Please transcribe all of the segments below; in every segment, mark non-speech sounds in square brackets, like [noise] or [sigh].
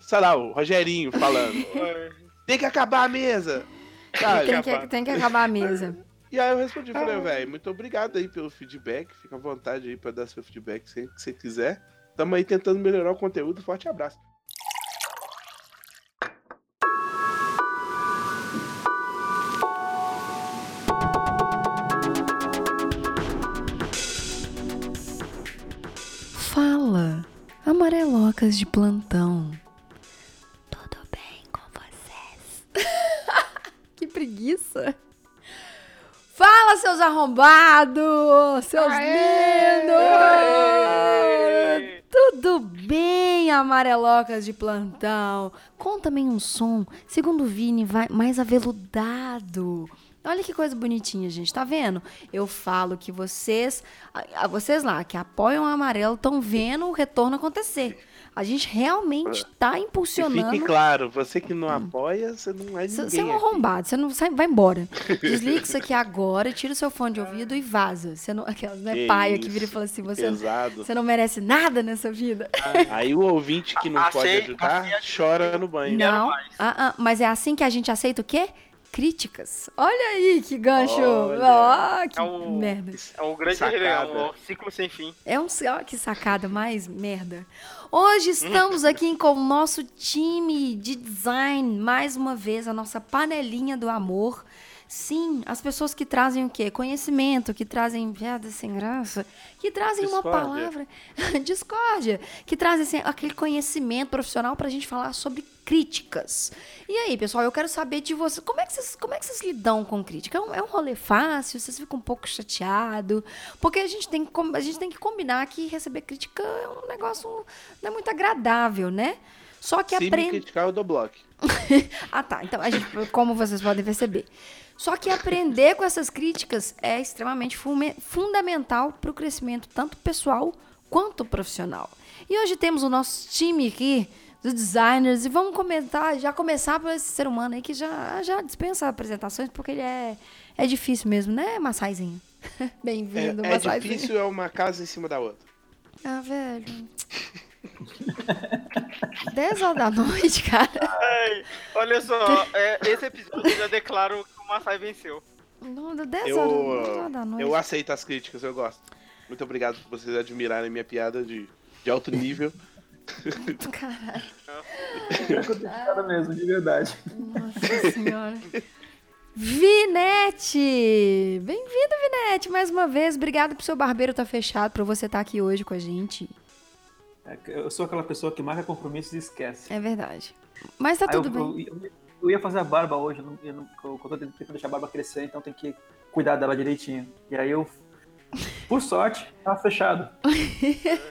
sei lá, o Rogerinho falando. [laughs] tem que acabar a mesa. Sabe? Tem que, tem que acabar a mesa. E aí eu respondi, falei, velho, muito obrigado aí pelo feedback. Fica à vontade aí pra dar seu feedback sempre que você quiser. Tamo aí tentando melhorar o conteúdo. Forte abraço. Fala, amarelocas de plantão. Fala, seus seus lindos. Tudo bem, amarelocas de plantão? Conta-me um som, segundo o Vini, vai mais aveludado. Olha que coisa bonitinha, gente. Tá vendo? Eu falo que vocês, vocês lá que apoiam o amarelo, estão vendo o retorno acontecer. A gente realmente tá E impulsionando. fique claro, você que não apoia, você não é ninguém. Você é um aqui. arrombado, você não sai, vai embora. [laughs] Desliga isso aqui agora, tira o seu fone de ouvido e vaza. Você não, aquelas, né, Que paia que isso, vira e fala assim, você, Pesado. você não merece nada nessa vida. Aí o ouvinte que não pode ajudar, chora no banho. Não, ah, ah, mas é assim que a gente aceita o quê? Críticas. Olha aí que gancho. Olha. Ó, que É o- merda. É um grande Sacada. é um ciclo sem fim. É um ó, que sacada mais merda. Hoje estamos aqui com o nosso time de design, mais uma vez a nossa panelinha do amor. Sim, as pessoas que trazem o quê? Conhecimento, que trazem piada sem graça, que trazem uma Discórdia. palavra, [laughs] discórdia, que trazem assim, aquele conhecimento profissional pra gente falar sobre críticas. E aí, pessoal, eu quero saber de vocês, como é que vocês, como é que vocês lidam com crítica? É um, é um rolê fácil? Vocês ficam um pouco chateados? Porque a gente, tem a gente tem que combinar que receber crítica é um negócio não é muito agradável, né? Só que Se me aprende. criticar, eu dou bloco. [laughs] Ah, tá. Então, a gente, como vocês podem perceber. Só que aprender com essas críticas é extremamente fundamental para o crescimento tanto pessoal quanto profissional. E hoje temos o nosso time aqui dos designers e vamos comentar, já começar por esse ser humano aí que já, já dispensa apresentações porque ele é, é difícil mesmo, né, Massaizinho? [laughs] É, Bem-vindo, é Massaizinho. difícil, é uma casa em cima da outra. Ah, velho. [laughs] 10 horas da noite, cara. Ai, olha só, é, esse episódio eu já declaro Massai venceu. Não, 10 horas, 10 Eu, horas da noite. eu aceito as críticas, eu gosto. Muito obrigado por vocês admirarem minha piada de, de alto nível. [laughs] Caralho. Mesmo, de verdade. Nossa senhora. Vinete! Bem-vindo, Vinete, mais uma vez. Obrigado pro seu barbeiro estar fechado, pra você estar aqui hoje com a gente. É Eu sou aquela pessoa que marca compromissos e esquece. É verdade. Mas tá Aí eu, tudo bem. eu- eu- eu ia fazer a barba hoje, eu, não, eu, não, eu, eu tô tentando deixar a barba crescer, então tem que cuidar dela direitinho. E aí eu, por sorte, tava fechado. [laughs]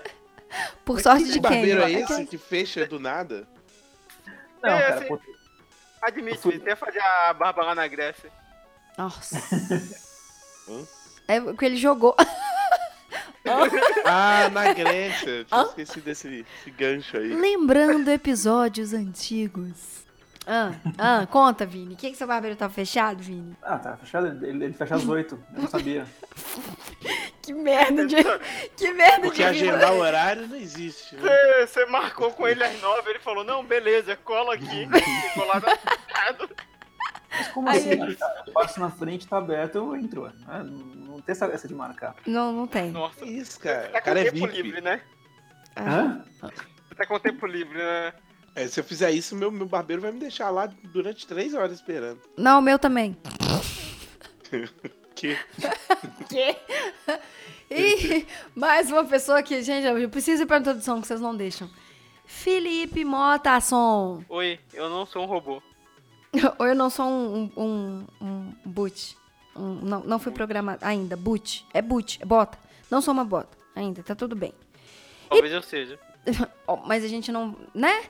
Por sorte Que de quem? barbeiro é É esse que- que fecha do nada? Não, É, cara, assim- pô, Admite, fui- você ia fazer a barba lá na Grécia. Nossa. [laughs] Hã? É o que ele jogou. [laughs] Ah, na Grécia. Eu tinha esquecido desse, desse gancho aí. Lembrando episódios antigos. Ah, ah, conta, Vini. O que, que seu barbeiro tava fechado, Vini? ah, tá fechado, ele, ele fecha às oito, eu não sabia. [laughs] Que merda de. Que merda Porque de Vini. agendar o horário não existe. Né? Você, você marcou com ele às nove, ele falou, não, beleza, cola aqui. [laughs] Ficou lá no Mas como Aí assim? ele- Eu passo na frente, tá aberto, eu entro. né? Não, não tem essa, de marcar. Não, não tem. Nossa, Que isso, você cara. tá O com cara é tempo VIP. livre, né? Hã? Você tá com tempo livre, né? É, se eu fizer isso, meu, meu barbeiro vai me deixar lá durante três horas esperando. Não, o meu também. Que? [laughs] quê? E mais uma pessoa que, gente, eu preciso ir pra introdução que vocês não deixam. Felipe Motasson. Oi, eu não sou um robô. Ou [laughs] eu não sou um, um, um, um boot. Um- não, não fui programado ainda. Boot. É boot. É bota. Não sou uma bota. Ainda, tá tudo bem. Talvez eu seja. [laughs] Mas a gente não. Né?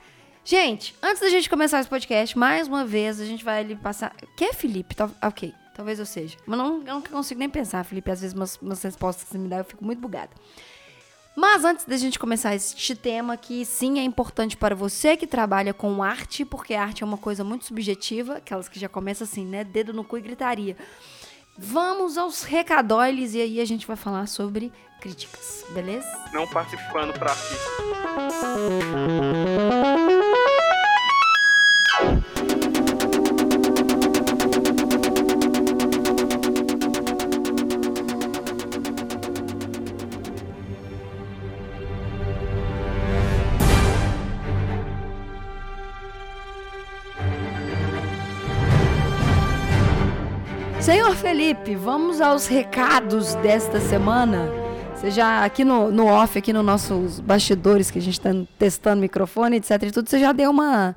Gente, antes da gente começar esse podcast, mais uma vez a gente vai ali passar. Que é Felipe? Tal- Ok, talvez eu seja. Mas não, eu não consigo nem pensar, Felipe. Às vezes umas, umas respostas que você me dá eu fico muito bugada. Mas antes da gente começar este tema, que sim é importante para você que trabalha com arte, porque arte é uma coisa muito subjetiva, aquelas que já começam assim, né? Dedo no cu e gritaria. Vamos aos recadóiles e aí a gente vai falar sobre críticas, beleza? Não participando pra artista. Senhor Felipe, vamos aos recados desta semana. Você já aqui no, no off, aqui nos nossos bastidores que a gente está testando microfone, etc e tudo, você já deu uma,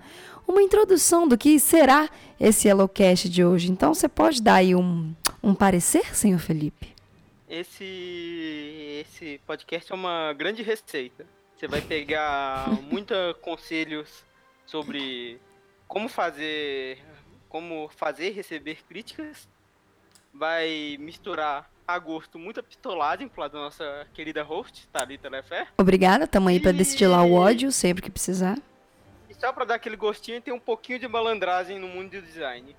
uma introdução do que será esse Yellowcast de hoje. Então você pode dar aí um, um parecer, senhor Felipe? Esse, esse podcast é uma grande receita. Você vai pegar [laughs] muitos conselhos sobre como fazer, como fazer e receber críticas. Vai misturar a gosto muita pistolagem pro lado da nossa querida host, Thalita Lefé. Obrigada, tamo aí pra E- destilar o ódio sempre que precisar. E só pra dar aquele gostinho, tem um pouquinho de malandragem no mundo do design.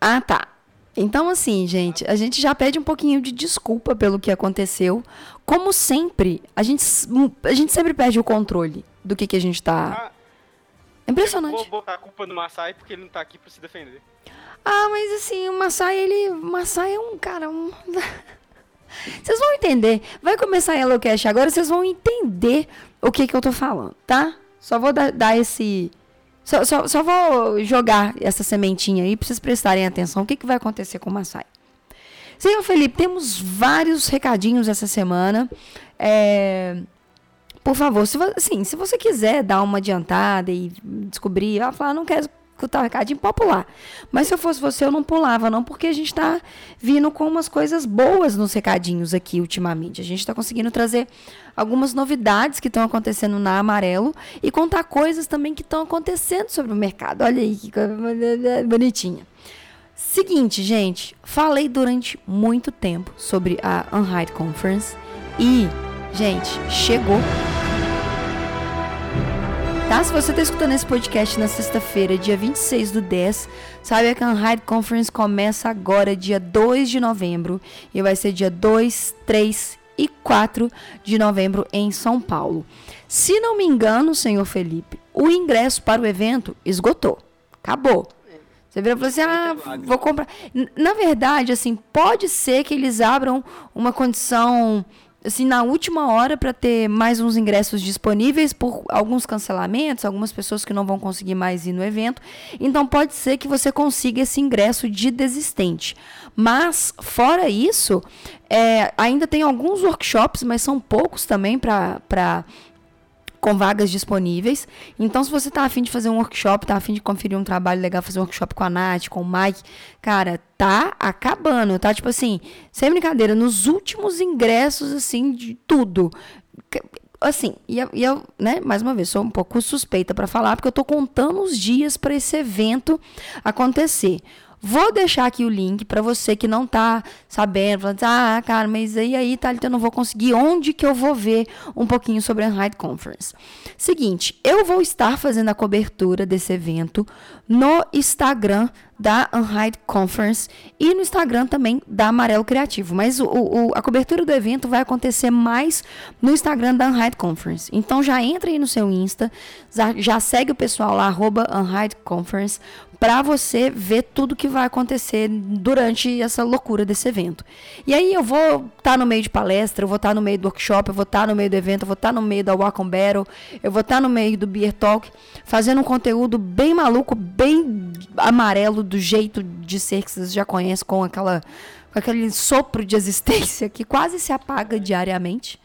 Ah, tá. Então, assim, gente, a gente já pede um pouquinho de desculpa pelo que aconteceu. Como sempre, a gente, a gente sempre perde o controle do que, que a gente tá. Ah, Impressionante. Vou botar a culpa no Massai porque ele não tá aqui pra se defender. Ah, mas assim, o Massai, ele. O Massai é um cara. Um... [laughs] Vocês vão entender. Vai começar a Yellowcast agora, vocês vão entender o que, que eu tô falando, tá? Só vou dar, dar esse. Só, só, só vou jogar essa sementinha aí pra vocês prestarem atenção. O que, que vai acontecer com o Massai? Senhor Felipe, temos vários recadinhos essa semana. É, Por favor, se, assim, se você quiser dar uma adiantada e descobrir, ah, falar, não quero escutar o recadinho, pode pular. Mas se eu fosse você, eu não pulava, não, porque a gente tá vindo com umas coisas boas nos recadinhos aqui ultimamente. A gente tá conseguindo trazer algumas novidades que estão acontecendo na Amarelo e contar coisas também que estão acontecendo sobre o mercado. Olha aí que coisa [laughs] bonitinha. Seguinte, gente, falei durante muito tempo sobre a Unhide Conference e, gente, chegou. Tá? Se você está escutando esse podcast na sexta-feira, dia 26 do 10, saiba que a Unhide Conference começa agora, dia 2 de novembro, e vai ser dia 2, 3 e 4 de novembro em São Paulo. Se não me engano, senhor Felipe, o ingresso para o evento esgotou. Acabou. Você vira e fala assim, ah, vou comprar. Na verdade, assim, pode ser que eles abram uma condição, assim, na última hora para ter mais uns ingressos disponíveis por alguns cancelamentos, algumas pessoas que não vão conseguir mais ir no evento. Então, pode ser que você consiga esse ingresso de desistente. Mas, fora isso, é, ainda tem alguns workshops, mas são poucos também para com vagas disponíveis. Então, se você tá afim de fazer um workshop, tá afim de conferir um trabalho legal, fazer um workshop com a Nath, com o Mike, cara, tá acabando, tá? Tipo assim, sem brincadeira, nos últimos ingressos, assim, de tudo. Assim, e eu, e eu, né, mais uma vez, sou um pouco suspeita para falar, porque eu tô contando os dias para esse evento acontecer. Vou deixar aqui o link para você que não tá sabendo, falando assim, ah, cara, mas aí aí, Thalita, eu não vou conseguir. Onde que eu vou ver um pouquinho sobre a Unhide Conference? Seguinte, eu vou estar fazendo a cobertura desse evento no Instagram da Unhide Conference e no Instagram também da Amarelo Criativo. Mas o, o- a cobertura do evento vai acontecer mais no Instagram da Unhide Conference. Então já entra aí no seu Insta, já, já segue o pessoal lá, arroba Unhide Conference, para você ver tudo que vai acontecer durante essa loucura desse evento. E aí eu vou estar no meio de palestra, eu vou estar no meio do workshop, eu vou estar no meio do evento, eu vou estar no meio da Walk on Battle, eu vou estar no meio do Beer Talk, fazendo um conteúdo bem maluco, bem amarelo, do jeito de ser que vocês já conhecem, com aquela com aquele sopro de existência que quase se apaga diariamente.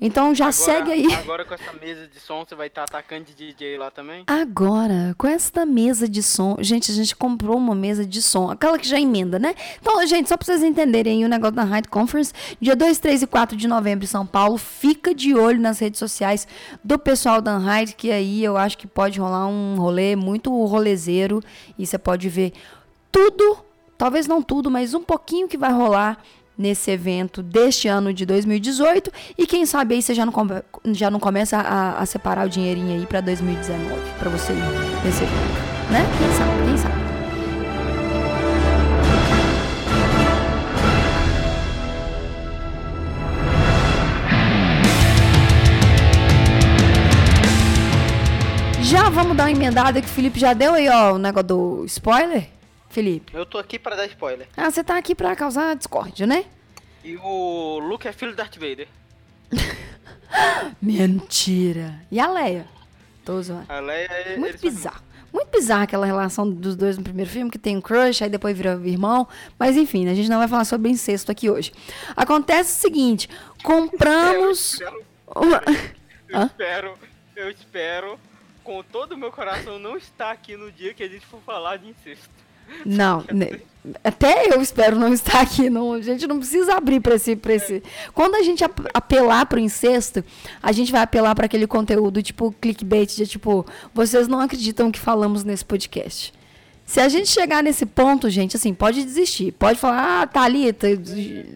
Então já Agora- segue aí. Agora com essa mesa de som, você vai estar atacando de DJ lá também? Agora, com esta mesa de som, gente, a gente comprou uma mesa de som, aquela que já emenda, né? Então, gente, só pra vocês entenderem aí o negócio da Hyde Conference, dia 2, 3 e 4 de novembro em São Paulo, fica de olho nas redes sociais do pessoal da Hyde, que aí eu acho que pode rolar um rolê muito rolezeiro e você pode ver tudo, talvez não tudo, mas um pouquinho que vai rolar nesse evento deste ano de 2018 e quem sabe aí você já não, come- já não começa a, a separar o dinheirinho aí pra 2019 pra você ir nesse evento, né? Quem sabe, quem sabe. Já vamos dar uma emendada que o Felipe já deu aí, ó, o negócio do spoiler, Felipe. Eu tô aqui pra dar spoiler. Ah, você tá aqui pra causar discórdia, né? E o Luke é filho do Darth Vader. [laughs] Mentira. E a Leia? Tô zoando. A Leia é. Muito bizarro. Muito bizarra aquela relação dos dois no primeiro filme, que tem um crush, aí depois vira irmão. Mas enfim, a gente não vai falar sobre incesto aqui hoje. Acontece o seguinte: compramos. [laughs] Eu espero, uma- [laughs] eu espero, eu espero, com todo o meu coração, não estar aqui no dia que a gente for falar de incesto. Não, [laughs] até eu espero não estar aqui. Não, a gente não precisa abrir para esse, pra esse. Quando a gente ap- apelar para o incesto, a gente vai apelar para aquele conteúdo tipo clickbait, de tipo, vocês não acreditam que falamos nesse podcast. Se a gente chegar nesse ponto, gente, assim, pode desistir. Pode falar, ah, Thalita,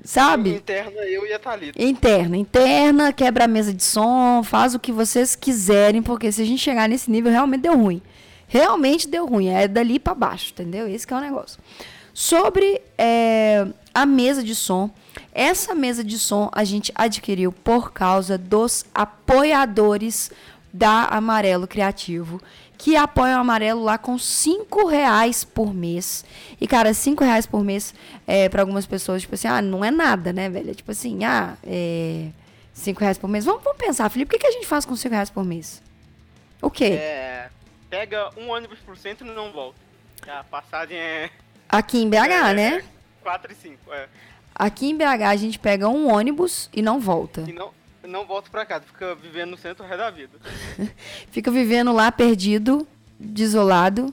sabe? Interna, eu e a Thalita. Interna, interna, quebra a mesa de som, faz o que vocês quiserem, porque se a gente chegar nesse nível, realmente deu ruim. Realmente deu ruim, é dali pra baixo, entendeu? Esse que é o negócio. Sobre é, a mesa de som, essa mesa de som a gente adquiriu por causa dos apoiadores da Amarelo Criativo, que apoiam o Amarelo lá com cinco reais por mês. E, cara, cinco reais por mês, é, para algumas pessoas, tipo assim, ah, não é nada, né, velho? É tipo assim, ah, é... Cinco reais por mês. Vamos, vamos pensar, Felipe, o que, que a gente faz com cinco reais por mês? O quê? É, pega um ônibus por cento e não volta. A passagem é Aqui em BH, é, né? 4 e 5. É. Aqui em BH a gente pega um ônibus e não volta. E não, não volta pra casa, fica vivendo no centro o resto da vida. [laughs] Fica vivendo lá perdido, desolado.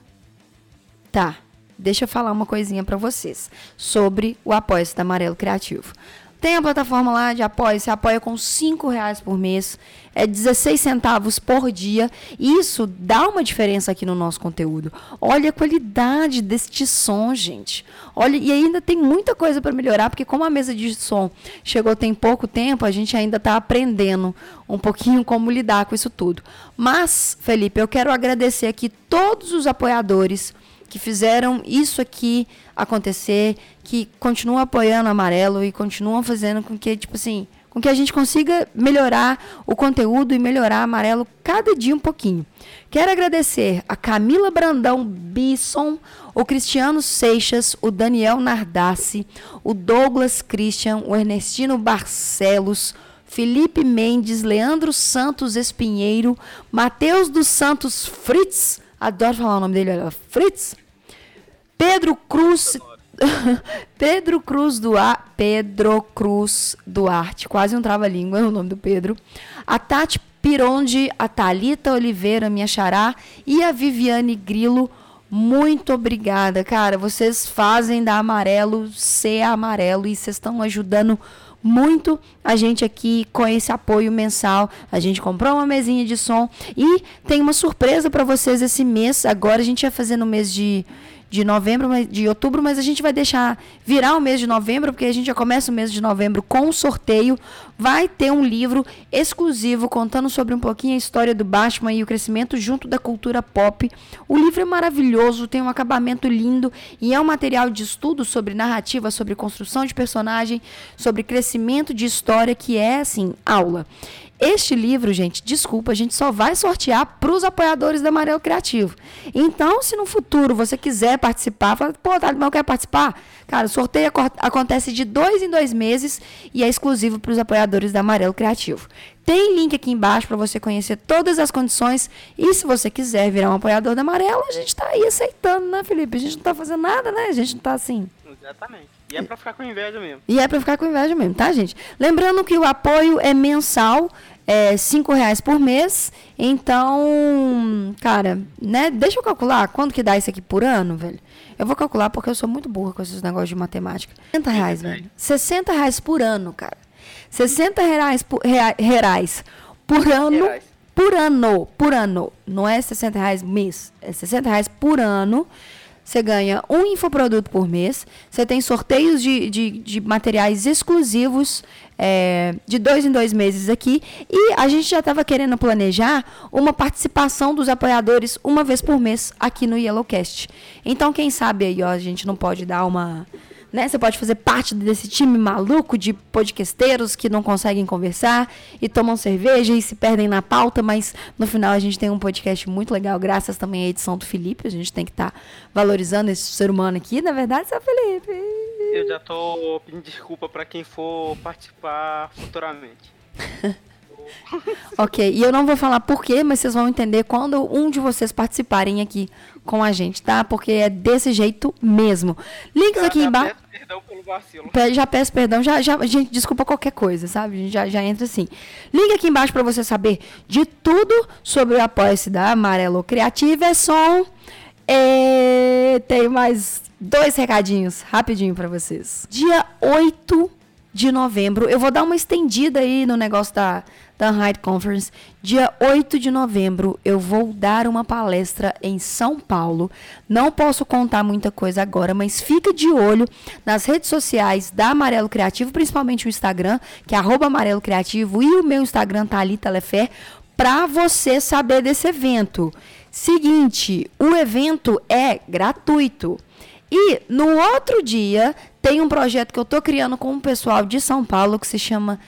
Tá. Deixa eu falar uma coisinha pra vocês sobre o Apoia-se da Amarelo Criativo. Tem a plataforma lá de apoio, você apoia com 5 reais por mês, é 16 centavos por dia. Isso dá uma diferença aqui no nosso conteúdo. Olha a qualidade deste som, gente. Olha, e ainda tem muita coisa para melhorar, porque como a mesa de som chegou tem pouco tempo, a gente ainda está aprendendo um pouquinho como lidar com isso tudo. Mas, Felipe, eu quero agradecer aqui todos os apoiadores que fizeram isso aqui acontecer, que continuam apoiando o Amarelo e continuam fazendo com que, tipo assim, com que a gente consiga melhorar o conteúdo e melhorar Amarelo cada dia um pouquinho. Quero agradecer a Camila Brandão Bisson, o Cristiano Seixas, o Daniel Nardassi, o Douglas Christian, o Ernestino Barcelos, Felipe Mendes, Leandro Santos Espinheiro, Matheus dos Santos Fritz, adoro falar o nome dele, Fritz, Pedro Cruz, [laughs] Pedro Cruz Duarte, Pedro Cruz Duarte, quase um trava-língua o nome do Pedro, a Tati Pironde, a Thalita Oliveira, minha xará, e a Viviane Grilo, muito obrigada, cara. Vocês fazem da Amarelo ser amarelo e vocês estão ajudando muito a gente aqui com esse apoio mensal. A gente comprou uma mesinha de som e tem uma surpresa para vocês esse mês. Agora a gente ia fazer no mês de de novembro, de outubro, mas a gente vai deixar virar o mês de novembro, porque a gente já começa o mês de novembro com um sorteio. Vai ter um livro exclusivo contando sobre um pouquinho a história do Batman e o crescimento junto da cultura pop. O livro é maravilhoso, tem um acabamento lindo e é um material de estudo sobre narrativa, sobre construção de personagem, sobre crescimento de história, que é assim, aula. Este livro, gente, desculpa, a gente só vai sortear para os apoiadores da Amarelo Criativo. Então, se no futuro você quiser participar, fala, pô, Thales, mas eu quero participar. Cara, o sorteio acontece de dois em dois meses e é exclusivo para os apoiadores da Amarelo Criativo. Tem link aqui embaixo para você conhecer todas as condições. E se você quiser virar um apoiador da Amarelo, a gente está aí aceitando, né, Felipe? A gente não está fazendo nada, né? A gente não está assim. Exatamente. E é pra ficar com inveja mesmo. E é pra ficar com inveja mesmo, tá, gente? Lembrando que o apoio é mensal, é cinco reais por mês. Então, cara, né? Deixa eu calcular quanto que dá isso aqui por ano, velho. Eu vou calcular porque eu sou muito burra com esses negócios de matemática. 60 reais, velho. 60 reais por ano, cara. 60 reais por, rea- reais por ano. Reais. Por ano, por ano. Não é 60 reais mês. É 60 reais por ano. Você ganha um infoproduto por mês. Você tem sorteios de, de, de materiais exclusivos é, de dois em dois meses aqui. E a gente já estava querendo planejar uma participação dos apoiadores uma vez por mês aqui no Yellowcast. Então, quem sabe aí, ó, a gente não pode dar uma. Né? Você pode fazer parte desse time maluco de podcasteiros que não conseguem conversar e tomam cerveja e se perdem na pauta, mas no final a gente tem um podcast muito legal, graças também à edição do Felipe. A gente tem que estar valorizando esse ser humano aqui, na verdade, seu Felipe. Eu já tô pedindo desculpa pra quem for participar futuramente. [laughs] [laughs] Ok, e eu não vou falar por quê, mas vocês vão entender quando um de vocês participarem aqui com a gente, tá? Porque é desse jeito mesmo. Links aqui Já embaixo. peço Perdão pelo vacilo. Já peço perdão, já, já, gente, desculpa qualquer coisa, sabe? A gente já, já entra assim. Link aqui embaixo pra você saber de tudo sobre o Apoia-se da Amarelo Criativa é som. É, Tenho mais dois recadinhos rapidinho pra vocês. Dia 8 de novembro, eu vou dar uma estendida aí no negócio da, da Unhide Conference. Dia 8 de novembro, eu vou dar uma palestra em São Paulo. Não posso contar muita coisa agora, mas fica de olho nas redes sociais da Amarelo Criativo, principalmente o Instagram, que é Amarelo Criativo, e o meu Instagram, Thalita Lefé, para você saber desse evento. Seguinte, o evento é gratuito. E no outro dia, tem um projeto que eu tô criando com o pessoal de São Paulo que se chama.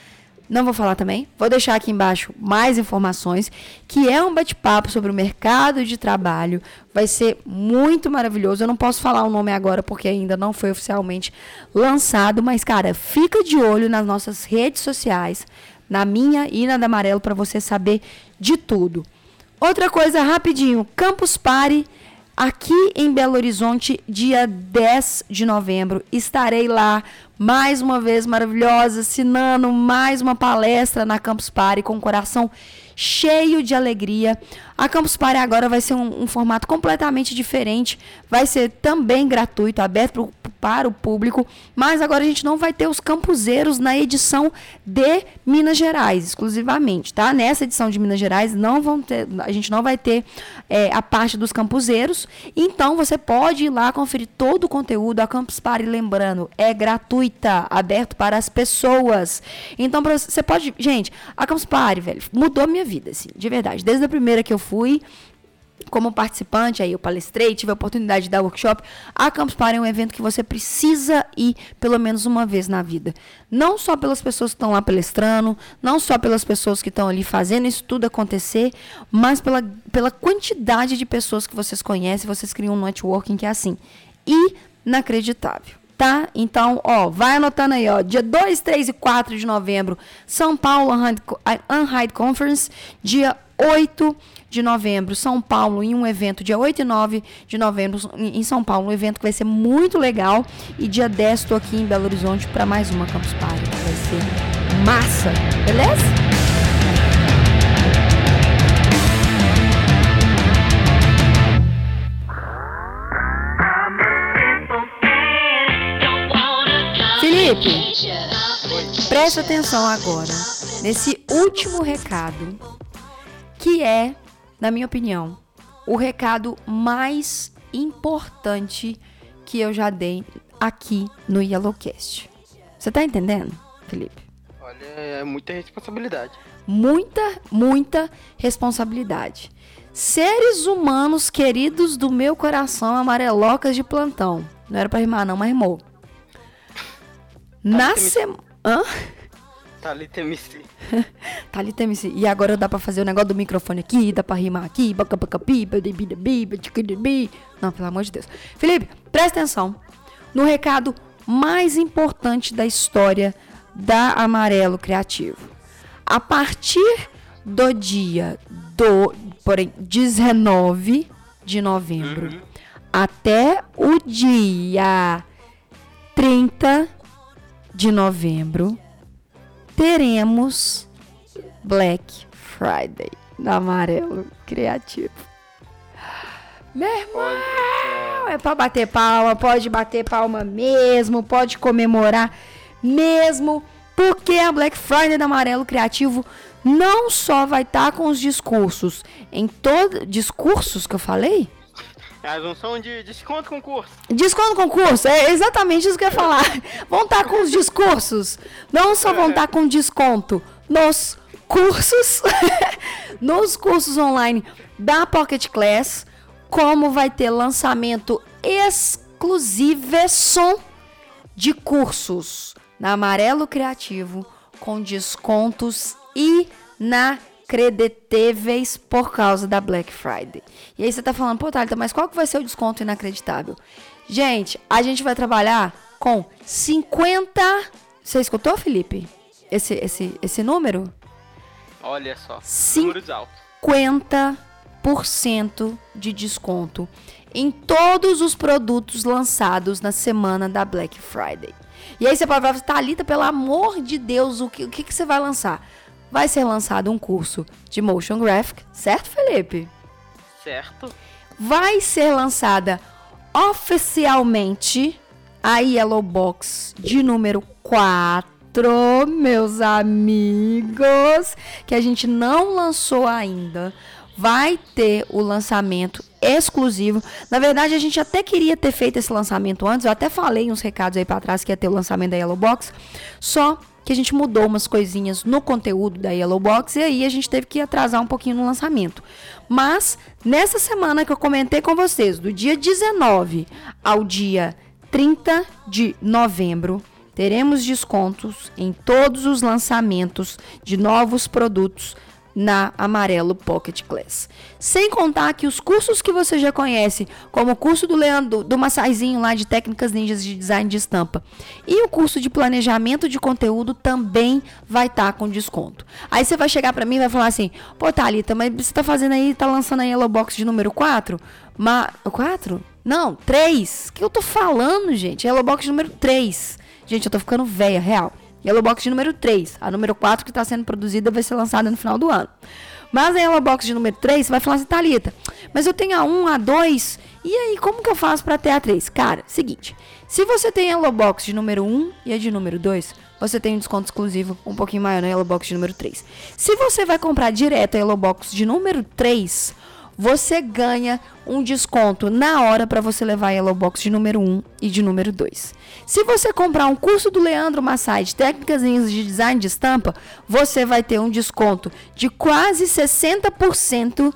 Não vou falar também, vou deixar aqui embaixo mais informações, que é um bate-papo sobre o mercado de trabalho. Vai ser muito maravilhoso. Eu não posso falar o nome agora porque ainda não foi oficialmente lançado, mas cara, fica de olho nas nossas redes sociais, na minha e na da Amarelo para você saber de tudo. Outra coisa rapidinho, Campus Party aqui em Belo Horizonte, dia 10 de novembro. Estarei lá mais uma vez maravilhosa, assinando mais uma palestra na Campus Party com o coração cheio de alegria. A Campus Party agora vai ser um, um formato completamente diferente, vai ser também gratuito, aberto pro, para o público, mas agora a gente não vai ter os campuseiros na edição de Minas Gerais, exclusivamente, tá? Nessa edição de Minas Gerais não vão ter, a gente não vai ter é, a parte dos campuseiros, então você pode ir lá conferir todo o conteúdo. A Campus Party, lembrando, é gratuita, aberto para as pessoas. Então você pode, gente, a Campus Party, velho, mudou minha vida, assim, de verdade. Desde a primeira que eu como participante, aí eu palestrei, tive a oportunidade de dar workshop. A Campus Party é um evento que você precisa ir pelo menos uma vez na vida. Não só pelas pessoas que estão lá palestrando, não só pelas pessoas que estão ali fazendo isso tudo acontecer, mas pela, pela quantidade de pessoas que vocês conhecem, vocês criam um networking que é assim, inacreditável. Tá? Então, ó, vai anotando aí, ó. Dia 2, 3 e 4 de novembro, São Paulo Unhide Conference. Dia 8 de novembro, São Paulo, em um evento. Dia 8 e 9 de novembro, em São Paulo, um evento que vai ser muito legal. E dia 10, tô aqui em Belo Horizonte para mais uma Campus Party. Vai ser massa, beleza? Felipe, presta atenção agora nesse último recado, que é, na minha opinião, o recado mais importante que eu já dei aqui no Yellowcast. Você tá entendendo, Felipe? Olha, é muita responsabilidade. muita, muita responsabilidade. Seres humanos queridos do meu coração, amarelocas de plantão. Não era pra rimar, não, mas rimou. Na tem- semana. Hã? Thalita MC. [laughs] Thalita MC. E agora dá pra fazer o negócio do microfone aqui, dá pra rimar aqui. Não, pelo amor de Deus. Felipe, presta atenção no recado mais importante da história da Amarelo Criativo. A partir do dia do, porém, 19 de novembro até o dia 30 de novembro, teremos Black Friday da Amarelo Criativo. Meu irmão, é pra bater palma, pode bater palma mesmo, pode comemorar mesmo, porque a Black Friday da Amarelo Criativo não só vai estar com os discursos em todo discursos que eu falei, É a junção de desconto concurso. Desconto concurso, é exatamente isso que eu ia falar. [laughs] Vão estar com os discursos. Não só vão estar com desconto nos cursos, [laughs] nos cursos online da Pocket Class, como vai ter lançamento exclusivo de cursos na Amarelo Criativo com descontos inacreditáveis por causa da Black Friday. E aí você tá falando, pô, Thalita, mas qual que vai ser o desconto inacreditável? Gente, a gente vai trabalhar com 50... Você escutou, Felipe? Esse, esse, esse número? Olha só. Sim. Números altos. 50% de desconto em todos os produtos lançados na semana da Black Friday. E aí você pode falar, Thalita, pelo amor de Deus, o que, o que, que você vai lançar? Vai ser lançado um curso de Motion Graphic, certo, Felipe? Certo. Vai ser lançada oficialmente a Yellow Box de número 4, meus amigos, que a gente não lançou ainda. Vai ter o lançamento exclusivo. Na verdade, a gente até queria ter feito esse lançamento antes. Eu até falei uns recados aí para trás que ia ter o lançamento da Yellow Box. Só que a gente mudou umas coisinhas no conteúdo da Yellow Box e aí a gente teve que atrasar um pouquinho no lançamento. Mas nessa semana que eu comentei com vocês, do dia 19 ao dia 30 de novembro, teremos descontos em todos os lançamentos de novos produtos na Amarelo Pocket Class. Sem contar que os cursos que você já conhece, como o curso do Leandro, do Massaizinho lá de técnicas ninjas de design de estampa, e o curso de planejamento de conteúdo também vai estar tá com desconto. Aí você vai chegar para mim e vai falar assim: "Pô, Thalita, mas você tá fazendo aí, tá lançando a Yellow Box de número 4?" Ma 4? Não, 3. O que eu tô falando, gente? Yellow Box número 3. Gente, eu tô ficando velha, real. Yellow Box de número 3. A número 4 que está sendo produzida vai ser lançada no final do ano. Mas a Yellow Box de número 3, você vai falar assim, Thalita, mas eu tenho a 1, a 2, e aí, como que eu faço para ter a 3? Cara, seguinte, se você tem a Yellow Box de número 1 e a de número 2, você tem um desconto exclusivo um pouquinho maior na Yellow Box de número 3. Se você vai comprar direto a Yellow Box de número 3, você ganha um desconto na hora para você levar a Yellow Box de número 1 e de número 2. Se você comprar um curso do Leandro Massai de técnicas de design de estampa, você vai ter um desconto de quase 60%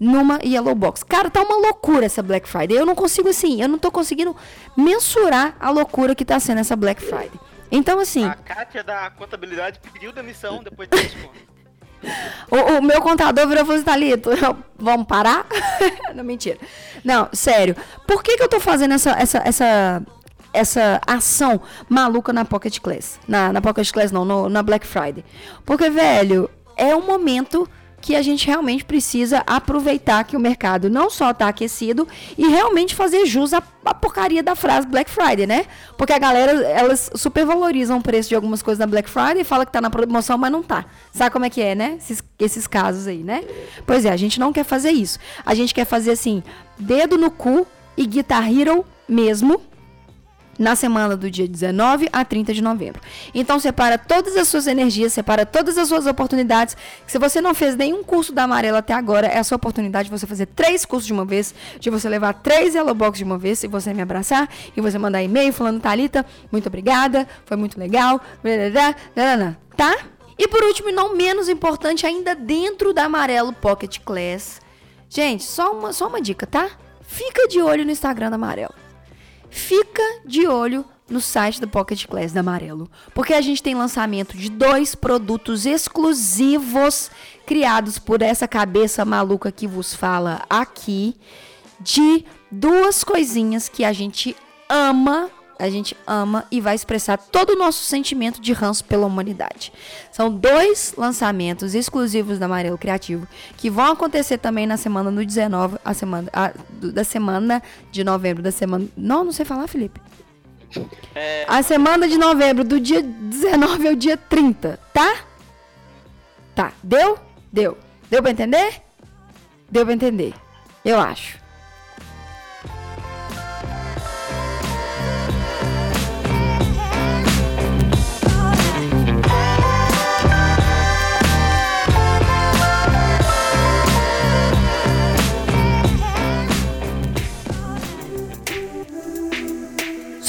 numa Yellow Box. Cara, tá uma loucura essa Black Friday. Eu não consigo assim, eu não tô conseguindo mensurar a loucura que tá sendo essa Black Friday. Então assim, A Kátia da contabilidade pediu demissão depois desconto. [laughs] O, o meu contador virou e assim, vamos parar? [laughs] não, mentira. Não, sério. Por que, que eu tô fazendo essa, essa, essa, essa ação maluca na Pocket Class? Na, na Pocket Class não, no, na Black Friday. Porque, velho, é um momento que a gente realmente precisa aproveitar que o mercado não só está aquecido e realmente fazer jus à, à, porcaria da frase Black Friday, né? Porque a galera, elas supervalorizam o preço de algumas coisas na Black Friday e fala que tá na promoção, mas não tá. Sabe como é que é, né? Esses, esses casos aí, né? Pois é, a gente não quer fazer isso. A gente quer fazer assim, dedo no cu e Guitar Hero mesmo, na semana do dia 19 a 30 de novembro. Então separa todas as suas energias, separa todas as suas oportunidades. Se você não fez nenhum curso da Amarela até agora, é a sua oportunidade de você fazer três cursos de uma vez, de você levar três Yellow Box de uma vez, e você me abraçar, e você mandar e-mail falando, Thalita, muito obrigada, foi muito legal, tá? E por último, e não menos importante, ainda dentro da Amarelo Pocket Class. Gente, só uma, só uma dica, tá? Fica de olho no Instagram da Amarelo fica de olho no site do Pocket Class da Amarelo, porque a gente tem lançamento de dois produtos exclusivos criados por essa cabeça maluca que vos fala aqui, de duas coisinhas que a gente ama a gente ama e vai expressar todo o nosso sentimento de ranço pela humanidade. São dois lançamentos exclusivos da Amarelo Criativo que vão acontecer também na semana do 19, a semana a, da semana de novembro da semana. Não, não sei falar, Felipe. É... A semana de novembro, do dia 19 ao dia 30, tá? Tá. Deu? Deu. Deu pra entender? Deu pra entender. Eu acho.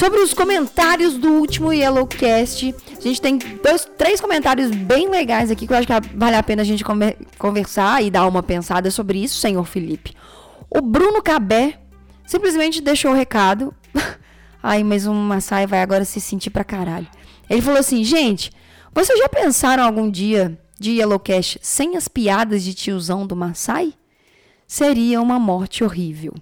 Sobre os comentários do último Yellowcast, a gente tem dois, três comentários bem legais aqui que eu acho que vale a pena a gente conversar e dar uma pensada sobre isso, senhor Felipe. O Bruno Cabé simplesmente deixou o recado. [laughs] Ai, mas um Massai vai agora se sentir pra caralho. Ele falou assim, gente, vocês já pensaram algum dia de Yellowcast sem as piadas de tiozão do Massai? Seria uma morte horrível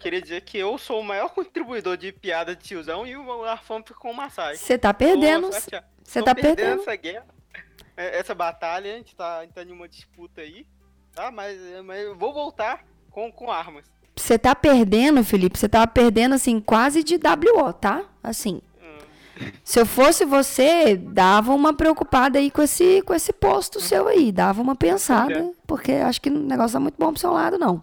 queria dizer que eu sou o maior [laughs] contribuidor de piada de tiozão e o Arfão o Massai. Você tá perdendo. Você tá perdendo. essa guerra. é, essa batalha, a gente tá, tá em uma disputa aí, tá? Mas, mas eu vou voltar com, com armas. Você tá perdendo, Felipe, você tava perdendo, assim, quase de WO, tá? Assim. Hum, Se eu fosse você, dava uma preocupada aí com esse, com esse posto seu aí. Dava uma pensada, porque acho que o negócio tá muito bom pro seu lado, não.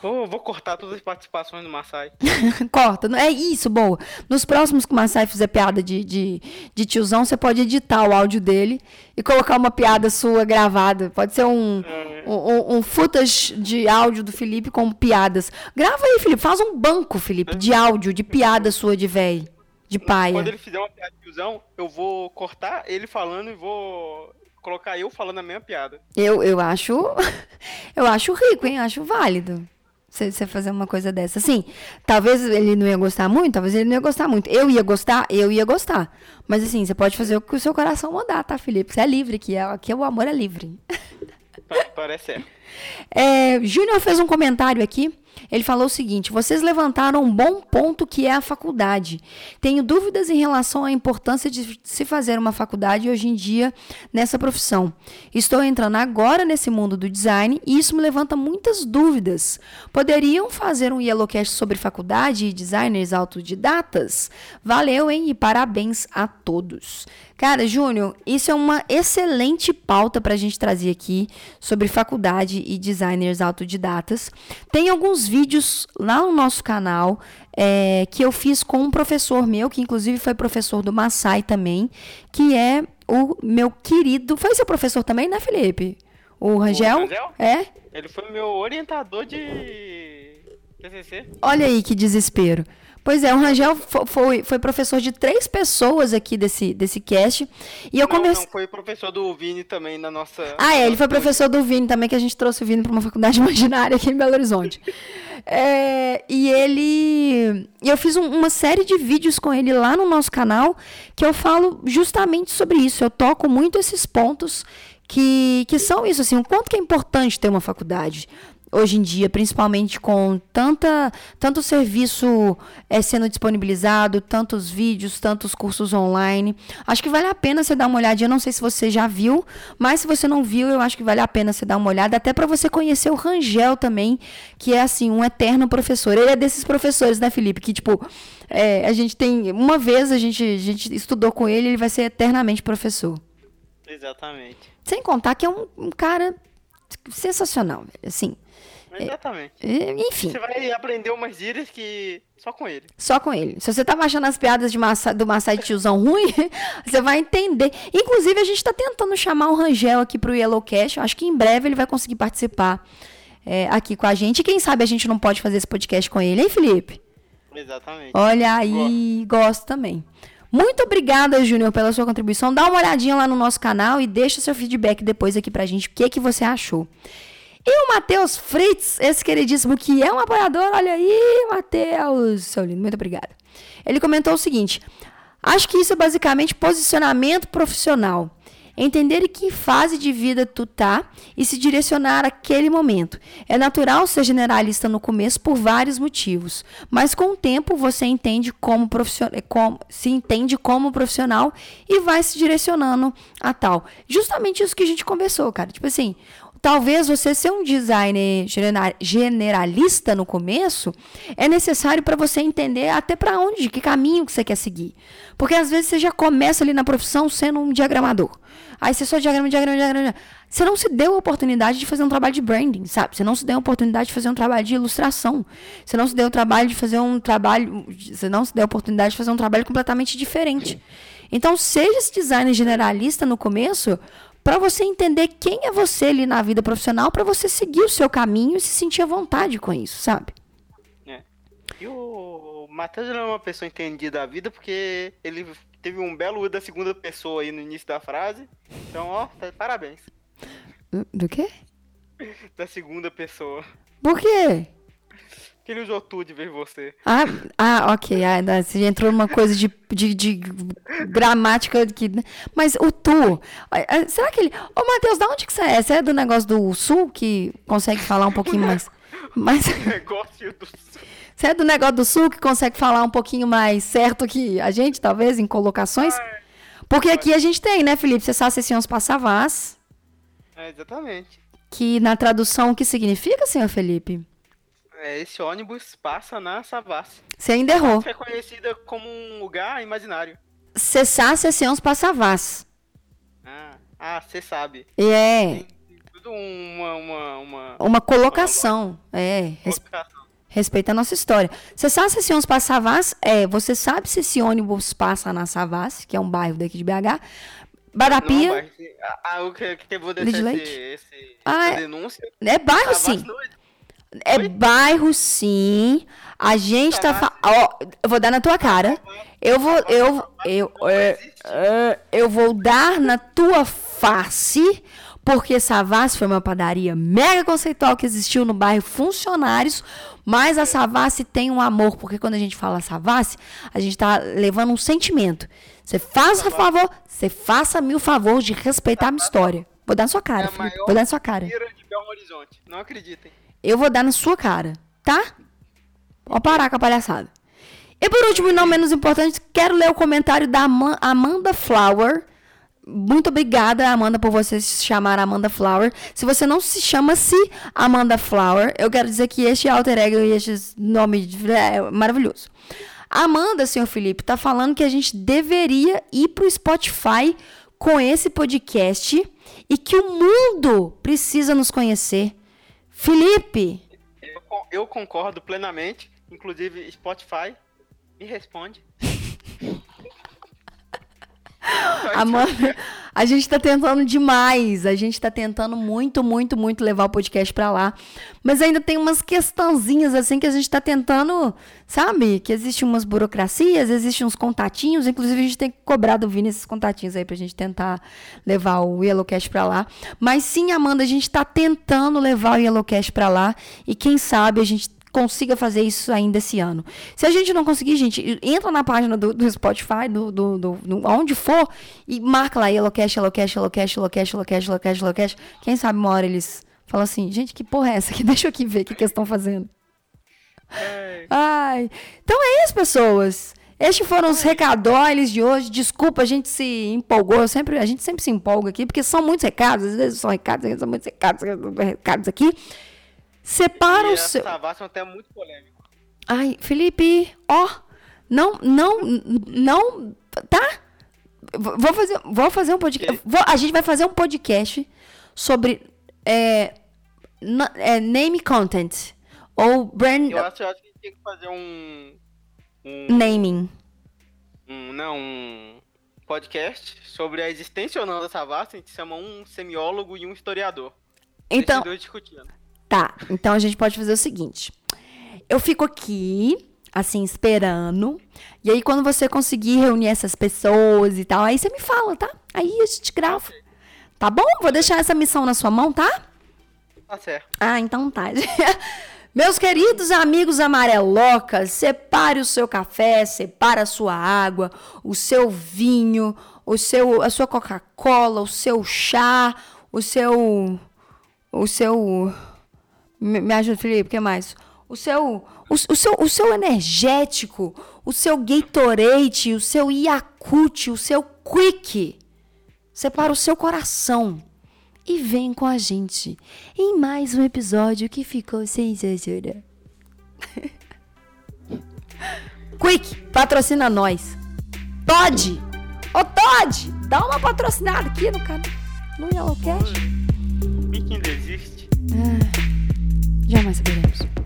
Vou, vou cortar todas as participações do Massai. [laughs] Corta. É isso, boa. Nos próximos que o Massai fizer piada de, de, de tiozão, você pode editar o áudio dele e colocar uma piada sua gravada. Pode ser um, um, um, um footage de áudio do Felipe com piadas. Grava aí, Felipe. Faz um banco, Felipe, de áudio, de piada sua de véi. De paia. Quando ele fizer uma piada de tiozão, eu vou cortar ele falando e vou colocar eu falando a mesma piada. Eu, eu acho. [laughs] Eu acho rico, hein? Acho válido. Você fazer uma coisa dessa. Assim, talvez ele não ia gostar muito, talvez ele não ia gostar muito. Eu ia gostar, eu ia gostar. Mas assim, você pode fazer o que o seu coração mandar, tá, Felipe? Você é livre aqui. é- Aqui o amor é livre. Pa- Parece certo. É, [laughs] Júnior fez um comentário aqui. Ele falou o seguinte: vocês levantaram um bom ponto que é a faculdade. Tenho dúvidas em relação à importância de se fazer uma faculdade hoje em dia nessa profissão. Estou entrando agora nesse mundo do design e isso me levanta muitas dúvidas. Poderiam fazer um Yellowcast sobre faculdade e designers autodidatas? Valeu, hein? E parabéns a todos. Cara, Júnior, isso é uma excelente pauta para a gente trazer aqui sobre faculdade e designers autodidatas. Tem alguns vídeos lá no nosso canal é, que eu fiz com um professor meu, que inclusive foi professor do Massai também, que é o meu querido. Foi seu professor também, né, Felipe? O Rangel? Rangel? É? Ele foi meu orientador de TCC. Olha aí que desespero. Pois é, o Rangel fo- foi, foi professor de três pessoas aqui desse, desse cast. E eu Não, comecei. não, foi professor do Vini também na nossa... Ah, é, ele foi professor do Vini também, que a gente trouxe o Vini para uma faculdade [laughs] imaginária aqui em Belo Horizonte. É, e ele. Eu fiz um- uma série de vídeos com ele lá no nosso canal que eu falo justamente sobre isso. Eu toco muito esses pontos que, que são isso, assim, o quanto que é importante ter uma faculdade. Hoje em dia, principalmente com tanta, tanto serviço é, sendo disponibilizado, tantos vídeos, tantos cursos online. Acho que vale a pena você dar uma olhadinha. Eu não sei se você já viu, mas se você não viu, eu acho que vale a pena você dar uma olhada, até para você conhecer o Rangel também, que é assim, um eterno professor. Ele é desses professores, né, Felipe? Que, tipo, é, a gente tem. Uma vez a gente, a gente estudou com ele, ele vai ser eternamente professor. Exatamente. Sem contar que é um, um cara sensacional, velho, assim. Exatamente. É, Enfim. Você vai aprender umas gírias que... Só com ele. Só com ele. Se você tava achando as piadas de massa, do Massai tiozão ruim, [laughs] você vai entender. Inclusive, a gente tá tentando chamar o Rangel aqui pro Yellowcast. Acho que em breve ele vai conseguir participar é, aqui com a gente. E quem sabe a gente não pode fazer esse podcast com ele, hein, Felipe? Exatamente. Olha aí, gosto também. Muito obrigada, Júnior, pela sua contribuição. Dá uma olhadinha lá no nosso canal e deixa seu feedback depois aqui pra gente. O que, que você achou? E o Matheus Fritz, esse queridíssimo que é um apoiador, olha aí, Matheus, seu lindo, muito obrigada. Ele comentou o seguinte: acho que isso é basicamente posicionamento profissional. Entender em que fase de vida tu tá e se direcionar àquele momento. É natural ser generalista no começo por vários motivos, mas com o tempo você entende como profissional, como, se entende como profissional e vai se direcionando a tal. Justamente isso que a gente conversou, cara. Tipo assim, Talvez você ser um designer genera- generalista no começo é necessário para você entender até para onde, que caminho que você quer seguir. Porque às vezes você já começa ali na profissão sendo um diagramador. Aí você só diagrama, diagrama, diagrama. Você não se deu a oportunidade de fazer um trabalho de branding, sabe? Você não se deu a oportunidade de fazer um trabalho de ilustração. Você não se deu o trabalho de fazer um trabalho. Você não se deu a oportunidade de fazer um trabalho completamente diferente. Então, seja esse designer generalista no começo para você entender quem é você ali na vida profissional, para você seguir o seu caminho e se sentir à vontade com isso, sabe? É. E o Matheus não é uma pessoa entendida da vida porque ele teve um belo uso da segunda pessoa aí no início da frase. Então, ó, tá- parabéns. Do, do quê? [laughs] Da segunda pessoa. Por quê? Que ele usou tu de ver você. Ah, ah ok. Ah, você entrou numa coisa de, de, de gramática que. Mas o tu. ah, ah, Será que ele. Ô, Matheus, da onde que você é? Você é do negócio do sul que consegue falar um pouquinho mais. [laughs] mais... Negócio do. Você é do negócio do sul que consegue falar um pouquinho mais certo que a gente, talvez, em colocações? Porque aqui a gente tem, né, Felipe? Você sabe se Passavás, É, exatamente. que na tradução o que significa, senhor Felipe? É, esse ônibus passa na Savassi. Você ainda errou. É conhecida como um lugar imaginário. Cessar Sessions Passavás. Ah, ah, você sabe. E é Tem tudo uma, uma, uma uma colocação. É, res- colocação. respeita a nossa história. Cessar Sessions Passavás é, você sabe se esse ônibus passa na Savassi, que é um bairro daqui de BH. Não, Badapia, mas, ah, ah, o que, que eu vou deixar esse, esse, Ah, essa é- denúncia. é bairro Savassi sim. não é- É Oi? bairro, sim. A gente tá. Savassi. fa- Ó, eu vou dar na tua cara. Eu vou. Eu, eu, é, existe. é, eu vou dar na tua face. Porque Savassi foi uma padaria mega conceitual que existiu no bairro Funcionários. Mas a Savassi tem um amor. Porque quando a gente fala Savassi, a gente tá levando um sentimento. Você faça favor, você faça-me o favor de respeitar a minha história. Vou dar na sua É cara, a Felipe. Vou dar na sua cara. de Belo Horizonte. Não acreditem. Eu vou dar na sua cara, tá? Pode parar com a palhaçada. E por último, não menos importante, quero ler o comentário da Ama- Amanda Flower. Muito obrigada, Amanda, por você se chamar Amanda Flower. Se você não se chama-se Amanda Flower, eu quero dizer que este alter ego e este nome é maravilhoso. Amanda, senhor Felipe, tá falando que a gente deveria ir pro Spotify com esse podcast e que o mundo precisa nos conhecer. Felipe, Eu, eu concordo plenamente. Inclusive, Spotify me responde. Amanda, a gente tá tentando demais. A gente tá tentando muito, muito, muito levar o podcast pra lá. Mas ainda tem umas questãozinhas assim que a gente tá tentando, sabe? Que existem umas burocracias, existem uns contatinhos. Inclusive, a gente tem que cobrar do Vini esses contatinhos aí pra gente tentar levar o Yellowcast pra lá. Mas sim, Amanda, a gente tá tentando levar o Yellowcast pra lá. E quem sabe a gente consiga fazer isso ainda esse ano. Se a gente não conseguir, gente, entra na página do, do Spotify, do, do, do, do- onde for, e marca lá Yellowcast, Yellowcast, Yellowcast, Yellowcast, Yellowcast, Yellowcast, Yellowcast. Quem sabe uma hora eles falam assim, gente, que porra é essa aqui? [laughs] Deixa eu aqui ver o que, que eles estão fazendo. É, Ai, então é isso, pessoas. Estes foram os recadóiles de hoje. Desculpa, a gente se empolgou. Sempre, a gente sempre se empolga aqui, porque são muitos recados. Às vezes são recados, às vezes são muitos recados, recados aqui. Separa e o seu. Savassi é um até muito polêmico. Ai, Felipe, ó, não, não, não, tá? Vou fazer, vou fazer um podcast. vou- a gente vai fazer um podcast sobre é, na- é, name content ou brand Eu acho, eu acho que a gente tem que fazer um. Um. naming. um não, um podcast sobre a existência ou não da Savassi. A gente chama um semiólogo e um historiador. Então, Esses dois discutindo. Tá, então a gente pode fazer o seguinte. Eu fico aqui, assim, esperando. E aí, quando você conseguir reunir essas pessoas e tal, aí você me fala, tá? Aí a gente grava. Tá bom? Vou deixar essa missão na sua mão, tá? Tá certo. Ah, então tá. [laughs] Meus queridos amigos amarelocas, separe o seu café, separe a sua água, o seu vinho, o seu, a sua Coca-Cola, o seu chá, o seu. O seu. Me, me ajuda, Felipe, o que mais? O seu, o, o seu, o seu energético, o seu Gatorade, o seu Yakult, o seu Quick. Separa o seu coração e vem com a gente em mais um episódio que ficou sem censura. [laughs] Quick, patrocina nós. Todd! Ô Todd! Dá uma patrocinada aqui no canal. No Yellowcast. Mickey ainda existe. Jamais saberemos.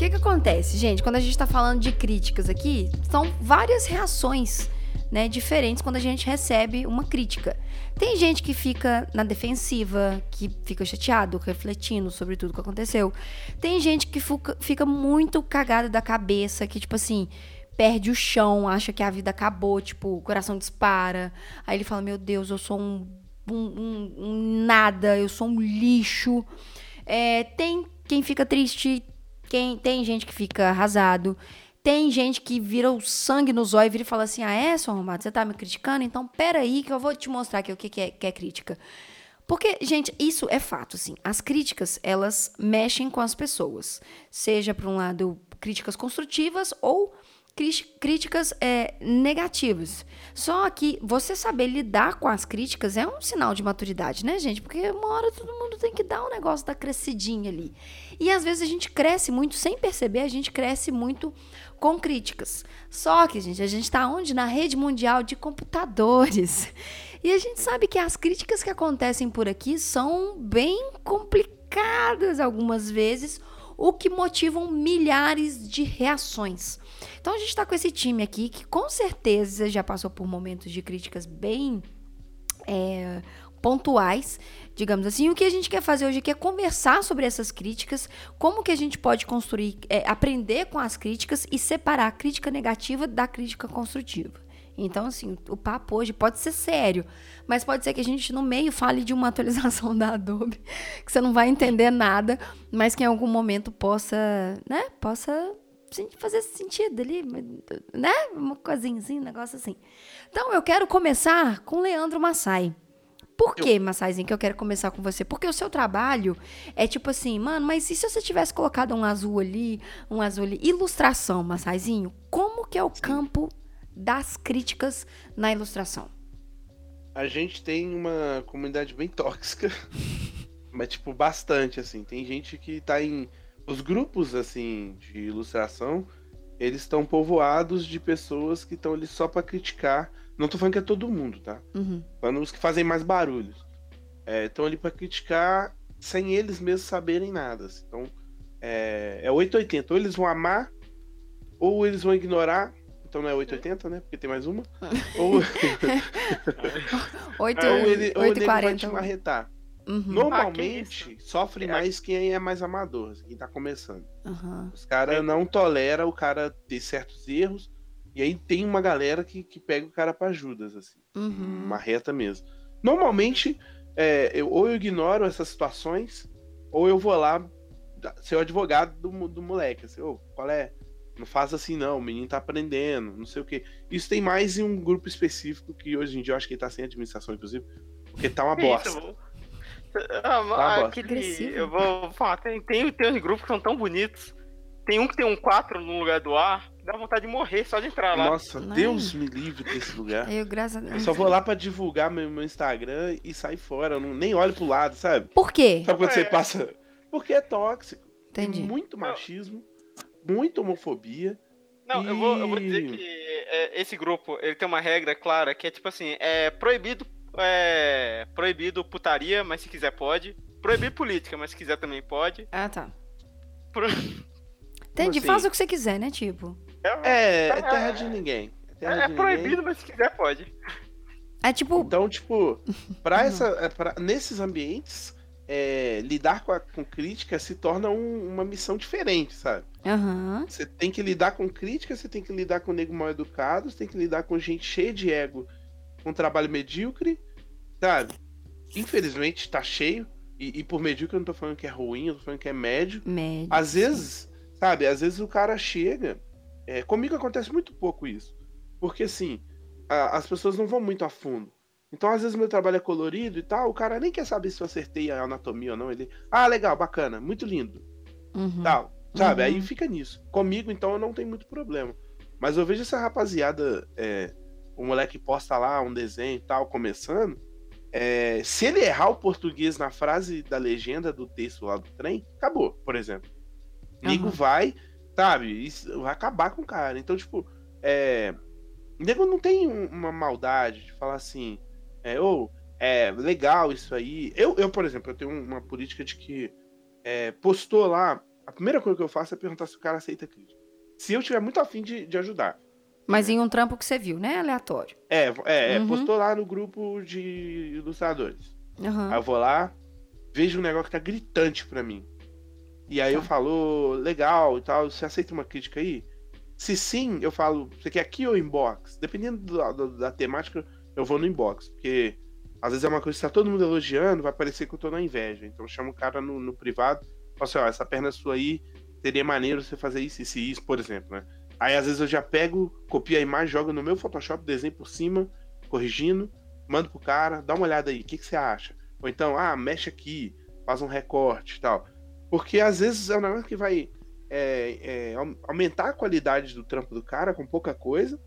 Que que acontece, gente? Quando a gente tá falando de críticas aqui, são várias reações, né, diferentes quando a gente recebe uma crítica. Tem gente que fica na defensiva, que fica chateado, refletindo sobre tudo que aconteceu. Tem gente que fica, fica muito cagada da cabeça, que tipo assim, perde o chão, acha que a vida acabou, tipo, o coração dispara. Aí ele fala: Meu Deus, eu sou um, um, um, um nada, eu sou um lixo. É, tem quem fica triste, quem, tem gente que fica arrasado. Tem gente que vira o sangue nos olhos e vira e fala assim: Ah, é, seu arrumado, você tá me criticando? Então peraí que eu vou te mostrar aqui o que, que, é, que é crítica. Porque, gente, isso é fato, assim. As críticas, elas mexem com as pessoas. Seja, por um lado, críticas construtivas ou críticas é, negativas. Só que você saber lidar com as críticas é um sinal de maturidade, né, gente? Porque uma hora todo mundo tem que dar um negócio da crescidinha ali. E às vezes a gente cresce muito sem perceber, a gente cresce muito com críticas. Só que, gente, a gente está onde? Na rede mundial de computadores. [laughs] E a gente sabe que as críticas que acontecem por aqui são bem complicadas algumas vezes, o que motivam milhares de reações. Então a gente está com esse time aqui que com certeza já passou por momentos de críticas bem é, pontuais, digamos assim. O que a gente quer fazer hoje aqui é conversar sobre essas críticas, como que a gente pode construir, é, aprender com as críticas e separar a crítica negativa da crítica construtiva. Então, assim, o papo hoje pode ser sério, mas pode ser que a gente no meio fale de uma atualização [laughs] da Adobe, que você não vai entender nada, mas que em algum momento possa, né, possa fazer sentido ali, né? Uma coisinha assim, um negócio assim. Então, eu quero começar com Leandro Massai. Por que, Massaizinho, que eu quero começar com você? Porque o seu trabalho é tipo assim, mano, mas e se você tivesse colocado um azul ali, um azul ali? Ilustração, Massaizinho, como que é o campo das críticas na ilustração? A gente tem uma comunidade bem [laughs] tóxica, mas tipo, bastante, assim. Tem gente que tá em os grupos assim de ilustração, eles estão povoados de pessoas que estão ali só para criticar. Não tô falando que é todo mundo, tá? Uhum. Falando os que fazem mais barulhos. Estão é, ali para criticar sem eles mesmos saberem nada. Assim. Então, é, é 880. Ou eles vão amar, ou eles vão ignorar. Então não é 880, né? Porque tem mais uma. ou... 8, [laughs] [laughs] ou ele, 8 ou ele 40. vai te marretar. Uhum. Normalmente, ah, sofre é. mais quem é mais amador, quem tá começando. Uhum. Os caras não tolera o cara ter certos erros. E aí tem uma galera que, que pega o cara para Judas, assim. Uhum. Uma reta mesmo. Normalmente, é, eu, ou eu ignoro essas situações, ou eu vou lá ser o advogado do, do moleque. Assim, oh, qual é? Não faz assim, não. O menino tá aprendendo, não sei o quê. Isso tem mais em um grupo específico que hoje em dia eu acho que ele tá sem administração, inclusive, porque tá uma bosta. Isso, ah, tá aquele, eu vou falar, tem, tem, tem uns grupos que são tão bonitos. Tem um que tem um 4 no lugar do A, que dá vontade de morrer só de entrar lá. Nossa, Não. Deus me livre desse lugar. Eu, graças a Deus. Eu só vou lá pra divulgar meu, meu Instagram e sair fora. Eu não, nem olho pro lado, sabe? Por quê? Sabe quando é. você passa. Porque é tóxico. Entendi. Tem muito machismo, muita homofobia. Não, e... eu, vou, eu vou dizer que é, esse grupo ele tem uma regra clara que é tipo assim: é proibido é proibido putaria, mas se quiser pode. Proibir política, mas se quiser também pode. Ah, tá. Pro... Entendi, assim? faz o que você quiser, né, tipo? É, é terra de ninguém. É, é, é de proibido, ninguém. mas se quiser pode. É tipo. Então, tipo, pra essa. É, pra, nesses ambientes, é, lidar com, a, com crítica se torna um, uma missão diferente, sabe? Uhum. Você tem que lidar com crítica, você tem que lidar com nego mal educado, você tem que lidar com gente cheia de ego um trabalho medíocre, sabe? Infelizmente tá cheio. E, e, por medíocre eu não tô falando que é ruim, eu tô falando que é médio. Médio. Às vezes, sabe, às vezes o cara chega. É, comigo acontece muito pouco isso. Porque assim, a, as pessoas não vão muito a fundo. Então, às vezes, meu trabalho é colorido e tal, o cara nem quer saber se eu acertei a anatomia ou não. Ele, ah, legal, bacana, muito lindo. Uhum. Tal, sabe? Uhum. Aí fica nisso. Comigo, então, eu não tenho muito problema. Mas eu vejo essa rapaziada é, o moleque posta lá um desenho e tal, começando, é, se ele errar o português na frase da legenda do texto lá do trem, acabou, por exemplo. Nego uhum. vai, sabe, isso vai acabar com o cara. Então, tipo, é, nego não tem uma maldade de falar assim, é, ou, oh, é legal isso aí. Eu, eu, por exemplo, eu tenho uma política de que é, postou lá, a primeira coisa que eu faço é perguntar se o cara aceita crítica. Se eu tiver muito afim de, de ajudar. Mas em um trampo que você viu, né? Aleatório. É, é, é, Uhum. postou lá no grupo de ilustradores. Aham. Aí eu vou lá, vejo um negócio que tá gritante pra mim. E aí eu Tá. falo, legal e tal, você aceita uma crítica aí? Se sim, eu falo, você quer aqui ou inbox? Dependendo do- do- da temática, eu vou no inbox. Porque às vezes é uma coisa que tá todo mundo elogiando, vai parecer que eu tô na inveja. Então eu chamo o cara no, no privado, falo assim, ó, essa perna sua aí, seria maneiro você fazer isso, isso e isso, por exemplo, né? Aí às vezes eu já pego, copio a imagem, jogo no meu Photoshop, desenho por cima, corrigindo, mando pro cara, dá uma olhada aí, o que, que você acha? Ou então, ah, mexe aqui, faz um recorte e tal. Porque às vezes é um negócio que vai é, é, au- aumentar a qualidade do trampo do cara com pouca coisa.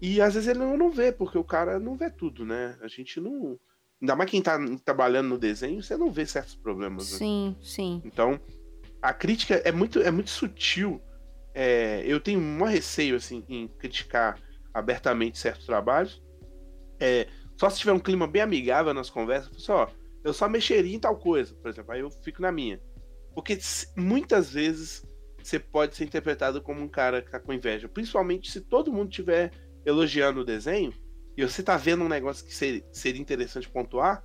E às vezes ele não, não vê, porque o cara não vê tudo, né? A gente não. Ainda mais quem tá trabalhando no desenho, você não vê certos problemas. né? Sim, sim. Então, a crítica é muito, é muito sutil. É, eu tenho um receio assim, em criticar abertamente certos trabalhos. É, só se tiver um clima bem amigável nas conversas, falo assim, eu só mexeria em tal coisa, por exemplo, aí eu fico na minha. Porque muitas vezes você pode ser interpretado como um cara que tá com inveja, principalmente se todo mundo estiver elogiando o desenho e você tá vendo um negócio que ser- seria interessante pontuar,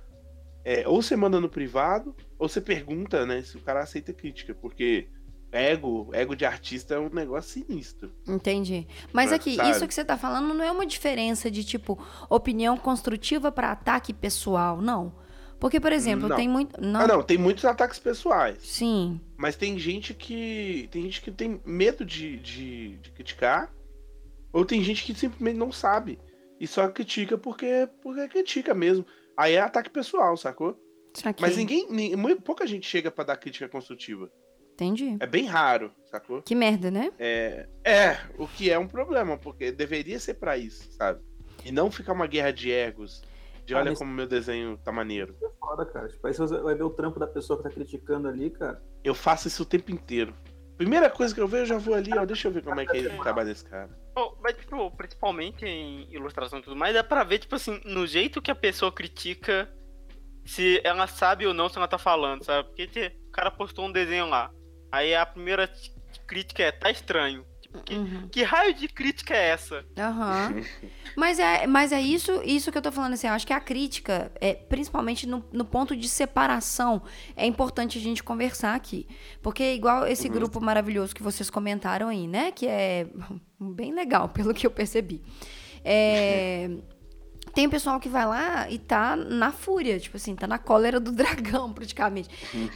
é, ou você manda no privado, ou você pergunta, né, se o cara aceita crítica, porque ego, ego de artista é um negócio sinistro. Entendi. Mas Ah, aqui, sabe? isso que você tá falando não é uma diferença de, tipo, opinião construtiva pra ataque pessoal, não. Porque, por exemplo, Não. tem muito. Não. Ah, não, tem muitos ataques pessoais, Sim. mas tem gente que tem gente que tem medo de, de, de criticar, ou tem gente que simplesmente não sabe e só critica porque porque critica mesmo. Aí é ataque pessoal, sacou? Saquei. Mas ninguém, ni- mu- pouca gente chega pra dar crítica construtiva. Entendi. É bem raro, sacou? Que merda, né? É, é, o que é um problema, porque deveria ser pra isso, sabe? E não ficar uma guerra de egos, de Ah, olha mas- como meu desenho tá maneiro. É foda, cara. Tipo, aí você vai ver o trampo da pessoa que tá criticando ali, cara. Eu faço isso o tempo inteiro. Primeira coisa que eu vejo, eu já vou ali, ó, deixa eu ver como é que é o trabalho desse cara. Mas, tipo, principalmente em ilustração e tudo mais, dá pra ver, tipo assim, no jeito que a pessoa critica, se ela sabe ou não se ela tá falando, sabe? Porque te- o cara postou um desenho lá. Aí a primeira crítica é, tá estranho. Tipo, que, Uhum. que raio de crítica é essa? Aham. [laughs] mas é, mas é isso, isso que eu tô falando assim. Eu acho que a crítica, é, principalmente no, no ponto de separação, é importante a gente conversar aqui. Porque, igual esse Uhum. grupo maravilhoso que vocês comentaram aí, né? Que é [laughs] bem legal, pelo que eu percebi. É. [laughs] Tem pessoal que vai lá e tá na fúria, tipo assim, tá na cólera do [laughs] dragão, praticamente.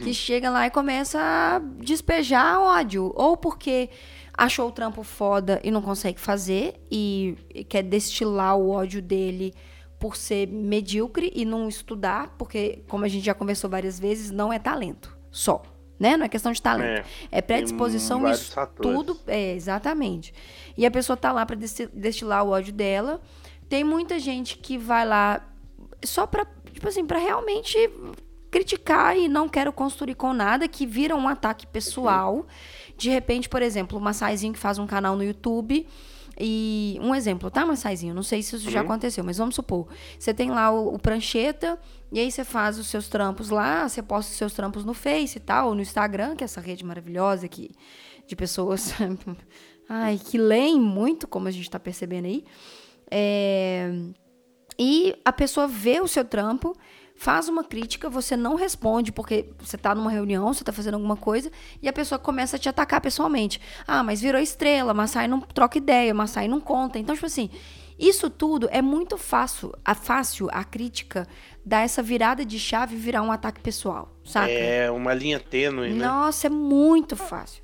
Que chega lá e começa a despejar ódio. Ou porque achou o trampo foda e não consegue fazer e quer destilar o ódio dele por ser medíocre e não estudar, porque, como a gente já conversou várias vezes, não é talento só. Né? Não é questão de talento. É, É predisposição e estudo. É, exatamente. E a pessoa tá lá pra desti- destilar o ódio dela. Tem muita gente que vai lá só pra, tipo assim, pra realmente criticar e não quero construir com nada, que vira um ataque pessoal. De repente, por exemplo, o Massaizinho que faz um canal no YouTube. E um exemplo, tá, Massaizinho? Não sei se isso já Uhum. aconteceu, mas vamos supor. Você tem lá o, o prancheta, e aí você faz os seus trampos lá, você posta os seus trampos no Face e tal, ou no Instagram, que é essa rede maravilhosa aqui de pessoas [laughs] ai, que leem muito, como a gente tá percebendo aí. É, E a pessoa vê o seu trampo, faz uma crítica, você não responde porque você tá numa reunião, você tá fazendo alguma coisa, e a pessoa começa a te atacar pessoalmente. Ah, mas virou estrela, Massai não troca ideia, Massai não conta. Então, tipo assim, isso tudo é muito fácil, a fácil a crítica dar essa virada de chave e virar um ataque pessoal, saca? É uma linha tênue, né? Nossa, é muito fácil.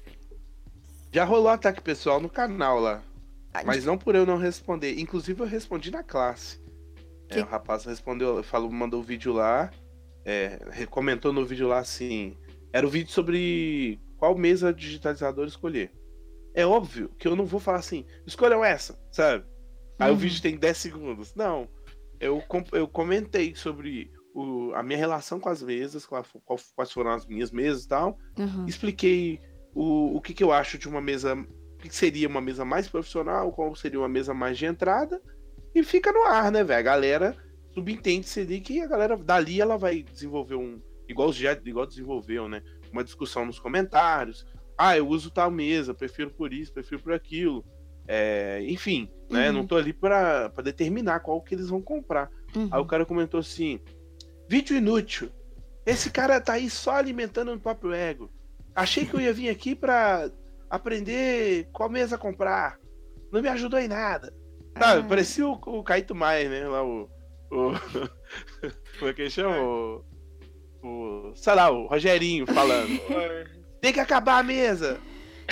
Já rolou ataque pessoal no canal lá. Mas não por eu não responder. Inclusive eu respondi na classe. É, o rapaz respondeu, falou, mandou o vídeo lá, é, comentou no vídeo lá assim. Era o vídeo sobre qual mesa digitalizador escolher. É óbvio que eu não vou falar assim, escolham essa, sabe? Aí o Uhum. vídeo tem 10 segundos. Não. Eu, eu comentei sobre o- a minha relação com as mesas, qual- qual- quais foram as minhas mesas e tal Uhum. expliquei o, o que, que eu acho de uma mesa. O que seria uma mesa mais profissional, qual seria uma mesa mais de entrada. E fica no ar, né, velho? A galera subentende-se ali que a galera dali ela vai desenvolver um. Igual já igual desenvolveu, né? Uma discussão nos comentários. Ah, eu uso tal mesa, prefiro por isso, prefiro por aquilo. É, enfim, né? Uhum. Não tô ali pra, pra determinar qual que eles vão comprar. Uhum. Aí o cara comentou assim: vídeo inútil. Esse cara tá aí só alimentando o próprio ego. Achei que eu ia vir aqui pra aprender qual mesa comprar. Não me ajudou em nada. Sabe, Ah. parecia o, o Caíto Maia, né? Lá o. o [laughs] como é que ele chama? O, o. Sei lá, o Rogerinho falando. [laughs] Tem que acabar a mesa!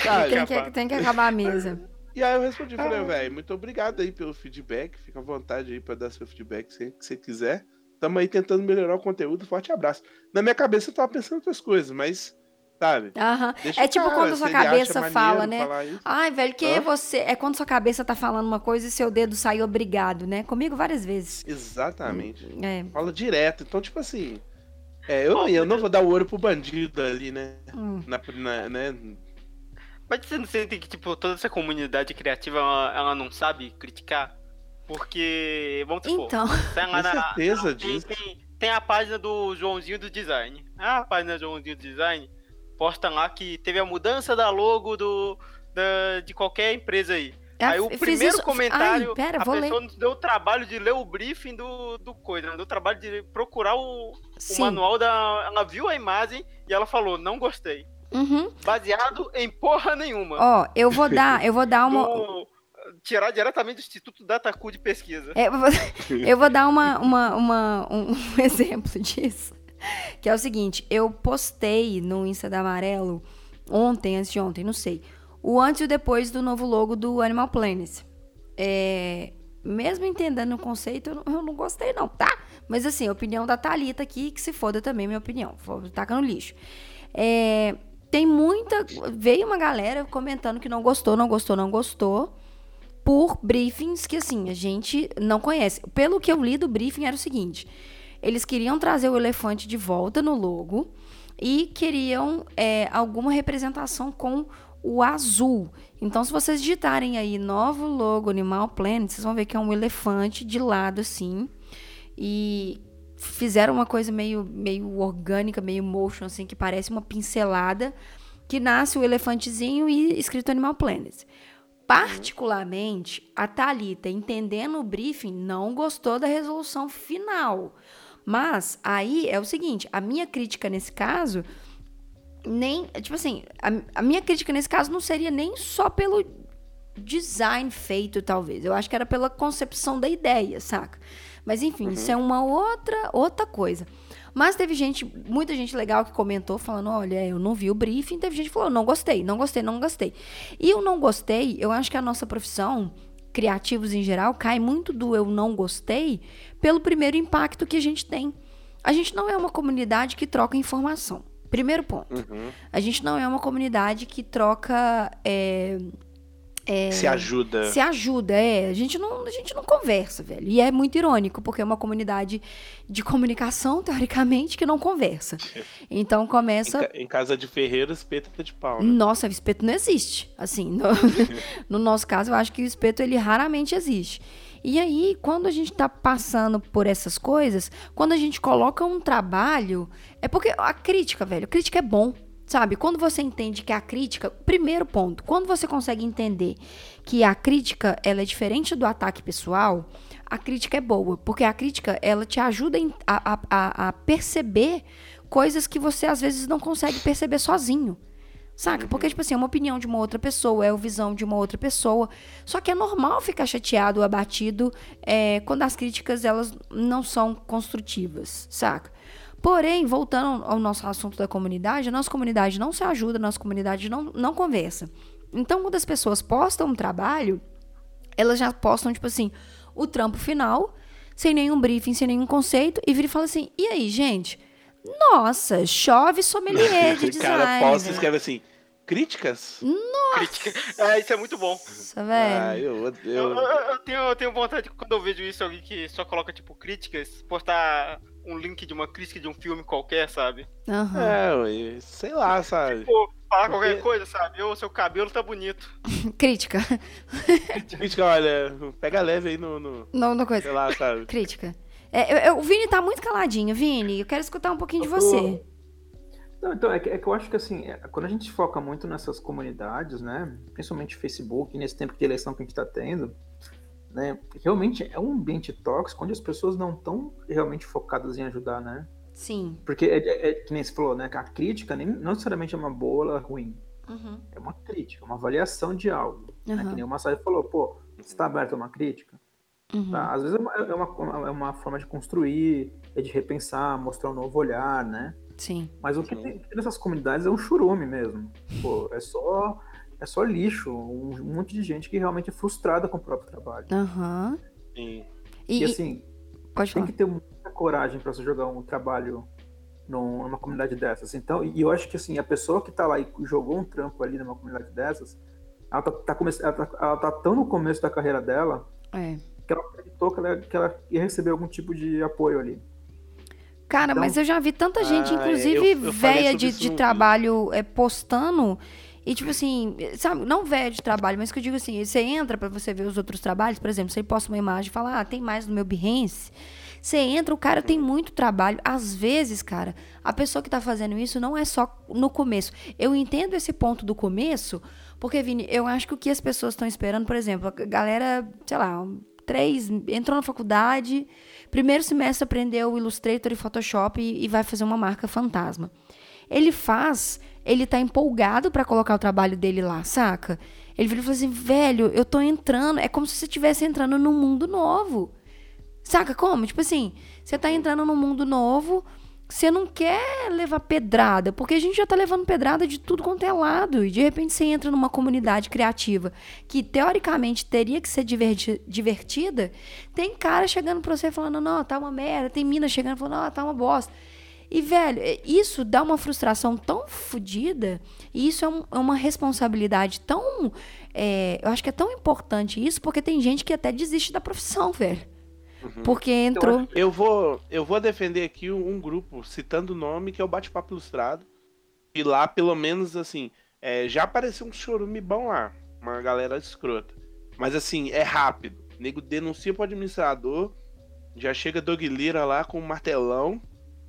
Sabe? Tem que, tem que acabar a mesa. E aí eu respondi, falei, velho, muito obrigado aí pelo feedback. Fica à vontade aí pra dar seu feedback sempre que você quiser. Tamo aí tentando melhorar o conteúdo. Forte abraço. Na minha cabeça eu tava pensando outras coisas, mas, sabe? Aham. deixa É tipo cara, quando sua cabeça fala, né? Ai, velho, quem é Hã? você? É quando sua cabeça tá falando uma coisa e seu dedo sai obrigado, né? Comigo várias vezes. Exatamente. É. Fala direto. Então, tipo assim. É, eu, não, eu não vou dar o ouro pro bandido ali, né? Hum. Na, na- né? Mas você não sente que, tipo, toda essa comunidade criativa, ela, ela não sabe criticar? Porque, vamos supor, Então, tá lá Tem na, certeza tem, disso. tem, tem a página do Joãozinho do Design. Ah, a página do Joãozinho do Design posta lá que teve a mudança da logo do, da- de qualquer empresa aí. Aí o eu fiz primeiro isso- comentário, Ai, pera, a ler. pessoa nos deu o trabalho de ler o briefing do, do coisa, né? deu o trabalho de procurar o, o manual da. Ela viu a imagem e ela falou, não gostei. Uhum. Baseado em porra nenhuma. Ó, eu vou dar, eu vou dar uma. [laughs] Do- tirar diretamente do Instituto Datacu de pesquisa. É, eu vou- [laughs] eu vou dar uma, uma, uma- um, um [laughs] exemplo disso. [laughs] Que é o seguinte, eu postei no Insta da Amarelo ontem, antes de ontem, não sei. O antes e o depois do novo logo do Animal Planet. É, mesmo entendendo o conceito, eu não, eu não gostei não, tá? Mas assim, a opinião da Thalita aqui, que se foda também, minha opinião. Vou tacar no lixo. É, tem muita... Veio uma galera comentando que não gostou, não gostou, não gostou por briefings que, assim, a gente não conhece. Pelo que eu li do briefing, era o seguinte: eles queriam trazer o elefante de volta no logo e queriam é, alguma representação com o azul. Então, se vocês digitarem aí novo logo Animal Planet, vocês vão ver que é um elefante de lado, assim. E fizeram uma coisa meio, meio orgânica, meio motion, assim, que parece uma pincelada, que nasce o elefantezinho e escrito Animal Planet. Particularmente, a Thalita, entendendo o briefing, não gostou da resolução final. Mas aí é o seguinte, a minha crítica nesse caso nem, tipo assim, a, a minha crítica nesse caso não seria nem só pelo design feito, talvez. Eu acho que era pela concepção da ideia, saca? Mas enfim, isso é uma outra outra coisa. Mas teve gente, muita gente legal que comentou falando, olha, eu não vi o briefing, teve gente que falou, não gostei, não gostei, não gostei. E eu não gostei, eu acho que a nossa profissão, criativos em geral, cai muito do eu não gostei pelo primeiro impacto que a gente tem. A gente não é uma comunidade que troca informação. Primeiro ponto. Uhum. A gente não é uma comunidade que troca. é, Se ajuda. se ajuda, é. A gente, não, a gente não conversa, velho. E é muito irônico, porque é uma comunidade de comunicação, [laughs] teoricamente, que não conversa. Então Em, começa. ca- em casa de Ferreira, espeta de pau. Né? Nossa, o espeto não existe. Assim, no, [laughs] no nosso caso, eu acho que o espeto ele raramente existe. E aí, quando a gente tá passando por essas coisas, quando a gente coloca um trabalho, é porque a crítica, velho, crítica é bom. Sabe, quando você entende que a crítica, primeiro ponto, quando você consegue entender que a crítica ela é diferente do ataque pessoal, a crítica é boa, porque a crítica ela te ajuda a, a- a- a perceber coisas que você às vezes não consegue perceber sozinho. Saca? Porque, tipo assim, é uma opinião de uma outra pessoa, é a visão de uma outra pessoa. Só que é normal ficar chateado, abatido, é, quando as críticas, elas não são construtivas, saca? Porém, voltando ao nosso assunto da comunidade, a nossa comunidade não se ajuda, a nossa comunidade não, não conversa. Então, quando as pessoas postam um trabalho, elas já postam, tipo assim, o trampo final, sem nenhum briefing, sem nenhum conceito, e vira e fala assim: e aí, gente? Nossa, chove sommelier [laughs] de O design. cara posta e escreve assim: críticas? Crítica. É, isso é muito bom. Nossa, velho. Ah, eu, Eu, eu, eu- eu tenho, eu tenho vontade, quando eu vejo isso, alguém que só coloca, tipo, críticas, postar um link de uma crítica de um filme qualquer, sabe? Aham. É, sei lá, sabe? Pô, falar qualquer Porque- coisa, sabe? Ô, seu cabelo tá bonito. [laughs] Crítica. [laughs] Crítica, olha, pega leve aí no, no Não, não coisa. sei lá, sabe? Crítica. É, eu- eu- o Vini tá muito caladinho. Vini, eu quero escutar um pouquinho de você. Não, então, é que, é que eu acho que assim, é, quando a gente foca muito nessas comunidades, né? Principalmente Facebook, nesse tempo de eleição que a gente está tendo, né? Realmente é um ambiente tóxico onde as pessoas não estão realmente focadas em ajudar, né? Sim. Porque é, é, é que nem você falou, né? Que a crítica nem, não necessariamente é uma boa ou ruim. Uhum. É uma crítica, uma avaliação de algo. Né? Uhum. Que nem o Massai falou, pô, você está aberto a uma crítica? Uhum. Tá? Às vezes é uma, é, uma, é uma forma de construir, é de repensar, mostrar um novo olhar, né? Sim. Mas o que tem nessas comunidades é um churume mesmo. Pô, é só, é só lixo, um, monte de gente que realmente é frustrada com o próprio trabalho. Aham. Sim. E, E, assim, pode tem falar. que ter muita coragem para você jogar um trabalho num- numa comunidade dessas. Então, e eu acho que assim, a pessoa que tá lá e jogou um trampo ali numa comunidade dessas, ela tá, tá, come- ela tá, ela tá tão no começo da carreira dela É. que ela acreditou que ela, que ela ia receber algum tipo de apoio ali. Cara, Então- mas eu já vi tanta gente, Ah, inclusive eu- eu falei véia sobre de, de trabalho é, postando. E, tipo assim, sabe, não de trabalho, mas que eu digo assim, você entra pra você ver os outros trabalhos, por exemplo, você posta uma imagem e fala, ah, tem mais no meu Behance. Você entra, o cara tem muito trabalho. Às vezes, cara, a pessoa que tá fazendo isso não é só no começo. Eu entendo esse ponto do começo, porque, Vini, eu acho que o que as pessoas estão esperando, por exemplo, a galera, sei lá, três, entrou na faculdade, primeiro semestre aprendeu Illustrator e Photoshop e, e vai fazer uma marca fantasma. Ele faz, ele tá empolgado pra colocar o trabalho dele lá, saca? Ele vira e fala assim, velho, eu tô entrando, é como se você estivesse entrando num mundo novo. Saca como? Tipo assim, você tá entrando num mundo novo, você não quer levar pedrada, porque a gente já tá levando pedrada de tudo quanto é lado. E de repente você entra numa comunidade criativa que teoricamente teria que ser diverti- divertida. Tem cara chegando pra você falando, não, tá uma merda. Tem mina chegando falando, não, tá uma bosta. E, velho, é- isso dá uma frustração tão fodida, e isso é, um- é uma responsabilidade tão. é, eu acho que é tão importante isso, porque tem gente que até desiste da profissão, velho. Porque entrou. Eu vou, eu vou defender aqui um, grupo, citando o nome, que é o Bate-Papo Ilustrado. E lá, pelo menos, assim, é, já apareceu um chorume bom lá. Uma galera escrota. Mas, assim, é rápido. O nego denuncia pro administrador, já chega Doug Lira lá com um martelão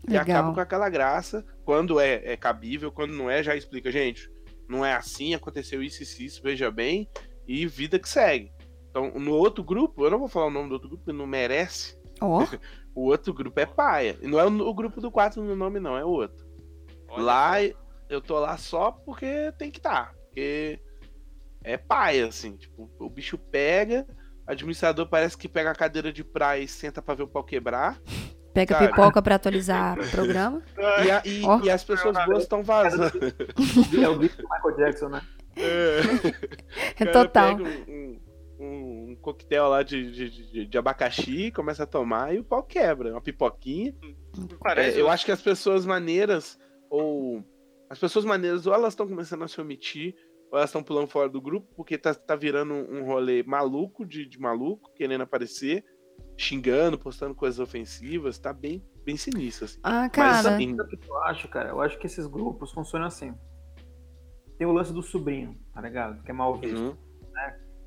e Legal. acaba com aquela graça. Quando é, é cabível, quando não é, já explica, gente, não é assim, aconteceu isso, isso, isso, veja bem, e vida que segue. Então, no outro grupo, eu não vou falar o nome do outro grupo, porque não merece. Ó, [laughs] O outro grupo é paia. E não é o, o grupo do 4 no nome, não, é o outro. Olha lá, eu tô lá só porque tem que estar. porque é paia, assim. Tipo, o bicho pega, o administrador parece que pega a cadeira de praia e senta pra ver o pau quebrar. Pega Cara. pipoca pra atualizar o programa. E, a- e- Ó. e as pessoas boas estão vazando. É o grito do Michael Jackson, né? É [laughs] cara total. pega um, um- um- um coquetel lá de, de, de- de abacaxi, começa a tomar e o pau quebra. Uma pipoquinha. Parece É, eu acho que as pessoas maneiras, ou. As pessoas maneiras, ou elas estão começando a se omitir, ou elas estão pulando fora do grupo, porque tá, tá virando um rolê maluco de, de maluco, querendo aparecer, xingando, postando coisas ofensivas, tá bem, bem sinistro, assim. Ah, Mas cara. assim, Sabe o que eu acho, cara? Eu acho que esses grupos funcionam assim. Tem o lance do sobrinho, tá ligado? Que é mal visto. uhum,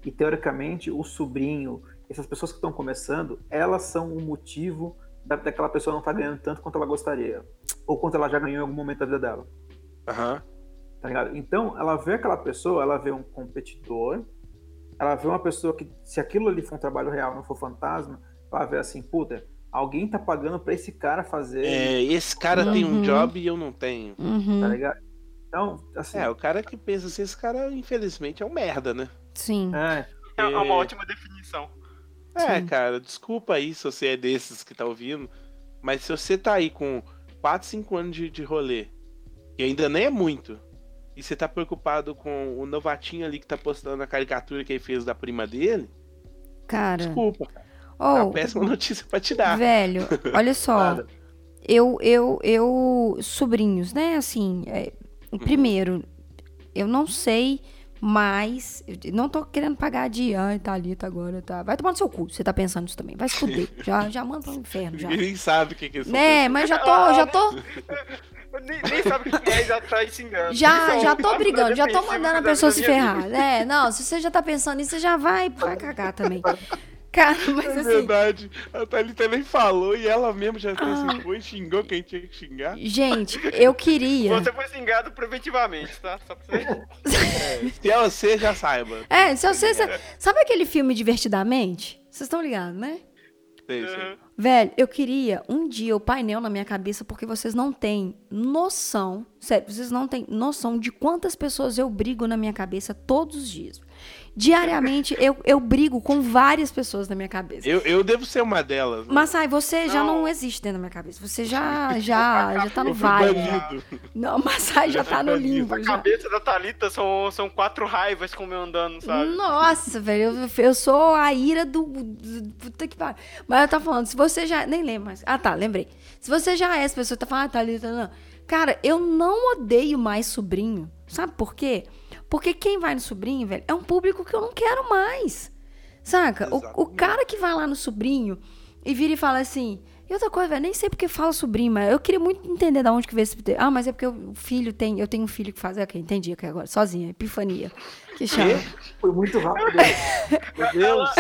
E teoricamente, o sobrinho, essas pessoas que estão começando, elas são o motivo da, daquela pessoa não estar ganhando tanto quanto ela gostaria. Ou quanto ela já ganhou em algum momento da vida dela. aham, Tá ligado? Então, ela vê aquela pessoa, ela vê um competidor, ela vê uma pessoa que, se aquilo ali for um trabalho real, não for fantasma, ela vê assim, puta, alguém tá pagando pra esse cara fazer, É, esse cara tem um Uhum. job e eu não tenho. tá Uhum, ligado? Então, assim, É, o cara que pensa assim, esse cara, infelizmente, é um merda, né? sim. é, É uma ótima definição. É, Sim. cara, desculpa aí se você é desses que tá ouvindo, mas se você tá aí com 4, 5 anos de, de rolê, e ainda nem é muito, e você tá preocupado com o novatinho ali que tá postando a caricatura que ele fez da prima dele, Cara. desculpa, cara. É uma Oh, péssima [laughs] notícia pra te dar. velho, olha só. nada. Eu, eu, eu. Sobrinhos, né? Assim, é, primeiro, eu não sei mais. não tô querendo pagar de. Ai, Thalita agora, tá. Vai tomar no seu cu. Você tá pensando isso também. Vai se fuder. [laughs] já, já manda pro inferno, já. Ninguém sabe o que que é isso. Né, mas já tô, já tô, [laughs] Nem, nem sabe o que é e já tá xingando. já, é já tô brigando, já tô mandando a pessoa se ferrar, né? Não, se você já tá pensando nisso, você já vai, vai cagar também. Cara, mas É assim. verdade. A Thalita nem falou e ela mesma já Ah. antecipou e xingou quem tinha que xingar. Gente, eu queria. Você foi xingado preventivamente, tá? Só pra você. [laughs] É, se ela você já saiba. É, se você. Sabe aquele filme Divertidamente? Vocês estão ligados, né? Sei, sei. Uhum. Velho, eu queria um dia o painel na minha cabeça, porque vocês não têm noção, sério, vocês não têm noção de quantas pessoas eu brigo na minha cabeça todos os dias. Diariamente eu, eu brigo com várias pessoas na minha cabeça. Eu, eu devo ser uma delas. né? Mas sai, você já não Não. existe dentro da minha cabeça. Você já [laughs] já já tá no vale. banido. Não, mas sai já tá no limbo. A Já. cabeça da Thalita são, são quatro raivas como eu andando, sabe? Nossa, velho, eu, eu sou a ira do, do- Puta que pariu. Mas eu tava falando, se você já. Nem lembro mais. Ah, tá, lembrei. Se você já é essa pessoa que tá falando, ah, ali, tá, não. Cara, eu não odeio mais sobrinho. Sabe por quê? Porque quem vai no sobrinho, velho, é um público que eu não quero mais. Saca? O, o cara que vai lá no sobrinho e vira e fala assim. E outra coisa, velho, nem sei porque fala sobrinho, mas eu queria muito entender de onde que veio esse. Ah, mas é porque o filho tem. Eu tenho um filho que faz. Ok, entendi aqui agora. Sozinha, epifania. Que chama. Foi muito rápido. [laughs] Meu Deus.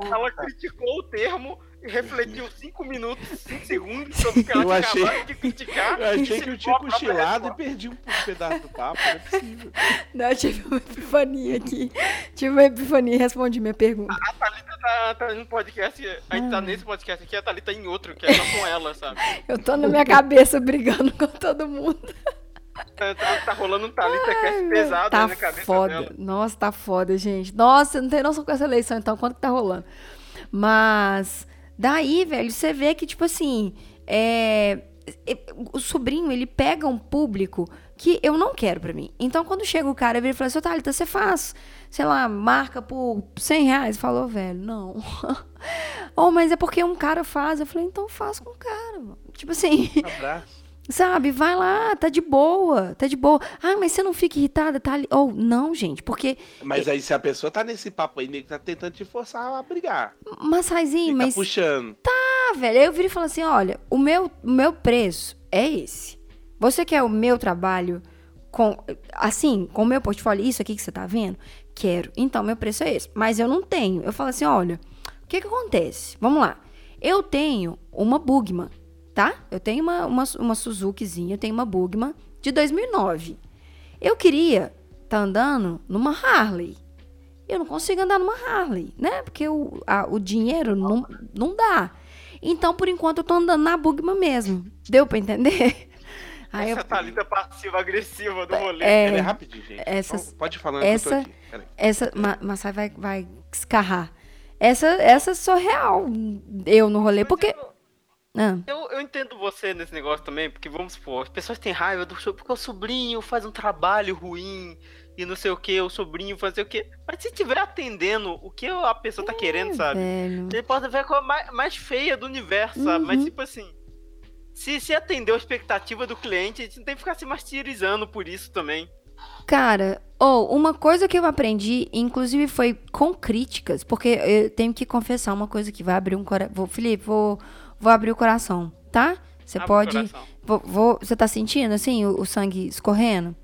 Ela criticou o termo refletiu cinco minutos, cinco segundos sobre o que ela achei- de criticar. Eu achei que eu tinha cochilado e perdi um pedaço do papo. Não é possível. Não, eu tive uma epifania aqui. Tive uma epifania e respondi minha pergunta. A Thalita tá, tá no podcast, a gente tá Ah. nesse podcast aqui, a Thalita em outro, que é só com ela, sabe? Eu tô na minha cabeça brigando com todo mundo. Tá, tá- tá rolando um Thalita cast pesado tá na cabeça foda. dela. Nossa, tá foda, gente. Nossa, não tem noção com essa eleição, então, quanto que tá rolando. Mas, daí, velho, você vê que, tipo assim, é, é, o sobrinho, ele pega um público que eu não quero pra mim. Então, quando chega o cara, ele fala assim, Thalita, você faz, sei lá, marca por 100 reais? Falou, velho, não. [laughs] oh, mas é porque um cara faz. Eu falei, então faz com o cara. mano. Tipo assim... Abraço. Sabe, vai lá, tá de boa, tá de boa. Ah, mas você não fica irritada, tá ali. Ou, não, gente, porque. Mas aí se a pessoa tá nesse papo aí, nego tá tentando te forçar a brigar. Mas, Raizinho, mas. puxando. Ah, velho, aí eu viro e falo assim: olha, o meu, o meu preço é esse. Você quer o meu trabalho com. Assim, com o meu portfólio, isso aqui que você tá vendo? Quero. Então, meu preço é esse. Mas eu não tenho. Eu falo assim: olha, o que que acontece? Vamos lá. Eu tenho uma Bugman, tá? Eu tenho uma, uma, uma Suzukizinha, eu tenho uma Bugman de 2009. Eu queria tá andando numa Harley. Eu não consigo andar numa Harley, né? Porque o, a- o dinheiro não, não dá. Então, por enquanto, eu tô andando na Bugman mesmo. Deu pra entender? [laughs] Aí eu, Essa Thalita passiva-agressiva do rolê. é, Pera aí, rapidinho, gente. essas- Então, Pode falar essa- que eu tô aqui. Peraí. essa. Ma, Massai vai, vai escarrar. Essa, essa sou real. Eu no rolê, porque. Ah, Eu, eu entendo você nesse negócio também, porque vamos supor, as pessoas têm raiva do porque o sobrinho faz um trabalho ruim e não sei o que, o sobrinho fazer o que. Mas se estiver atendendo o que a pessoa tá querendo, sabe? velho. Ele pode ver a coisa mais, mais feia do universo, sabe? Mas Uhum. tipo assim. Se, se atendeu a expectativa do cliente, a gente não tem que ficar se martirizando por isso também. Cara, ou uma coisa que eu aprendi, inclusive foi com críticas, porque eu tenho que confessar uma coisa que vai abrir um coração. Felipe, vou, vou abrir o coração, tá? Você Abre pode. vou- vou- você tá sentindo, assim, o, o sangue escorrendo?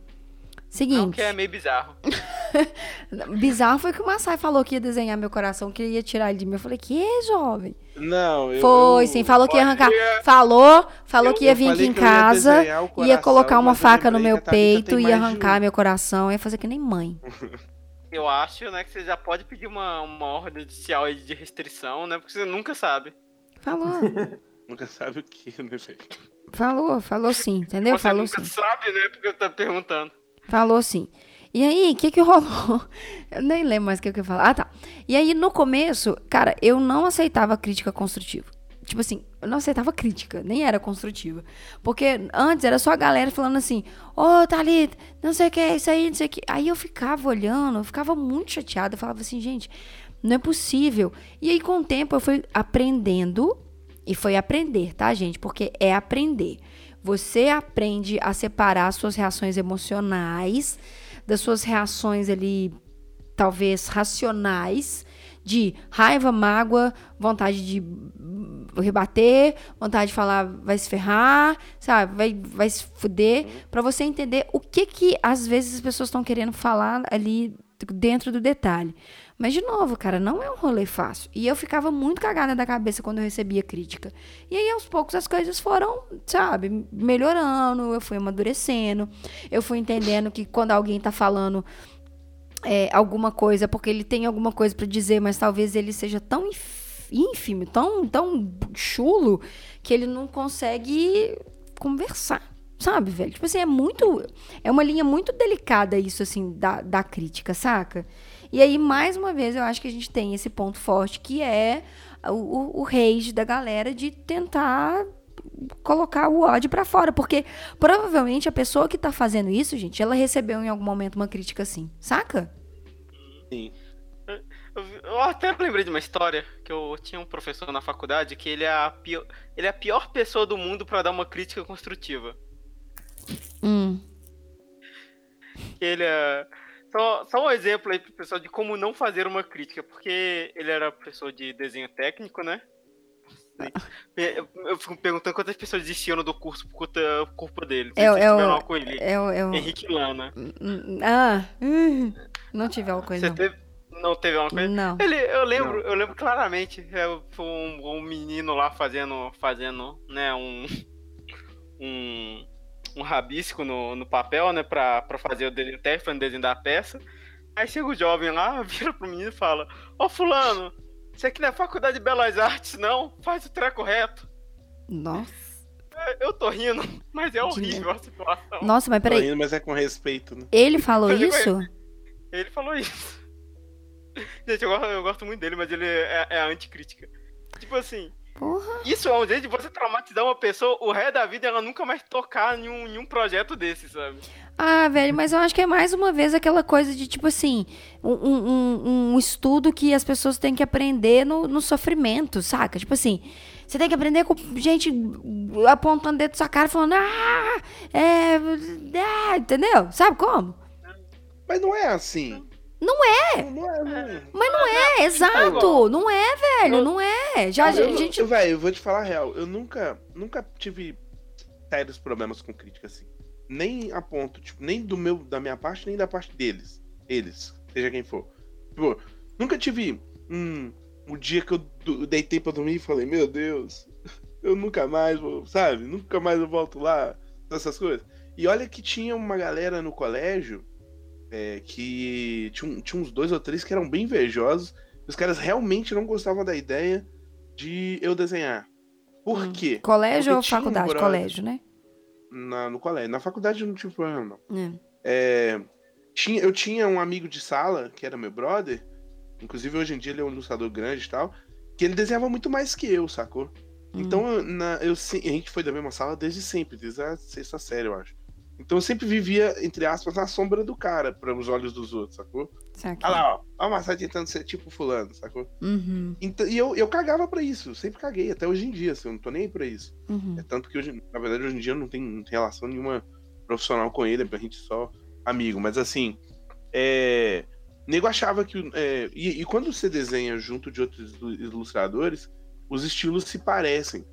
Seguinte. Não, que é meio bizarro. [laughs] Bizarro foi que o Massai falou que ia desenhar meu coração, que ia tirar ele de mim. Eu falei, que jovem? Não, eu. Foi, sim, falou que ia arrancar. Falou, falou Eu- que ia vir aqui em ia casa, ia coração, colocar uma faca no meu peito, ia de arrancar um. meu coração, ia fazer que nem mãe. [laughs] Eu acho, né, que você já pode pedir uma, uma ordem judicial de restrição, né? Porque você nunca sabe. Falou, [laughs] Nunca sabe o que, né, velho? falou, falou sim, entendeu? você Falou nunca sim. sabe, né? Porque eu tô perguntando. Falou sim. E aí, o que que rolou? [laughs] Eu nem lembro mais o que que eu ia falar. Ah, tá. E aí, no começo, cara, eu não aceitava crítica construtiva. Tipo assim, eu não aceitava crítica, nem era construtiva. Porque antes era só a galera falando assim, ô, Thalita, não sei o que, isso aí, não sei o que. Aí eu ficava olhando, eu ficava muito chateada. Eu falava assim, gente, não é possível. E aí, com o tempo, eu fui aprendendo, e foi aprender, tá, gente? Porque é aprender. Você aprende a separar suas reações emocionais das suas reações ali, talvez racionais, de raiva, mágoa, vontade de rebater, vontade de falar vai se ferrar, sabe? Vai, vai se fuder, pra você entender o que que às vezes as pessoas estão querendo falar ali dentro do detalhe. Mas, de novo, cara, não é um rolê fácil. E eu ficava muito cagada da cabeça quando eu recebia crítica. E aí, aos poucos, as coisas foram, sabe, melhorando, eu fui amadurecendo, eu fui entendendo que quando alguém tá falando é, alguma coisa, porque ele tem alguma coisa para dizer, mas talvez ele seja tão ínfimo, tão, tão chulo, que ele não consegue conversar. Sabe, velho? Tipo assim, é muito. É uma linha muito delicada isso, assim, da, da crítica, saca? E aí, mais uma vez, eu acho que a gente tem esse ponto forte que é o, o, o rage da galera de tentar colocar o ódio para fora, porque provavelmente a pessoa que tá fazendo isso, gente, ela recebeu em algum momento uma crítica assim, saca? Sim. Eu até lembrei de uma história que eu tinha um professor na faculdade que ele é a pior, ele é a pior pessoa do mundo para dar uma crítica construtiva. Hum. Ele é só, só um exemplo aí pro pessoal de como não fazer uma crítica, porque ele era professor de desenho técnico, né? Eu fico perguntando quantas pessoas desistiram do curso por culpa dele. É, é, o, com ele. é o... Henrique Lana. Ah, hum, não tive alguma coisa. Você teve, não teve uma coisa? Não. Ele, eu lembro, não. eu lembro claramente. É, foi um, um, menino lá fazendo, fazendo, né, um, um, um rabisco no, no papel, né, pra, pra fazer o desenho técnico, o desenho da peça. Aí chega o jovem lá, [laughs] vira pro menino e fala: Ó, oh, Fulano, você aqui não é faculdade de Belas Artes, não? Faz o treco reto. Nossa. É, eu tô rindo, mas é horrível a situação. Nossa, mas peraí. Tô rindo, mas é com respeito, né? Ele falou isso? Ele falou isso. [laughs] Gente, eu gosto, eu gosto muito dele, mas ele é, é anticrítica. Tipo assim, Porra. Isso é um jeito de você traumatizar uma pessoa o resto da vida e ela nunca mais tocar em um, em um projeto desse, sabe? Ah, velho, mas eu acho que é mais uma vez aquela coisa de, tipo assim, um, um, um estudo que as pessoas têm que aprender no, no sofrimento, saca? Tipo assim, você tem que aprender com gente apontando dentro da sua cara falando, ah, é, é, entendeu? Sabe como? Mas não é assim. Não é. É, é. Mas não é, exato. Não é, velho, não é. Já a gente. Velho, eu vou te falar a real. Eu nunca, nunca tive sérios problemas com crítica assim. Nem a ponto, tipo, nem do meu, da minha parte, nem da parte deles. Eles, seja quem for. Tipo, nunca tive um, um dia que eu deitei pra dormir e falei, meu Deus, eu nunca mais vou, sabe? Nunca mais eu volto lá, essas coisas. E olha que tinha uma galera no colégio é, que tinha, tinha uns dois ou três que eram bem invejosos. Os caras realmente não gostavam da ideia de eu desenhar. Por hum. quê? Colégio Porque ou faculdade? Um colégio, né? Na, no colégio. Na faculdade não tinha problema, não. É. É, tinha, eu tinha um amigo de sala, que era meu brother. Inclusive, hoje em dia ele é um ilustrador grande e tal. Que ele desenhava muito mais que eu, sacou? Hum. Então, na, eu, a gente foi da mesma sala desde sempre, desde a sexta série, eu acho. Então eu sempre vivia, entre aspas, na sombra do cara, para os olhos dos outros, sacou? Olha lá, ó. Olha o Massai tentando ser tipo fulano, sacou? Uhum. Então, e eu, eu cagava pra isso, sempre caguei, até hoje em dia, assim, eu não tô nem aí pra isso. Uhum. É tanto que hoje, na verdade, hoje em dia eu não tenho, relação nenhuma profissional com ele, é pra gente só amigo. Mas assim, é. Nego achava que. É, e, e quando você desenha junto de outros ilustradores, os estilos se parecem.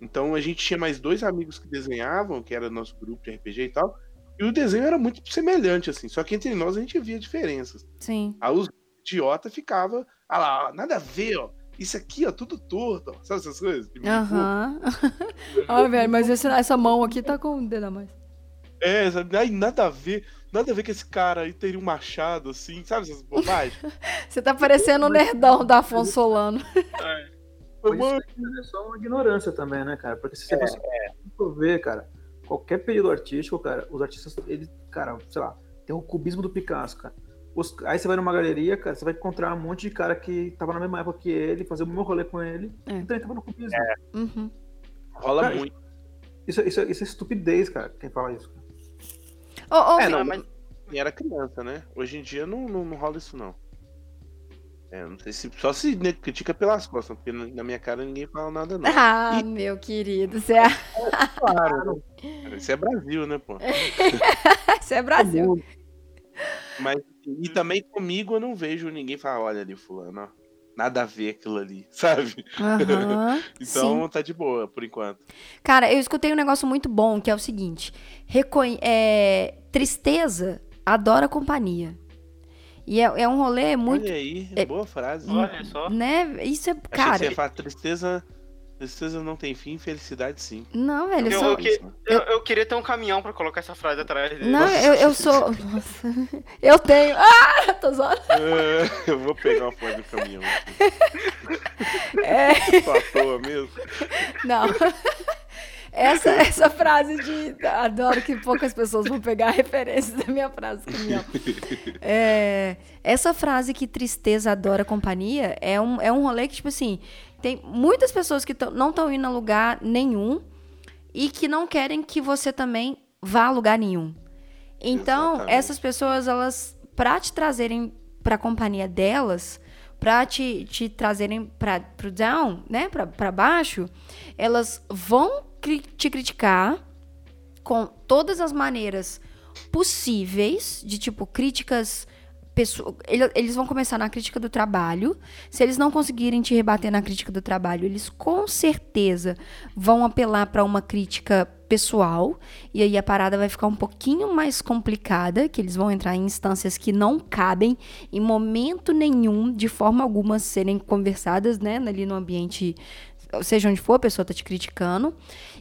Então a gente tinha mais dois amigos que desenhavam, que era nosso grupo de RPG e tal. E o desenho era muito semelhante, assim. Só que entre nós a gente via diferenças. Sim. Aí os idiota ficava, ah lá, nada a ver, ó. Isso aqui, ó, tudo torto, ó. Sabe essas coisas? Aham. Uhum. [laughs] velho, mas esse, essa mão aqui tá com o dedo a mais. É, sabe? Aí nada a ver. Nada a ver que esse cara aí teria um machado, assim, sabe essas bobagens? [laughs] Você tá parecendo o nerdão da Afonso Solano. [laughs] É. Isso é só uma ignorância também, né, cara? Porque se você é, for ver, cara, qualquer período artístico, cara, os artistas, ele, cara, sei lá, tem o cubismo do Picasso, cara. Os, aí você vai numa galeria, cara, você vai encontrar um monte de cara que tava na mesma época que ele, fazer o mesmo rolê com ele, é. então ele tava no cubismo. É. Uhum. Rola cara, muito. Isso, isso, isso, é estupidez, cara, quem fala isso. Oh, oh, é, não, mas era criança, né? Hoje em dia não, não, não rola isso, não. É, não sei se. Só se né, critica pelas costas, porque na minha cara ninguém fala nada, não. [laughs] Ah, e... meu querido, você é. Claro. [laughs] Isso é Brasil, né, pô? [laughs] Isso é Brasil. Mas, e também comigo eu não vejo ninguém falar, olha ali, fulano, ó. Nada a ver aquilo ali, sabe? Uhum, então sim. tá de boa, por enquanto. Cara, eu escutei um negócio muito bom, que é o seguinte: reconhe é, tristeza adora companhia. E é, é um rolê muito. Olha aí, é- boa frase. Olha só. Né? Isso é. Achei que Cara. você ia falar, tristeza, tristeza não tem fim, felicidade sim. Não, velho, eu Eu, sou. eu, que- eu- eu queria ter um caminhão pra colocar essa frase atrás dele. Não, eu, eu sou. Nossa. [laughs] Eu tenho. Ah, [laughs] tô zoando. [laughs] É, eu vou pegar uma foto do caminhão. aqui. É, Tô à toa mesmo. não. Essa, [laughs] essa frase de. Adoro que poucas pessoas vão pegar a referência da minha frase caminhão. É, essa frase que tristeza adora companhia é um, é um rolê que, tipo assim, tem muitas pessoas que tão- não estão indo a lugar nenhum e que não querem que você também vá a lugar nenhum. Então, Exatamente. essas pessoas, elas, pra te trazerem pra companhia delas, pra te, te trazerem pra, pro down, né, pra, pra baixo, elas vão cri- te criticar com todas as maneiras possíveis, de tipo, críticas. Eles vão começar na crítica do trabalho. Se eles não conseguirem te rebater na crítica do trabalho, eles com certeza vão apelar para uma crítica pessoal. E aí a parada vai ficar um pouquinho mais complicada, que eles vão entrar em instâncias que não cabem em momento nenhum, de forma alguma, serem conversadas, né, ali no ambiente, seja onde for, a pessoa tá te criticando.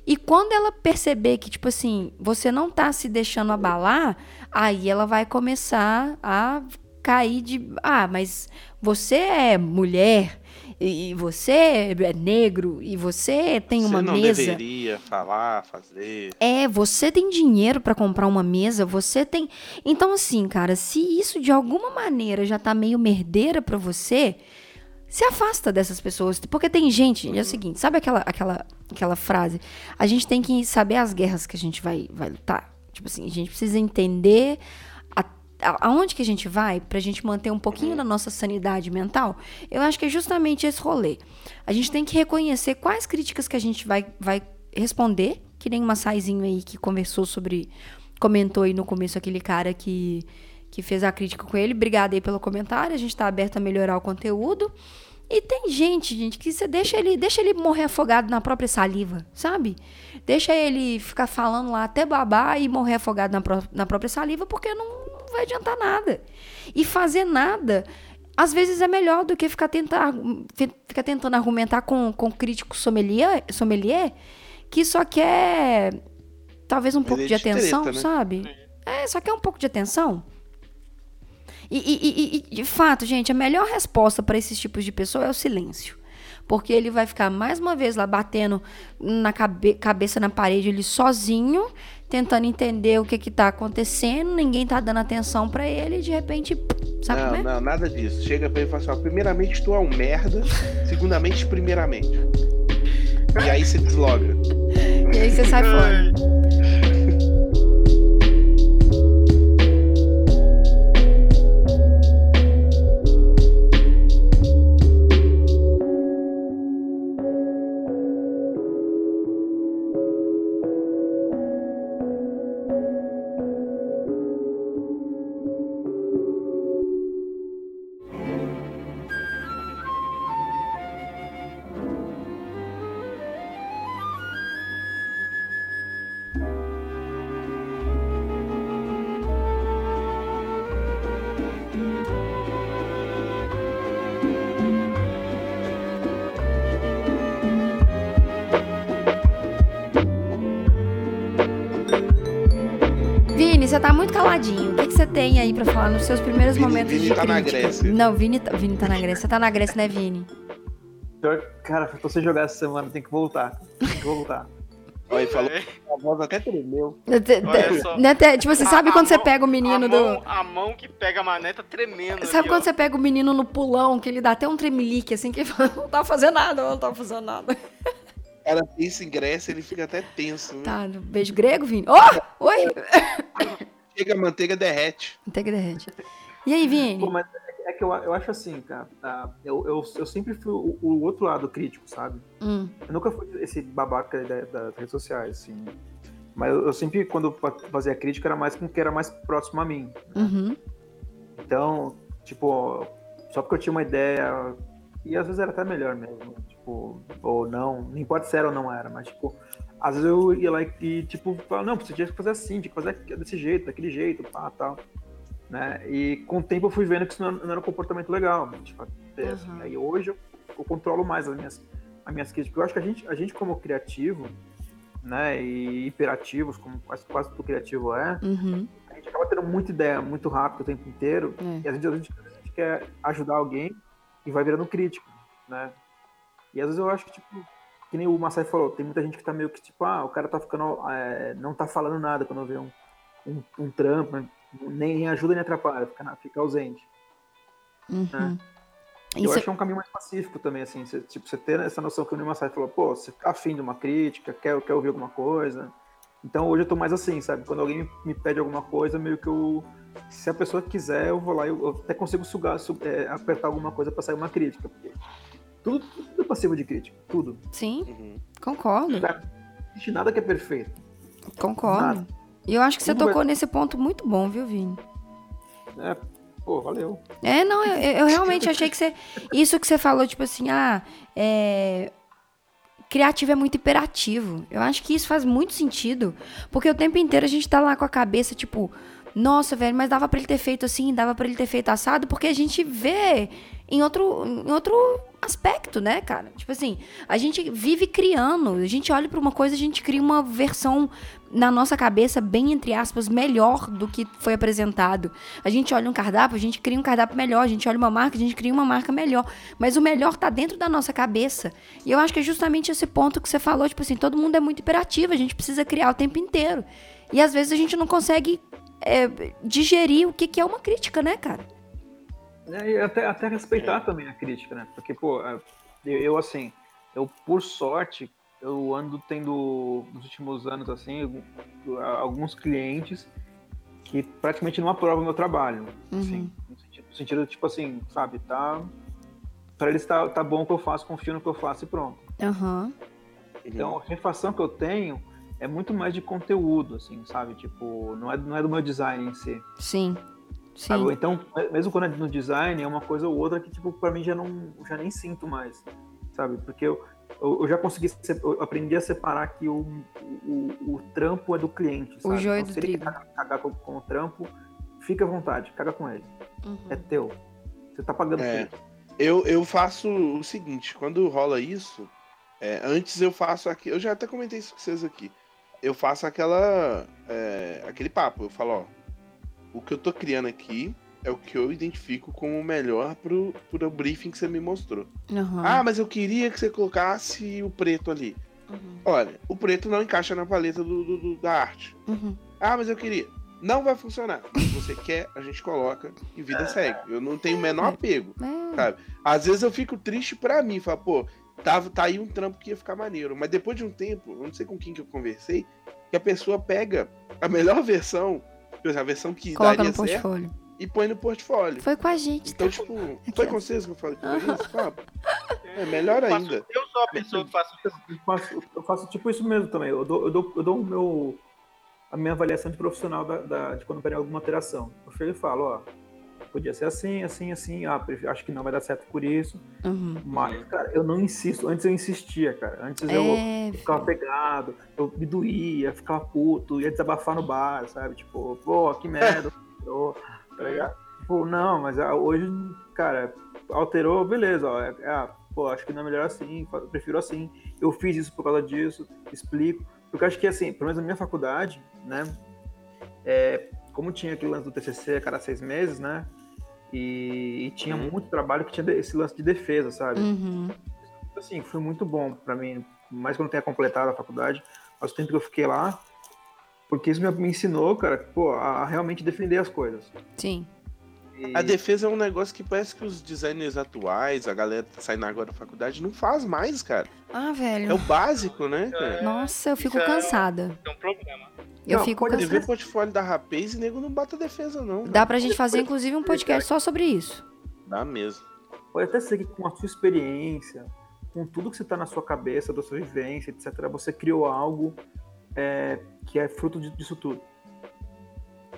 E quando ela perceber que, tipo assim, você não tá se deixando abalar, aí ela vai começar a cair de. Ah, mas você é mulher, e você é negro, e você tem uma Você não mesa. deveria falar, fazer. É, você tem dinheiro pra comprar uma mesa, você tem. Então, assim, cara, se isso de alguma maneira já tá meio merdeira pra você, se afasta dessas pessoas. Porque tem gente, é o seguinte, sabe aquela, aquela, aquela frase? A gente tem que saber as guerras que a gente vai, vai lutar. Tipo assim, a gente precisa entender a- a- aonde que a gente vai pra gente manter um pouquinho da nossa sanidade mental. Eu acho que é justamente esse rolê. A gente tem que reconhecer quais críticas que a gente vai, vai responder, que nem uma saizinho aí que conversou sobre, comentou aí no começo aquele cara que, que fez a crítica com ele. Obrigada aí pelo comentário, a gente tá aberto a melhorar o conteúdo. E tem gente, gente, que você deixa ele, deixa ele morrer afogado na própria saliva, sabe? Deixa ele ficar falando lá até babar e morrer afogado na, pró- na própria saliva, porque não, não vai adiantar nada. E fazer nada, às vezes é melhor do que ficar, tentar, ficar tentando argumentar com, com crítico sommelier, sommelier que só quer talvez um pouco é de de treta, atenção, né? sabe? É, só quer um pouco de atenção. E, e- e- e, de fato, gente, a melhor resposta para esses tipos de pessoa é o silêncio. Porque ele vai ficar mais uma vez lá batendo na cabe- cabeça na parede, ele sozinho, tentando entender o que que tá acontecendo, ninguém tá dando atenção para ele e de repente, sabe não, como é? não, nada disso. Chega pra ele e fala assim: ó, primeiramente, tu é um merda. Segundamente, primeiramente. E aí você desloga. E aí você sai fora. Falar nos seus primeiros Vini- momentos Vini de tá na crítica? Grécia. Não, Vini, tá- Vini tá na Grécia. Você tá na Grécia, né, Vini? Cara, pra você jogar essa semana, tem que voltar. Tem que voltar. Ele falou É. a voz até tremeu. Olha só. Né, até- Tipo, você A- sabe a quando você mão- pega o menino a do. mão, a mão que pega a maneta tremendo. Sabe ali, quando ó. você pega o menino no pulão, que ele dá até um tremelique, assim, que ele fala, não tá fazendo nada, não tá fazendo nada. O cara pensa em Grécia, ele fica até tenso. Né? Tá, beijo grego, Vini. Ó! oi! [laughs] Chega a manteiga, derrete. Que derrete. E aí, Vini? Pô, mas é que eu, eu acho assim, cara. tá? Eu, eu, eu sempre fui o, o outro lado crítico, sabe? Hum, Eu nunca fui esse babaca da- das redes sociais, assim. Mas eu, eu sempre, quando fa- fazia crítica, era mais com o que era mais próximo a mim. uhum. Então, tipo, só porque eu tinha uma ideia, e às vezes era até melhor mesmo, tipo, ou não, não importa se era ou não era, mas, tipo, às vezes eu ia lá e, tipo, falava, não, você tinha que fazer assim, tinha que fazer desse jeito, daquele jeito, pá, tal. Né? E com o tempo eu fui vendo que isso não não era um comportamento legal. né? Tipo, assim, Uhum. Aí hoje eu, eu controlo mais as minhas, as minhas críticas. Eu acho que a gente, a gente como criativo, né, e hiperativos, como quase, quase todo criativo é, Uhum. a gente acaba tendo muita ideia muito rápido o tempo inteiro. É. E às vezes a gente, a gente quer ajudar alguém e vai virando crítico, né? E às vezes eu acho que, tipo, que nem o Massai falou, tem muita gente que tá meio que, tipo, ah, o cara tá ficando, é, não tá falando nada quando vê um, um, um trampo, né? nem ajuda nem atrapalha, fica, fica ausente. Uhum. Eu Isso- acho que é um caminho mais pacífico também, assim, você, tipo, você ter essa noção que o Massai falou, pô, você tá afim de uma crítica, quer, quer ouvir alguma coisa. Então hoje eu tô mais assim, sabe? Quando alguém me, pede alguma coisa, meio que eu. Se a pessoa quiser, eu vou lá, eu, eu até consigo sugar, su- é, apertar alguma coisa pra sair uma crítica. Porque tudo, tudo é passivo de crítica, tudo. Sim, Uhum. concordo. Não existe nada que é perfeito. Concordo. Nada. E eu acho que você Tudo vai- tocou nesse ponto muito bom, viu, Vini? É, pô, valeu. É, não, eu, eu realmente [laughs] achei que você. Isso que você falou, tipo assim, ah, é. Criativo é muito hiperativo. Eu acho que isso faz muito sentido. Porque o tempo inteiro a gente tá lá com a cabeça, tipo, nossa, velho, mas dava pra ele ter feito assim, dava pra ele ter feito assado, porque a gente vê em outro, em outro aspecto, né, cara? Tipo assim, a gente vive criando, a gente olha pra uma coisa, a gente cria uma versão na nossa cabeça, bem entre aspas, melhor do que foi apresentado. A gente olha um cardápio, a gente cria um cardápio melhor, a gente olha uma marca, a gente cria uma marca melhor. Mas o melhor tá dentro da nossa cabeça. E eu acho que é justamente esse ponto que você falou, tipo assim, todo mundo é muito hiperativo, a gente precisa criar o tempo inteiro. E às vezes a gente não consegue é, digerir o que, que é uma crítica, né, cara? É, e até, até respeitar também a crítica, né? Porque, pô, é, eu, eu, assim, eu, por sorte, eu ando tendo, nos últimos anos, assim, alguns clientes que praticamente não aprovam o meu trabalho. Assim, no sentido, no sentido, tipo assim, sabe, tá. Pra eles tá, tá bom o que eu faço, confio no que eu faço e pronto. Aham. Então, a refação que eu tenho é muito mais de conteúdo, assim, sabe? Tipo, não é, não é do meu design em si. Sim. Sabe? Sim. Então, mesmo quando é no design, é uma coisa ou outra que, tipo, pra mim já não, já nem sinto mais, sabe? Porque eu, eu, eu já consegui, se- eu aprendi a separar que o, o, o trampo é do cliente, sabe? joio Então, do se ele trigo. quer cagar, cagar com, com o trampo, fica à vontade, caga com ele. Uhum. É teu. Você tá pagando É. por. Eu, eu faço o seguinte, quando rola isso, é, antes eu faço aqui, eu já até comentei isso com vocês aqui. Eu faço aquela. é, aquele papo, eu falo, ó, o que eu tô criando aqui é o que eu identifico como o melhor pro, pro briefing que você me mostrou. Aham. Ah, mas eu queria que você colocasse o preto ali. Uhum. Olha, o preto não encaixa na paleta do, do- do- da arte. Uhum. Ah, mas eu queria. Não vai funcionar. Se você quer, a gente coloca e vida segue. Eu não tenho o menor apego. É. Sabe? Às vezes eu fico triste pra mim, falo, pô, tá, tá aí um trampo que ia ficar maneiro. Mas depois de um tempo, eu não sei com quem que eu conversei, que a pessoa pega a melhor [laughs] versão, a versão que Coloca daria no certo, portfólio. e põe no portfólio. Foi com a gente, tá? Então, tipo, foi com vocês que eu falei com isso? Ah, é melhor Eu faço- ainda. Eu sou a pessoa que faço isso. Eu faço, eu faço tipo isso mesmo também. Eu dou, eu dou, eu dou o meu, a minha avaliação de profissional da, da- de quando eu pego alguma alteração. Eu chego e falo, ó, podia ser assim, assim, assim, ah, acho que não vai dar certo por isso. Uhum. Mas, cara, eu não insisto. Antes eu insistia, cara. Antes eu, É, eu ficava pegado, eu me doía, ficava puto, ia desabafar no bar, sabe? Tipo, pô, que merda, [laughs] alterou, tá ligado? Tipo, não, mas ah, hoje, cara, alterou, beleza, ó. é- ah, pô, acho que não é melhor assim, prefiro assim. Eu fiz isso por causa disso, explico. Porque eu acho que, assim, pelo menos na minha faculdade, né? é, como tinha aquele lance do TCC a cada seis meses, né? E, e tinha Uhum. muito trabalho que tinha esse lance de defesa, sabe? uhum. assim, foi muito bom pra mim, mais quando eu tenha completado a faculdade, mas o tempo que eu fiquei lá, porque isso me, me ensinou, cara, pô, a, a realmente defender as coisas. Sim. A defesa é um negócio que parece que os designers atuais, a galera que tá saindo agora da faculdade, não faz mais, cara. Ah, É o velho. básico, né, cara? Nossa, eu fico Isso é- cansada. É um problema. Eu Não, fico pode Você cansada. vê o portfólio da Rapaz e nego não bota defesa, não. cara. Dá pra gente fazer, inclusive, um podcast só sobre isso. Dá mesmo. Pode até ser que com a sua experiência, com tudo que você tá na sua cabeça, da sua vivência, etc., você criou algo é, que é fruto de- disso tudo.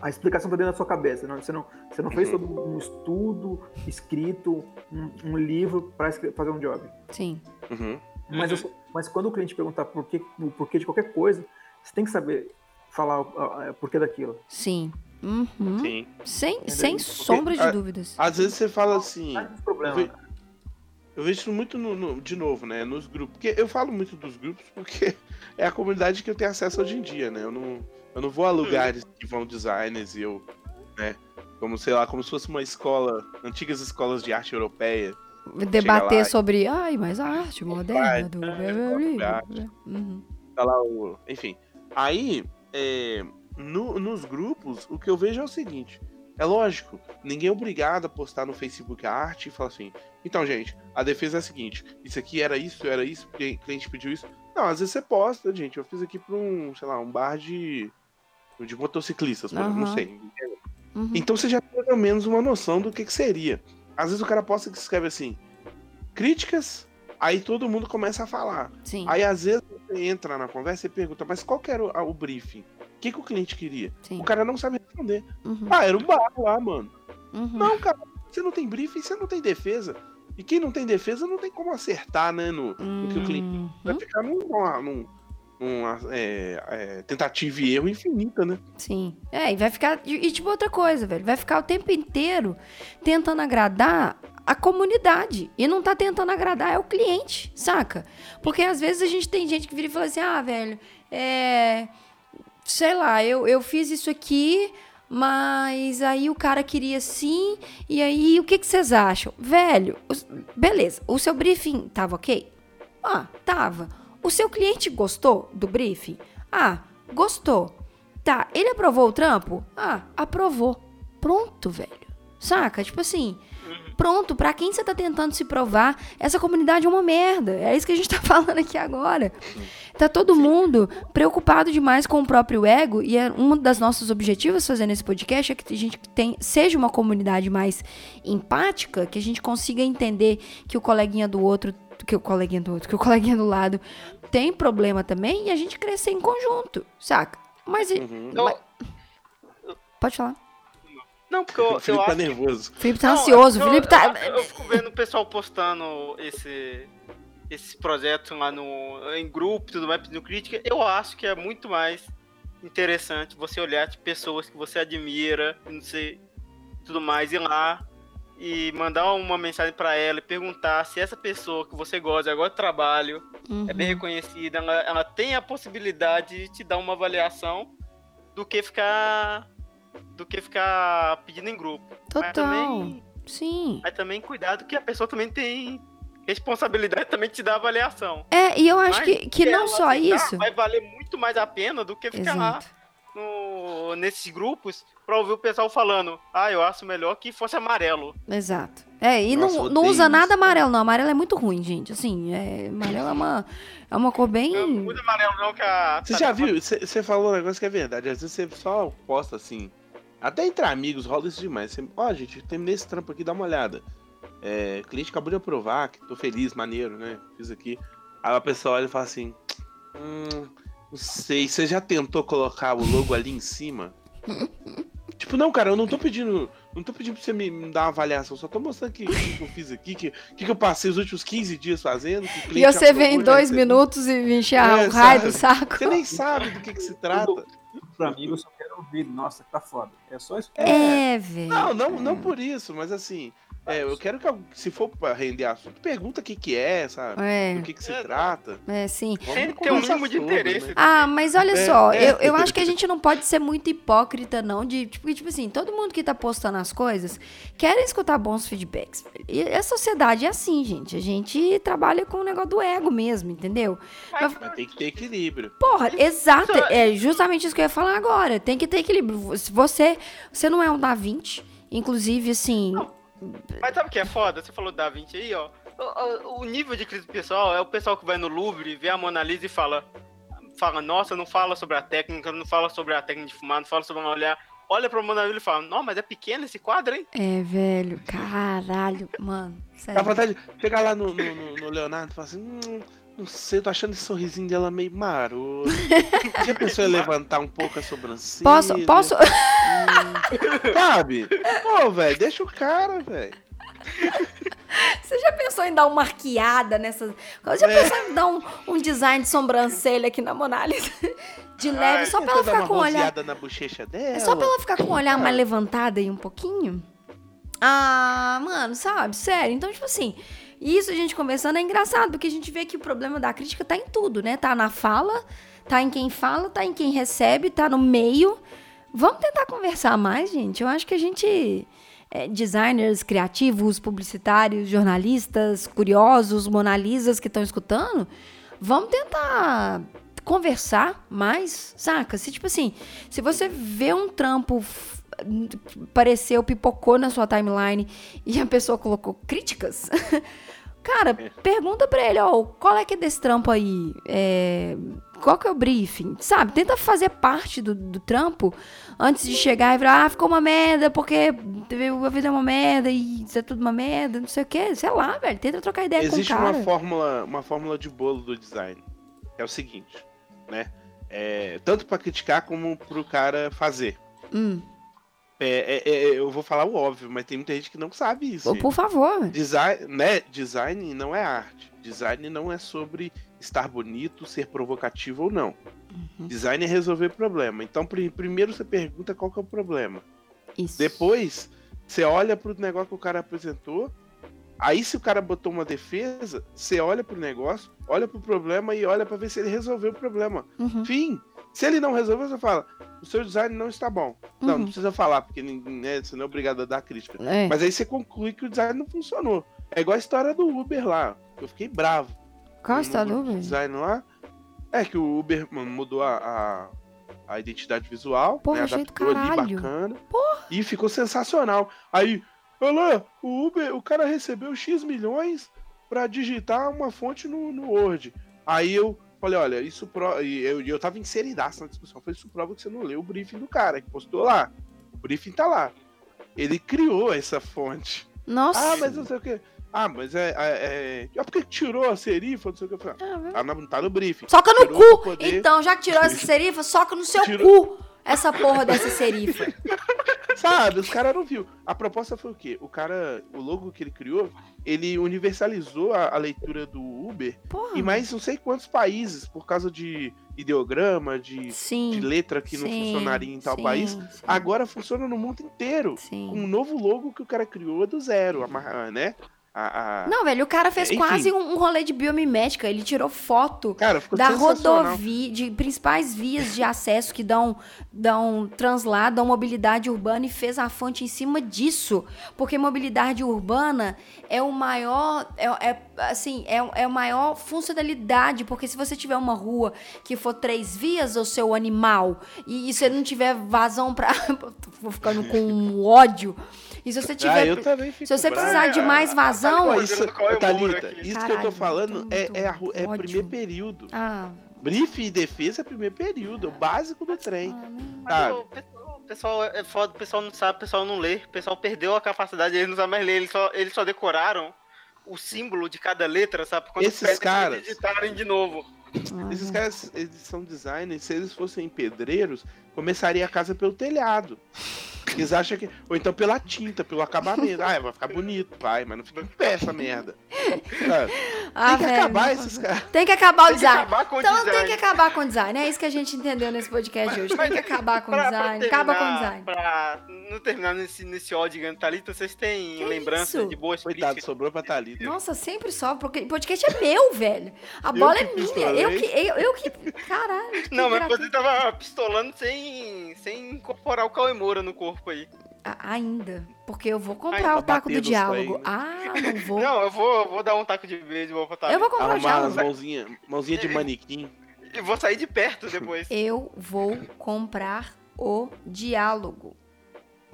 A explicação tá dentro da sua cabeça, não, você, não, você não fez Uhum. todo um estudo escrito, um, um livro para fazer um job. Sim. Uhum. Mas, Uhum. eu- mas quando o cliente perguntar por que, o porquê de qualquer coisa, você tem que saber falar o- a- a- o porquê daquilo. Sim. Uhum. Sim. Sem, sem sombra de a- dúvidas. Às vezes você fala assim. Não problema. Eu ve- Eu vejo isso muito no, no- de novo, né? Nos grupos. Porque eu falo muito dos grupos porque [laughs] é a comunidade que eu tenho acesso hoje em dia, né? Eu não, eu não vou a lugares que vão designers e eu, né? Como, sei lá, como se fosse uma escola, antigas escolas de arte europeia. Debater lá sobre, ai, mas a arte moderna do... é, Uhum. tá lá o. Enfim. Aí, é, no- nos grupos, o que eu vejo é o seguinte. É lógico, ninguém é obrigado a postar no Facebook a arte e falar assim. Então, gente, a defesa é a seguinte: isso aqui era isso, era isso, porque o cliente pediu isso. Não, às vezes você posta, gente. Eu fiz aqui pra um, sei lá, um bar de. De motociclistas, exemplo, não sei. Uhum. Então você já tem pelo menos uma noção do que, que seria. Às vezes o cara posta que escreve assim: críticas, aí todo mundo começa a falar. Sim, Aí às vezes você entra na conversa e pergunta, mas qual que era o, o briefing? O que, que o cliente queria? sim. O cara não sabe responder. Uhum. Ah, era um bar lá, mano. Uhum. Não, cara, você não tem briefing, você não tem defesa. E quem não tem defesa não tem como acertar, né? No, no que o cliente vai Uhum. ficar num, num- numa, é, é, tentativa e erro infinita, né? Sim. É, e vai ficar. E, tipo, outra coisa, velho. Vai ficar o tempo inteiro tentando agradar a comunidade. E não tá tentando agradar é o cliente, saca? Porque às vezes a gente tem gente que vira e fala assim: ah, velho, é. Sei lá, eu, eu fiz isso aqui. Mas aí o cara queria sim, e aí o que, que vocês acham? Velho, beleza, o seu briefing tava ok? Ah, tava. O seu cliente gostou do briefing? Ah, gostou. Tá, ele aprovou o trampo? Ah, aprovou. Pronto, velho. Saca? Tipo assim, pronto, pra quem você tá tentando se provar, essa comunidade é uma merda. É isso que a gente tá [laughs] falando aqui agora. Tá todo mundo preocupado demais com o próprio ego e é um dos nossos objetivos fazendo esse podcast é que a gente tem, seja uma comunidade mais empática, que a gente consiga entender que o coleguinha do outro, que o coleguinha do outro, que o coleguinha do lado tem problema também e a gente crescer em conjunto, saca? Mas, e- Uhum. Eu- mas- pode falar. Não, porque eu, o eu Felipe tá acho que nervoso. O Felipe tá Não, ansioso, eu- Felipe tá. Eu, eu fico vendo o pessoal postando esse, esse projeto lá no, em grupo e tudo mais, pedindo crítica. Eu acho que é muito mais interessante você olhar de pessoas que você admira, e não sei, tudo mais, ir lá e mandar uma mensagem pra ela e perguntar se essa pessoa que você gosta, agora de trabalho, é bem Uhum. reconhecida, ela, ela tem a possibilidade de te dar uma avaliação do que ficar do que ficar pedindo em grupo. Mas Total. também, Sim. mas também cuidado que a pessoa também tem responsabilidade também de te dar avaliação. É, e eu acho Mas que, que não só isso. Vai valer muito mais a pena do que ficar lá Exato. No, nesses grupos pra ouvir o pessoal falando, ah, eu acho melhor que fosse amarelo. Exato. É, e Nossa, não, não usa isso, nada amarelo, não. Amarelo é muito ruim, gente. Assim, é, amarelo é uma, é uma cor bem. Não muda amarelo não que a... Você já viu? Você falou um negócio que é verdade. Às vezes você só posta assim. Até entre amigos rola isso demais. Ó, gente, terminei esse trampo aqui, dá uma olhada. É, o cliente acabou de aprovar, que tô feliz, maneiro, né? Fiz aqui. Aí a pessoa olha e fala assim: Hum, não sei, você já tentou colocar o logo ali em cima? [laughs] tipo, não, cara, eu não tô pedindo. Não tô pedindo pra você me, me dar uma avaliação, só tô mostrando que, que eu fiz aqui, que, que, que eu passei os últimos 15 dias fazendo. que o E você vem em dois recebi. minutos e me encher a- É, o raio do saco. Você nem sabe do que, que se trata. [laughs] Pro amigo, eu só quero ouvir. Nossa, tá foda. É só isso. É, velho. Não, não, não por isso, mas assim, é, eu quero que, se for pra render assunto, pergunta o que que é, sabe? É, Do que que se É, trata. é, sim. Vamos Tem um mínimo de sobre, interesse. né? Ah, mas olha É, só, é. Eu, eu acho que a gente não pode ser muito hipócrita, não, de, tipo, tipo assim, todo mundo que tá postando as coisas quer escutar bons feedbacks. E a sociedade é assim, gente. A gente trabalha com o negócio do ego mesmo, entendeu? Mas tem que ter equilíbrio. Porra, exato. É justamente isso que eu ia falar agora. Tem que ter equilíbrio. Se Você, você não é um Da 20, inclusive, assim. Mas sabe o que é foda? Você falou da 20 aí, ó. O, o- o nível de crise pessoal é o pessoal que vai no Louvre, vê a Mona Lisa e fala, fala, nossa, não fala sobre a técnica, não fala sobre a técnica de fumar, não fala sobre olhar. Olha pra Mona Lisa e fala, não, mas é pequeno esse quadro, hein? É, velho. Caralho, mano. Dá Sério. vontade de chegar lá no, no, no- no Leonardo e falar assim, hum, não sei, tô achando esse sorrisinho dela meio maroto. [laughs] Já pensou em levantar um pouco a sobrancelha? Posso, posso. Hum, sabe? Pô, velho, deixa o cara, velho. Você já pensou em dar uma arqueada nessa. Você já É. pensou em dar um, um design de sobrancelha aqui na Mona Lisa? de leve, só pra ela ficar com o olhar. na bochecha dela. É só pra ela ficar com o olhar mais levantado aí um pouquinho. Ah, mano, sabe? Sério. Então, tipo assim, isso a gente conversando é engraçado, porque a gente vê que o problema da crítica tá em tudo, né? Tá na fala, tá em quem fala, tá em quem recebe, tá no meio. Vamos tentar conversar mais, gente. Eu acho que a gente. é, designers criativos, publicitários, jornalistas, curiosos, monalisas que estão escutando, vamos tentar conversar mais, saca? Se tipo assim, se você vê um trampo apareceu, pipocou na sua timeline e a pessoa colocou críticas, [laughs] cara, pergunta pra ele, ó, qual é que é desse trampo aí? É, qual que é o briefing? Sabe? Tenta fazer parte do, do trampo antes de chegar e virar, ah, ficou uma merda, porque a vida é uma merda e isso é tudo uma merda, não sei o que, sei lá, velho. Tenta trocar ideia Existe com o cara. uma fórmula, uma fórmula de bolo do design. É o seguinte, né? É, tanto pra criticar como pro cara fazer. Hum, É, é, é, eu vou falar o óbvio, mas tem muita gente que não sabe isso. por favor. Design, né? Design não é arte. Design não é sobre estar bonito, ser provocativo ou não. Uhum. Design é resolver problema. Então, pri- primeiro você pergunta qual que é o problema. Isso. Depois, você olha pro negócio que o cara apresentou. Aí, se o cara botou uma defesa, você olha pro negócio, olha pro problema e olha pra ver se ele resolveu o problema. Uhum. Fim. Se ele não resolveu, você fala: o seu design não está bom. Não, Uhum. não precisa falar, porque né, você não é obrigado a dar crítica. É. Mas aí você conclui que o design não funcionou. É igual a história do Uber lá. Eu fiquei bravo. Qual a história do Uber? design lá. É que o Uber mudou a, a, a identidade visual. Porra, né, achei do adaptou ali bacana. E ficou sensacional. Aí, olha lá, o Uber, o cara recebeu X milhões pra digitar uma fonte no, no Word. Aí eu falei, olha, isso pro... e eu, eu tava inseridaço na discussão. Eu falei, isso prova que você não leu o briefing do cara, que postou lá. O briefing tá lá. Ele criou essa fonte. Nossa. Ah, mas não sei o quê. Ah, mas é. é, é... Ah, por que tirou a serifa? Não sei o que. Eu falei, Ah, tá, no, tá no briefing. Soca no Tirou cu! Então, já que tirou essa serifa, soca no seu Tirou- cu essa porra dessa serifa. [laughs] Sabe, os caras não viu. A proposta foi o quê? O cara, o logo que ele criou, ele universalizou a, a leitura do Uber Porra. em mais não sei quantos países, por causa de ideograma, de, de letra que não sim, funcionaria em tal sim, país. sim, Agora funciona no mundo inteiro. Com um novo logo que o cara criou do zero, né? A, a- Não, velho, o cara fez Enfim. quase um, um rolê de biomimética. Ele tirou foto Cara, da rodovia, de principais vias de acesso que dão, dão translado, dão mobilidade urbana e fez a fonte em cima disso. Porque mobilidade urbana é o maior, é, é, assim, é, é a maior funcionalidade, porque se você tiver uma rua que for três vias, o seu animal, e, e se ele não tiver vazão pra... [laughs] Vou ficando com ódio. E se você tiver... Ah, eu também fico se você bravo. precisar de mais vazão... Pô, isso, Fazendo qual é o Thalita, isso que eu Caralho, tô falando muito- é, é, a é ódio. primeiro período. Ah, Briefing e defesa é primeiro período, é o básico do trem. ah, não. Mas Sabe? o pessoal, o pessoal é foda, o pessoal não sabe, o pessoal não lê, o pessoal perdeu a capacidade, eles não sabem mais ler, eles só, eles só decoraram o símbolo de cada letra, sabe? Quando Esses caras- eles digitarem de novo. Esses caras, eles são designers, se eles fossem pedreiros, começaria a casa pelo telhado. Eles acham que. Ou então pela tinta, pelo acabamento. Ah, vai ficar bonito, vai, mas não fica em pé essa merda. Sabe? Ah, Tem que velho, acabar esses caras. Tem que acabar o Tem que design. acabar com o então design. tem que acabar com o design. É isso que a gente entendeu nesse podcast de hoje. Tem que acabar com o design. Acaba com o terminar- design. Pra não terminar nesse, nesse ódio gigante, Thalita, vocês têm Que lembrança isso? de boas Coitado, críticas? sobrou pra Thalita. Nossa, sempre só, porque o podcast é meu, velho. A bola é minha. Eu que, eu, eu que. Caralho. que Não, mas você tava pistolando sem, sem incorporar o Cauê Moura no corpo aí. A- Ainda. Porque eu vou comprar Ainda o taco do nos diálogo. Ah, não vou. Não, eu vou, eu vou dar um taco de beisebol pra Thalita. Eu vou comprar o Arrumar as diálogo. mãozinhas mãozinha de manequim. E vou sair de perto depois. Eu vou comprar o diálogo.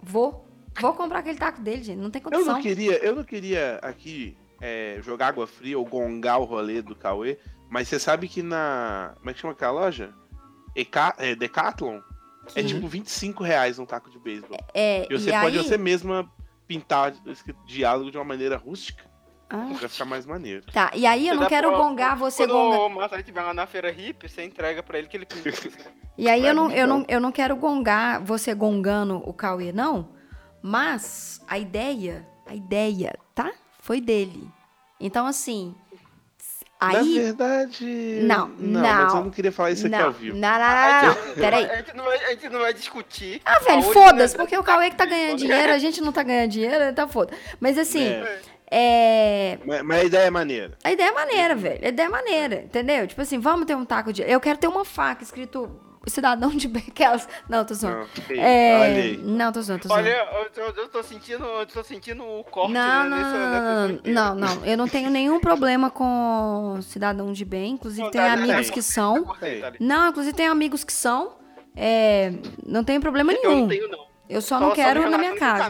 Vou. Vou comprar aquele taco dele, gente. Não tem Eu condição. não queria, eu não queria aqui é, jogar água fria ou gongar o rolê do Cauê, mas você sabe que na. Como é que chama aquela loja? Eca, é, Decathlon? É Que- tipo 25 reais um taco de beisebol. É, E você e pode aí... você mesma pintar escrito diálogo de uma maneira rústica Ah, pra ficar mais maneiro. tá, e aí eu Você não quero pra- gongar você Quando gongar. o Marcelo estiver lá na feira hippie, você entrega pra ele que ele pinta. [laughs] E aí eu não, eu, não. não, eu não quero gongar você gongando o Cauê, não. Mas a ideia, a ideia, tá? Foi dele. Então, assim, Na Aí. verdade. Não, não. Mas não. eu não queria falar isso aqui Não, ao vivo. não, não, não, não. Peraí. A gente, não vai, a gente não vai discutir. Ah, velho, origem foda-se, da- porque o Cauê que tá ganhando dinheiro, a gente não tá ganhando dinheiro, tá foda. Mas assim, É. é. Mas, mas a ideia é maneira. A ideia é maneira, velho. A ideia é maneira, entendeu? Tipo assim, vamos ter um taco de. Eu quero ter uma faca escrito cidadão de bem. Aquelas. Não, tô zoando. Não, É... Não, tô zoando, tô zoando. Olha, eu tô, eu tô sentindo, eu tô sentindo o corte Não, né, não, nessa- não, não, não, não. Eu não tenho nenhum problema com cidadão de bem. Inclusive, Não, tem tá, amigos tem. que são. Tá. Não, inclusive, tem amigos que são. É... Não tenho problema Eu nenhum. não tenho, não. Eu só não quero na minha casa.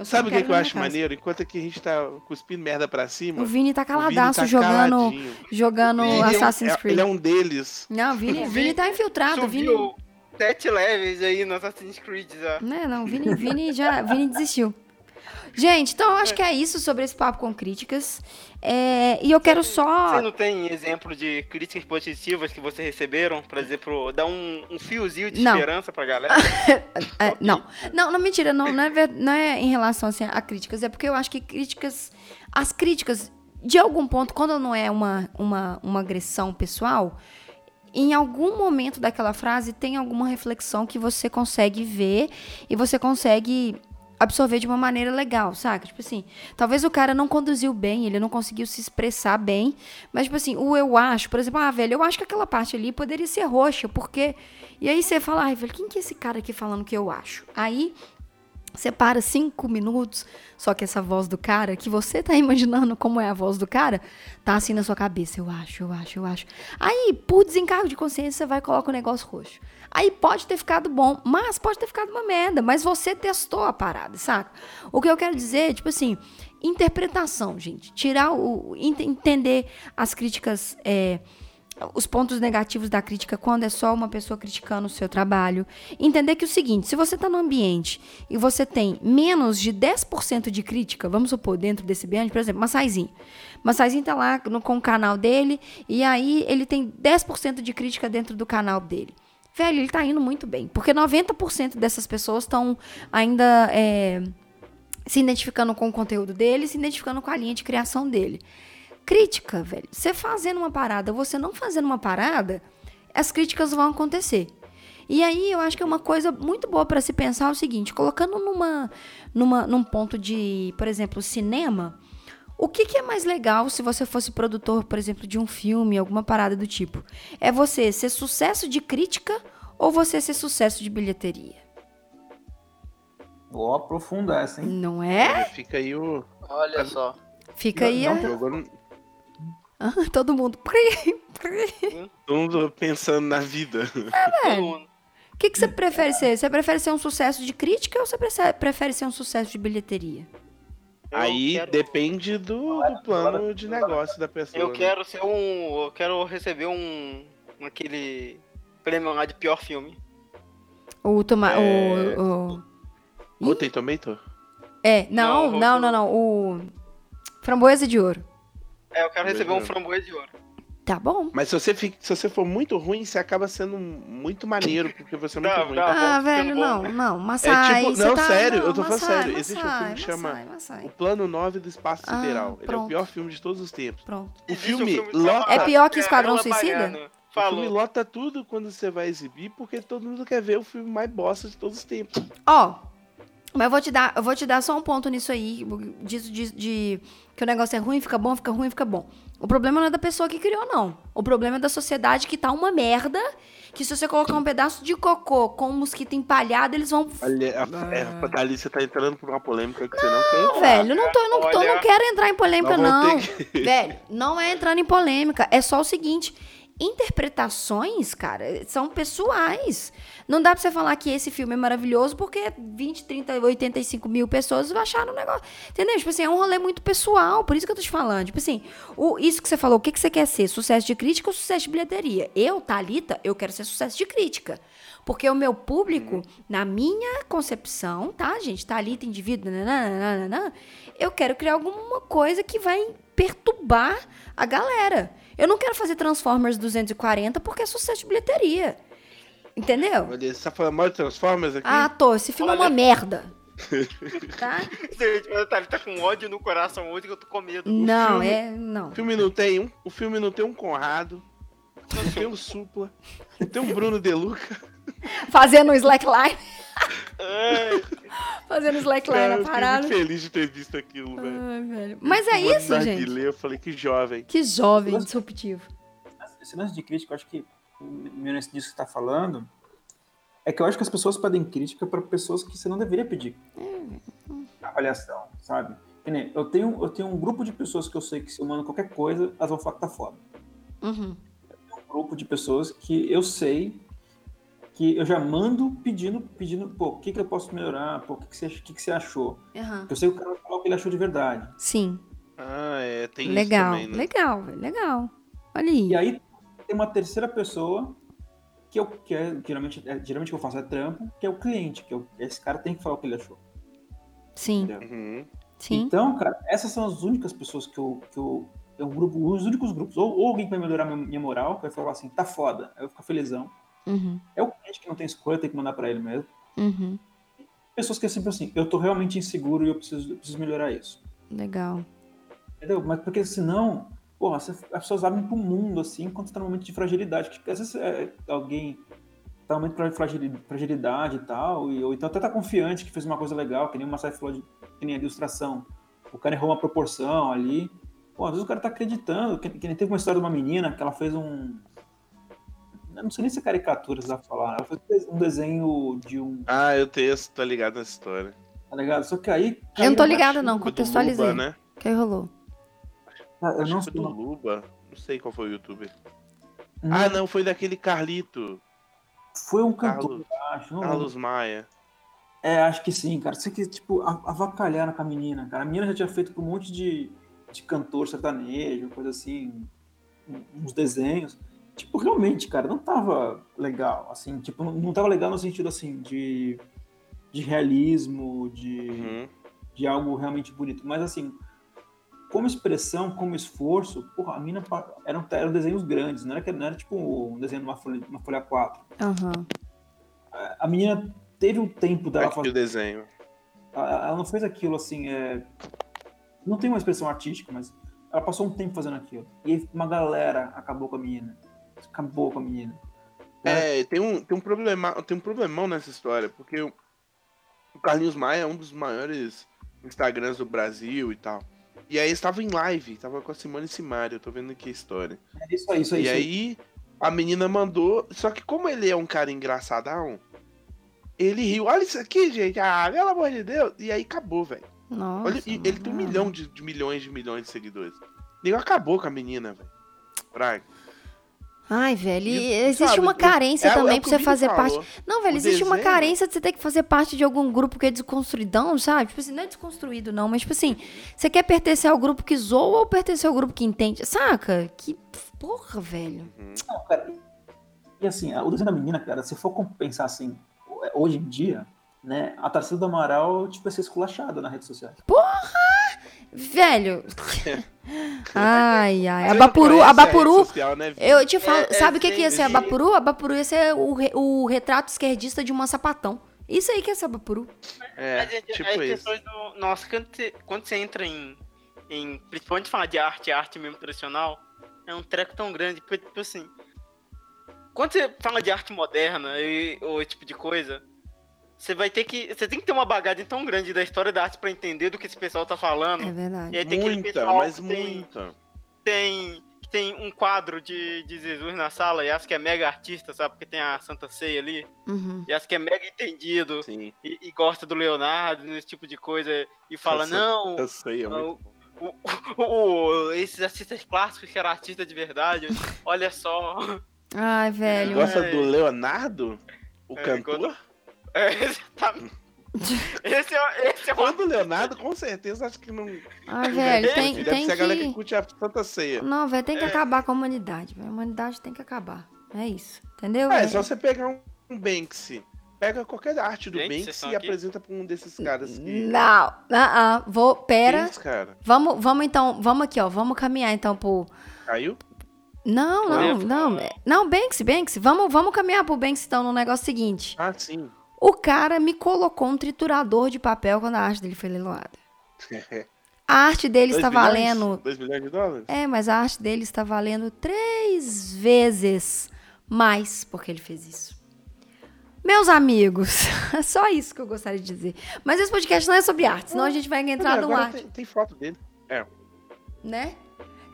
Eu Sabe o não que, quero que eu acho casa. maneiro? Enquanto que a gente tá cuspindo merda pra cima. O Vini tá o Vini caladaço tá jogando, caladinho. jogando é Assassin's é- Creed. Ele é um deles. Não, o Vini, O Vini tá infiltrado. o Vini... Subiu sete levels aí no Assassin's Creed já. Né, não, o Vini, Vini já Vini desistiu. Gente, então eu acho que é isso sobre esse papo com críticas. É, e eu quero só. Você não tem exemplo de críticas positivas que vocês receberam? Por exemplo, dar um, um fiozinho de Não. esperança pra galera? [laughs] É, não. não, não, mentira, não, não, é, ver- não é em relação assim, a críticas, é porque eu acho que críticas. As críticas, de algum ponto, quando não é uma, uma, uma agressão pessoal, em algum momento daquela frase tem alguma reflexão que você consegue ver e você consegue absorver de uma maneira legal, saca? Tipo assim, talvez o cara não conduziu bem, ele não conseguiu se expressar bem, mas tipo assim, o eu acho, por exemplo, ah, velho, eu acho que aquela parte ali poderia ser roxa, porque e aí você fala, ai, velho, quem que é esse cara aqui falando que eu acho? Aí você para cinco minutos, só que essa voz do cara, que você tá [laughs] imaginando como é a voz do cara, tá assim na sua cabeça. Eu acho, eu acho, eu acho. Aí, por desencargo de consciência, você vai e coloca o negócio roxo. Aí pode ter ficado bom, mas pode ter ficado uma merda. Mas você testou a parada, saca? O que eu quero dizer, tipo assim, interpretação, gente. Tirar o. ent- entender as críticas. é, os pontos negativos da crítica quando é só uma pessoa criticando o seu trabalho. Entender que é o seguinte, se você está no ambiente e você tem menos de 10% de crítica, vamos supor, dentro desse ambiente, por exemplo, Massaizinho. Massaizinho tá lá no- com o canal dele e aí ele tem 10% de crítica dentro do canal dele. Velho, ele tá indo muito bem, porque 90% dessas pessoas estão ainda é, se identificando com o conteúdo dele, se identificando com a linha de criação dele. Crítica, velho. Você fazendo uma parada, você não fazendo uma parada, as críticas vão acontecer. E aí eu acho que é uma coisa muito boa para se pensar é o seguinte, colocando numa, numa, num ponto de, por exemplo, cinema, o que, que é mais legal se você fosse produtor, por exemplo, de um filme, alguma parada do tipo? É você ser sucesso de crítica ou você ser sucesso de bilheteria? Vou aprofundar essa, hein? Não é? Fica aí o. Olha só. Fica aí Não, a- não Jogou no- [laughs] todo mundo. Todo mundo pensando na vida. Todo mundo. O que, que você prefere ser? Você prefere ser um sucesso de crítica ou você prefere ser um sucesso de bilheteria? Eu aí quero- depende do, do plano de negócio da pessoa. Eu né? quero ser um. Eu quero receber um. aquele prêmio lá de pior filme. O toma... É. O, o- Rotten Tomato? É, não, Não, não, não, não. O Framboesa de Ouro. É, eu quero receber um framboesa de ouro. Tá bom. Mas se você, fica, se você for muito ruim, você acaba sendo muito maneiro, porque você é muito Não, ruim. não. Ah, bom, velho, ficando bom. não, não. Massai, tipo- você não, tá... sério, não, eu tô falando Massai, sério. Existe um filme que chama- Massai, Massai. O Plano 9 do Espaço Ah, Sideral. Ele é o pronto. pior filme de todos os tempos. Pronto. O Existe filme, um que lota. É pior que Esquadrão Ela Suicida? Baiana. O filme Falou. lota tudo quando você vai exibir, porque todo mundo quer ver o filme mais bosta de todos os tempos. Ó, mas eu vou te dar, eu vou te dar só um ponto nisso aí, disso de, de que o negócio é ruim, fica bom, fica ruim, fica bom. O problema não é da pessoa que criou, não. O problema é da sociedade que tá uma merda, que se você colocar um pedaço de cocô com um mosquito empalhado, eles vão... Olha, a, é, a Thalissa tá entrando por uma polêmica que você não quer. Velho, não tô, eu não, tô, Olha, não quero entrar em polêmica, não. que- [laughs] Velho, não é entrando em polêmica. É só o seguinte: interpretações, cara, são pessoais. Não dá pra você falar que esse filme é maravilhoso porque 20, 30, 85 mil pessoas acharam o negócio. Entendeu? Tipo assim, é um rolê muito pessoal. Por isso que eu tô te falando. Tipo assim, o, isso que você falou, o que, que você quer ser? Sucesso de crítica ou sucesso de bilheteria? Eu, Thalita, eu quero ser sucesso de crítica. Porque o meu público, na minha concepção, tá, gente? Thalita, indivíduo, nananana, eu quero criar alguma coisa que vai perturbar a galera. Eu não quero fazer Transformers 240 porque é sucesso de bilheteria. Entendeu? Olha, você tá falando mal de Transformers aqui? Ah, tô, esse filme é uma Olha. merda. [laughs] Tá? Gente, mas tá, ele tá com ódio no coração hoje que eu tô com medo. Não, filme- é. Não. O filme não tem um, o filme não tem um Conrado, não tem um Supla, não tem um Bruno De Luca. [laughs] Fazendo um slackline. [laughs] Ai, Fazendo slackline Cara, na eu fiquei parada. muito feliz de ter visto aquilo, velho. Ai, velho. Mas é isso, gente. narguilé, Eu falei que jovem. Que jovem disruptivo. Esse lance de crítica, eu acho que, disso que você tá falando, é que eu acho que as pessoas pedem crítica para pessoas que você não deveria pedir avaliação, sabe? Eu tenho, eu tenho um grupo de pessoas que eu sei que se eu mando qualquer coisa, elas vão falar que tá foda. Uhum. Um grupo de pessoas que eu sei que eu já mando pedindo, pedindo, pô, o que que eu posso melhorar? Pô, o que que você, o que que você achou? Aham. Eu sei que o cara vai falar o que ele achou de verdade. Sim. Ah, é, tem legal. isso também, né? Legal. Legal. Olha aí. E aí tem uma terceira pessoa que eu que é, geralmente, é, geralmente o que eu faço é trampo, que é o cliente, que eu, esse cara tem que falar o que ele achou. Sim? Uhum. sim. Então, cara, essas são as únicas pessoas que eu. Que eu é um grupo, os únicos grupos. Ou, ou alguém que vai melhorar minha, minha moral, que vai falar assim, tá foda, aí eu fico felizão. Uhum. É o cliente que não tem escolha, tem que mandar pra ele mesmo. Uhum. Pessoas que é sempre assim, eu tô realmente inseguro e eu preciso, eu preciso melhorar isso. Legal. Entendeu? Mas porque senão, porra, você- as pessoas abrem pro mundo assim quando você tá num momento de fragilidade. Que às vezes é, alguém tá num momento de fragili- fragilidade e tal, e, ou então até tá confiante que fez uma coisa legal, que nem o Massai falou de que nem a ilustração. O cara errou uma proporção ali. Pô, às vezes o cara tá acreditando. Que, que nem teve uma história de uma menina que ela fez um. Eu não sei nem se é caricatura, se dá pra falar. Ela fez um desenho de um. Ah, eu tenho, tô ligado nessa história. Tá ligado? Só que aí. Eu não tô uma não. Contextualizei. Luba, né? O que rolou? Ah, Eu Acho não que foi sei. do Luba. Não sei qual foi o youtuber. Não, Ah, não, foi daquele Carlito. Foi um cantor, Carlos, acho. Não lembro. Carlos Maia. É, acho que sim, cara. Você que, tipo, avacalharam com a menina, cara. A menina já tinha feito com um monte de, de cantor sertanejo, coisa assim, uns desenhos. Tipo, realmente, cara, não tava legal, assim, tipo, não, não tava legal no sentido, assim, de, de realismo, de, Uhum. de algo realmente bonito. Mas, assim, como expressão, como esforço, porra, a mina eram, eram desenhos grandes, não era, que- não era tipo um desenho de uma folha, uma folha 4. Aham. A menina teve um tempo dela fazer o desenho. ela ela não fez aquilo assim, é... não tem uma expressão artística, mas ela passou um tempo fazendo aquilo. E aí uma galera acabou com a menina. Acabou com a menina. É, tem um, tem um, problema, tem um problemão nessa história, porque o o Carlinhos Maia é um dos maiores Instagrams do Brasil e tal. E aí estava em live, tava com a Simone Simaria, eu tô vendo aqui a história. É isso aí, isso aí. E isso aí. aí a menina mandou, só que como ele é um cara engraçadão, ele riu, olha isso aqui, gente, ah, pelo amor de Deus, e aí acabou, velho. Nossa. Olha, e ele tem um milhão de, de milhões de milhões de seguidores. Ele acabou com a menina, velho. Praga. Ai, velho, e existe sabe, uma carência É é também que pra você fazer parte. falou. Não, velho, O existe uma desenho- carência de você ter que fazer parte de algum grupo que é desconstruidão, sabe? Tipo assim, não é desconstruído, não, mas tipo assim, você quer pertencer ao grupo que zoa ou pertencer ao grupo que entende? Saca? Que porra, velho. Não, cara, E assim, o desenho da menina, cara, se for pensar assim, hoje em dia, né, a Tarcísio do Amaral, tipo, vai ser esculachada na rede social. Velho. [laughs] ai, ai. A Você Bapuru, não a conhece rede Bapuru. social, né? Eu te falo, É, é, sabe o que, que ia ser a sim. Bapuru? A Bapuru ia ser o, re- o retrato esquerdista de uma sapatão. Isso aí que é essa Bapuru. É, Mas, tipo as isso. questões do. Nossa, quando você, quando você entra em, em. Principalmente falar de arte, arte mesmo tradicional, é um treco tão grande. Porque, tipo assim. Quando você fala de arte moderna e, ou esse tipo de coisa, você vai ter que. Você tem que ter uma bagagem tão grande da história da arte pra entender do que esse pessoal tá falando. É verdade. E aí tem aquele Muita, pessoal mas tem, muita. tem, tem um quadro de, de Jesus na sala e acha que é mega artista, sabe? Porque tem a Santa Ceia ali. Uhum. E acha que é mega entendido Sim, e, e gosta do Leonardo, nesse tipo de coisa, e fala, Essa- não, eu sei, é não, o, o- o- esses artistas clássicos que eram artistas de verdade, olha só. Ai, [laughs] velho. Gosta É. do Leonardo? O É, cantor? quando- É, exatamente. Esse é, esse é uma... do Leonardo, com certeza, acho que não. Ai, velho, Deve tem, Deve tem ser a galera que que... curte a Santa Ceia. Não, velho, É. tem que acabar com a humanidade, velho. A humanidade tem que acabar. É isso. Entendeu? É, é velho? só você pegar um, um Banksy. Pega qualquer arte do Gente, Banksy e aqui? apresenta pra um desses caras que. Não, ah, ah, vou, pera. Isso, cara. Vamos, vamos então, vamos aqui, ó, vamos caminhar então pro... Caiu? Não, não, não, é- não, Banksy, Banksy, vamos, vamos caminhar pro Banksy então no negócio seguinte. Ah, sim. O cara me colocou um triturador de papel quando a arte dele foi leiloada. [laughs] A arte dele está milhões? valendo. Dois milhões de dólares? É, mas a arte dele está valendo três vezes mais porque ele fez isso. Meus amigos, é [laughs] só isso que eu gostaria de dizer. Mas esse podcast não é sobre arte, senão a gente vai entrar no arte, tem, tem foto dele. É. né?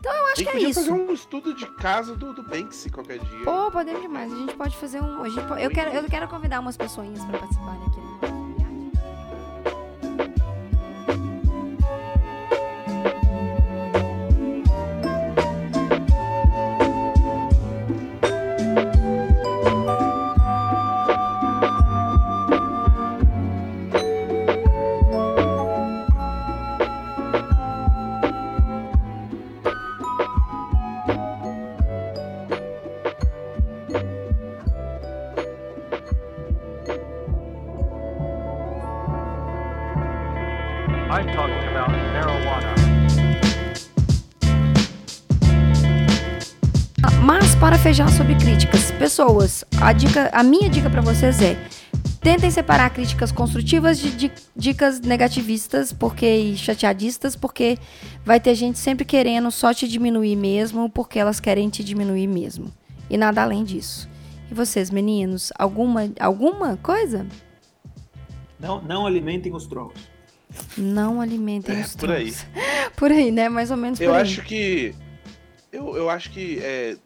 Então eu acho A gente que é isso. fazer um estudo de caso do, do Banksy qualquer dia. Pô, podemos demais. A gente pode fazer um. a gente po- eu, quero, eu quero convidar umas pessoinhas pra participarem aqui. né? Pessoas, a dica, a minha dica pra vocês é: tentem separar críticas construtivas de di- dicas negativistas, porque e chateadistas, porque vai ter gente sempre querendo só te diminuir mesmo, porque elas querem te diminuir mesmo. E nada além disso. E vocês, meninos, alguma alguma coisa? Não, não alimentem os trolls. Não alimentem É, os por aí. trolls. [laughs] Por aí, né? Mais ou menos por Eu aí. acho que. Eu, eu acho que. É,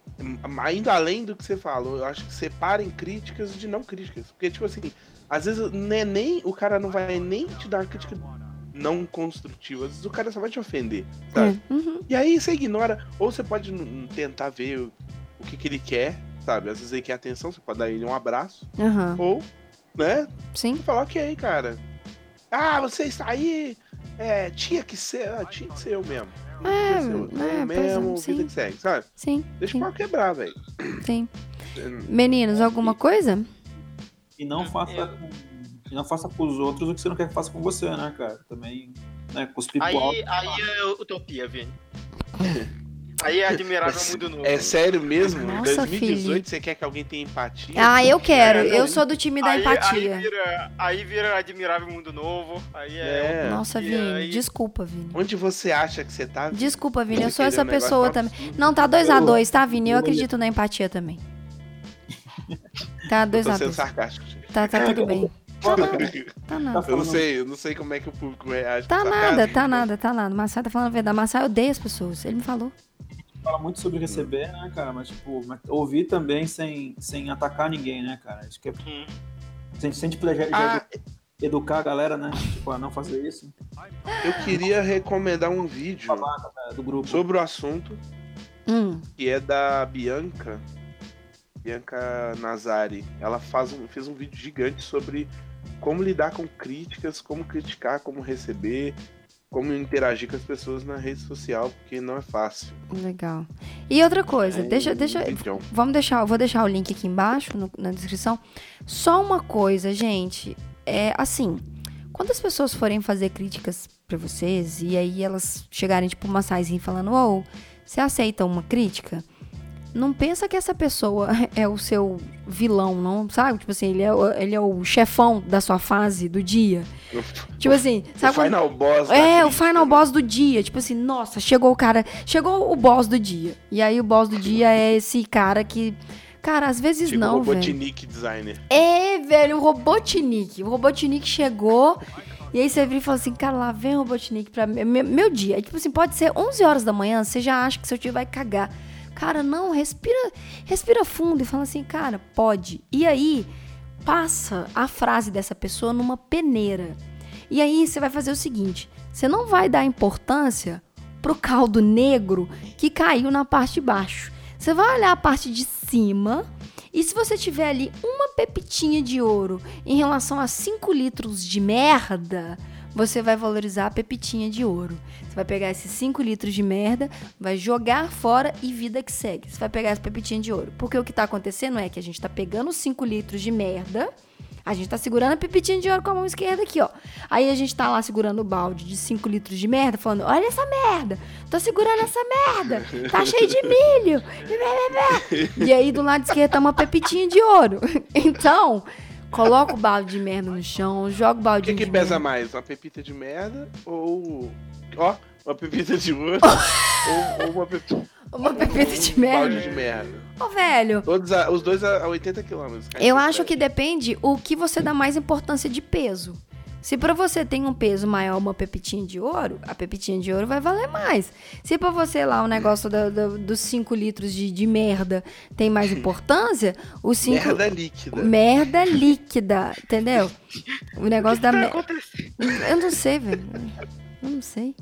ainda além do que você falou, eu acho que separem críticas de não críticas. Porque, tipo assim, às vezes né, nem, o cara não vai nem te dar crítica não construtiva. Às vezes o cara só vai te ofender, sabe? É, uhum, E aí você ignora. Ou você pode tentar ver o, o que, que ele quer, sabe? Às vezes ele quer atenção, você pode dar ele um abraço. aham. Ou, né? Sim. Falar, ok, cara. Ah, você está aí. É, tinha que ser. ah, tinha que ser eu mesmo. É, ser eu, é, é, mesmo, sim. vida que segue, sabe? Sim. Deixa sim, o pau quebrar, velho. sim. Meninos, alguma coisa? E não faça com, e não faça com os outros o que você não quer que faça com você, né, cara? Também, né, cuspir Aí, aí é utopia, Vini. [laughs] Aí é admirável mundo novo. É sério mesmo? Em Nossa, 2018 Felipe. você quer que alguém tenha empatia? Ah, eu quero. É. Eu sou do time da aí, empatia. Aí vira, aí vira admirável mundo novo. Aí é. É. Nossa, Vini, aí- desculpa, Vini. Onde você acha que você tá? Desculpa, Vini, eu sou essa um pessoa também. absurdo. Não, tá 2 a Eu- 2 tá, Vini? Eu eu- acredito na empatia também. Tá Eu 2 tô a sendo 2 sarcástico. Tá, tá tudo bem. Tá nada, tá nada. Eu não sei, eu não sei como é que o público reage. Tá nada, tá nada, tá nada. Marçal tá falando a verdade. Marçal odeia as pessoas. Ele me falou. Fala muito sobre receber, né, cara? Mas, tipo, mas ouvir também sem, sem atacar ninguém, né, cara? Acho que é. Hum. Tipo, já, já Ah, educar a galera, né? Tipo, a não fazer isso. eu queria recomendar um vídeo Babaca do grupo. sobre o assunto, Hum, que é da Bianca. Bianca Nazari. Ela faz um, fez um vídeo gigante sobre como lidar com críticas, como criticar, como receber, como interagir com as pessoas na rede social, porque não é fácil. legal. E outra coisa, É deixa, deixa, vídeo. Vamos deixar, vou deixar o link aqui embaixo no- na descrição. Só uma coisa, gente, é assim, quando as pessoas forem fazer críticas pra vocês e aí elas chegarem tipo uma saizinha falando, ou você aceita uma crítica? Não pensa que essa pessoa [laughs] é o seu vilão, não, sabe? Tipo assim, ele é, o- ele é o chefão da sua fase do dia. Tipo assim, [laughs] sabe o quando- final boss. é, o final né? boss do dia. Tipo assim, nossa, chegou o cara. Chegou o boss do dia. E aí o boss do dia é esse cara que. Cara, às vezes Tipo não, velho. Robotnik designer. É, velho, o Robotnik. O Robotnik chegou. E aí você vira e fala assim, cara, lá vem o Robotnik pra mim. Meu, meu dia. É, tipo assim, pode ser 11 horas da manhã, você já acha que seu tio vai cagar. Cara, não, respira, respira fundo e fala assim, cara, pode. E aí, passa a frase dessa pessoa numa peneira. E aí você vai fazer o seguinte: você não vai dar importância pro caldo negro que caiu na parte de baixo. Você vai olhar a parte de cima e se você tiver ali uma pepitinha de ouro em relação a 5 litros de merda, você vai valorizar a pepitinha de ouro. Você vai pegar esses 5 litros de merda, vai jogar fora e vida que segue. Você vai pegar essa pepitinha de ouro. Porque o que tá acontecendo é que a gente tá pegando 5 litros de merda, a gente tá segurando a pepitinha de ouro com a mão esquerda aqui, ó. Aí a gente tá lá segurando o balde de 5 litros de merda, falando: olha essa merda, tô segurando essa merda, tá [laughs] cheio de milho. E aí do lado esquerdo tá uma pepitinha de ouro. [laughs] Então, coloca o balde de merda no chão, joga o O balde que, que pesa merda. mais? Uma pepita de merda ou. Ó, uma pepita de ouro? [laughs] ou, ou uma pepita, Uma pepita de um balde merda. de merda. Ô, velho, Todos a- os dois a, a 80 km. eu acho que depende o que você dá mais importância de peso. Se pra você tem um peso maior uma pepitinha de ouro, a pepitinha de ouro vai valer mais. Se pra você lá o negócio do- do- dos 5 litros de, de merda tem mais importância, os 5... Merda líquida. Merda líquida, entendeu? O negócio da Tá merda. Eu não sei, velho. Eu não sei.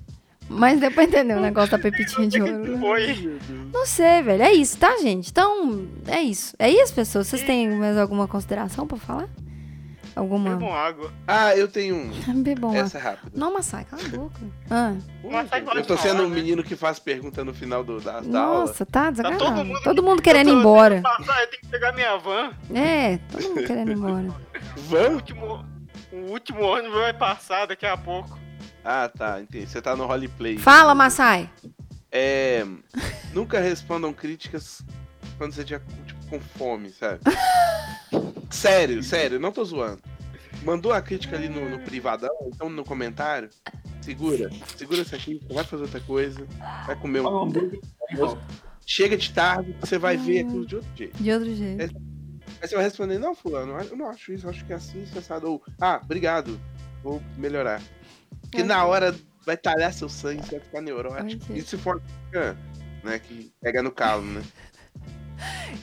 Mas deu pra entender o negócio da pepitinha de ouro. né? Foi. Não sei, velho. É isso, tá, gente? Então, é isso. É isso, pessoas. Vocês têm mais alguma consideração pra falar? Alguma. Bebam água. Ah, eu tenho um. [laughs] Bebam. Essa é rápida. Não, Massai, cala a boca. Ah, Eu tô sendo um né? menino que faz pergunta no final do, da, da aula. nossa, tá desagradável. todo mundo- todo mundo querendo ir embora. Passar, eu tenho que pegar minha van. É, todo mundo querendo ir embora. [laughs] O Vamos? último, o último ônibus vai passar daqui a pouco. Ah, tá, entendi. Você tá no roleplay. Fala, Massai. É. Nunca respondam críticas quando você tiver tipo, com fome, sabe? [laughs] sério, sério, não tô zoando. Mandou a crítica ali no, no privadão, então no comentário. Segura, segura isso aqui, vai fazer outra coisa, vai comer um. Chega de tarde, você vai ver aquilo de outro jeito. De outro jeito. Aí você vai responder, não, fulano, eu não acho isso, eu acho que é assim, sensado. Ou, ah, obrigado, vou melhorar. Porque na hora vai talhar seu sangue, você vai ficar neurótico. Ok. E se for né, que pega no calo, né?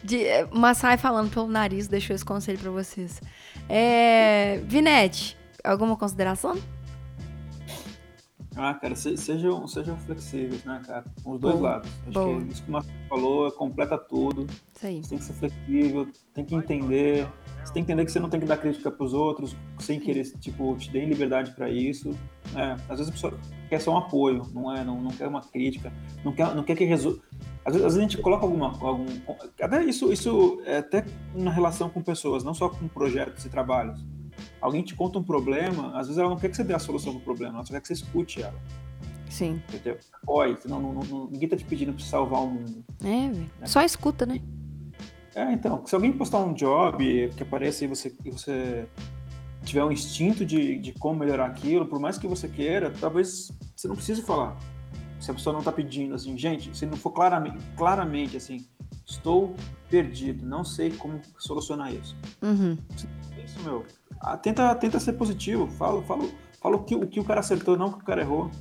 De, é, Massai falando pelo nariz, deixou esse conselho pra vocês. É, Vinete, alguma consideração? Ah, cara, se- sejam, sejam flexíveis, né, cara? Com os dois Boa, lados. Acho boa. que isso que o Marcelo falou, completa tudo. Isso aí. Você tem que ser flexível, tem que entender. Você tem que entender que você não tem que dar crítica pros outros sem querer, tipo, te deem liberdade pra isso. né? Às vezes a pessoa quer só um apoio, não é? Não, não quer uma crítica, não quer, não quer que resolva. Às vezes, às vezes a gente coloca alguma. Algum, até isso, isso é até na relação com pessoas, não só com projetos e trabalhos. Alguém te conta um problema, às vezes ela não quer que você dê a solução pro problema, ela só quer que você escute ela. Sim. Entendeu? Senão não, não- não- ninguém tá te pedindo pra salvar o mundo. É, velho. Só escuta, né? É, então, se alguém postar um job que aparece e você, e você tiver um instinto de, de como melhorar aquilo, por mais que você queira, talvez você não precise falar. Se a pessoa não tá pedindo, assim, gente, se não for claramente, claramente assim, estou perdido, não sei como solucionar isso. Uhum. É isso, meu. Ah, tenta, tenta ser positivo, fala, fala, fala o, que, o que o cara acertou, não o que o cara errou.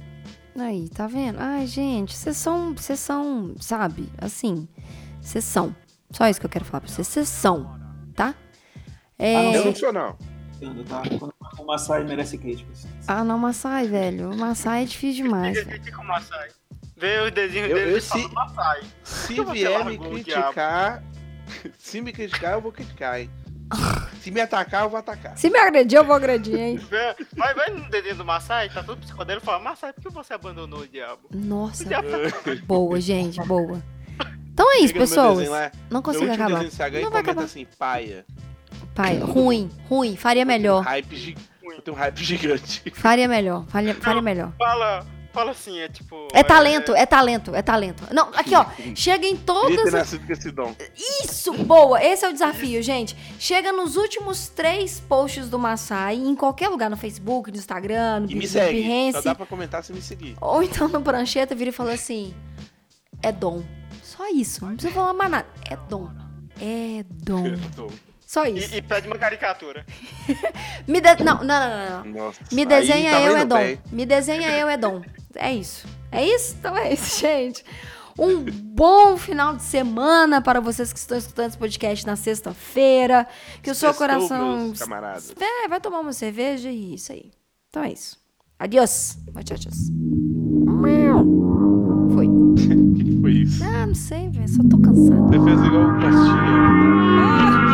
Aí, tá vendo? Ai, gente, vocês são, vocês são, sabe, assim, vocês são. Só isso que eu quero falar pra vocês, vocês são, tá? É... Ah, não, não. Entendo, Tá? Quando o Massai merece críticas. Ah, não, Massai, velho. O Massai é difícil demais. Aqui com o Massai. Vê o desenho Eu- dele eu se-. Se vier me criticar, [laughs] se me criticar, eu vou criticar, hein? [laughs] Se me atacar, eu vou atacar. Se me agredir, eu vou agredir, hein? Vê- Vai, vai no desenho do Massai, tá todo psicodélico e fala, Massai, por que você abandonou o diabo? Nossa, O diabo tá boa, gente, boa. Então é isso, Chega pessoas. desenho Não consigo acabar. desenho Não e vai acabar. assim, paia. Pai, ruim, ruim. Faria Um melhor. hype gi- Eu tenho um hype gigante. Faria melhor. Faria, faria melhor. Fala, fala assim, é tipo... É talento, é talento, é talento. Não, aqui, ó. Chega em todas as. Isso, boa. Esse é o desafio, gente. Chega nos últimos três posts do Massai, em qualquer lugar, no Facebook, no Instagram, no E me segue. Só Behance, dá pra comentar se me seguir. ou então no prancheta, vira e fala assim: é dom. Só isso. Não precisa falar mais nada. É dom. É dom. Dom. Só isso. E, e pede uma caricatura. [laughs] Me de... não, não, não, não. Nossa. Me desenha tava eu indo é dom. bem. Me desenha eu é dom. É isso. É isso? Então é isso, [laughs] gente. Um bom final de semana para vocês que estão escutando esse podcast na sexta-feira. Que o seu coração. camaradas. É, vai tomar uma cerveja e isso aí. Então é isso. Adiós. Muchachos. Foi. O [laughs] que que foi isso? Ah, não sei, velho. Só tô cansada. Você fez igual o Costinha. E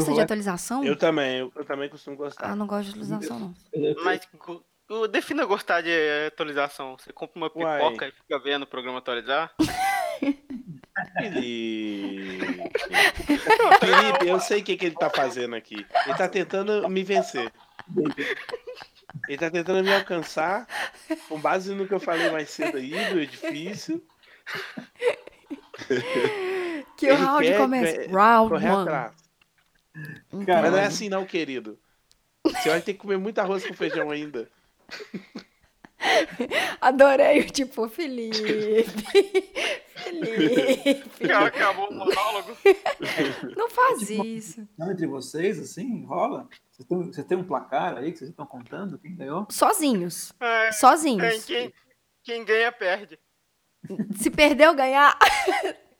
gosta Eu de atualização? Eu também, eu, eu também costumo Ah, gostar. não gosto de atualização, não. Mas defina gostar de atualização. Você compra uma Uai. pipoca e fica vendo o programa atualizar? [laughs] Felipe. Felipe, eu sei o que, que ele tá fazendo aqui. Ele tá tentando me vencer. Ele tá tentando me alcançar com base no que eu falei mais cedo aí, do edifício. Que o round começa. Round one. atrás. Cara, Mas não é assim não, querido. Você vai ter que comer muito arroz com feijão ainda. [laughs] Adorei o tipo, Felipe. Felipe. Cara, acabou o monólogo. [laughs] Não faz isso. Não, entre vocês, assim, rola? Vocês têm, vocês têm um placar aí que vocês estão contando? Quem ganhou? Sozinhos. É, é, Sozinhos. quem, quem ganha, perde. Se perder ou ganhar,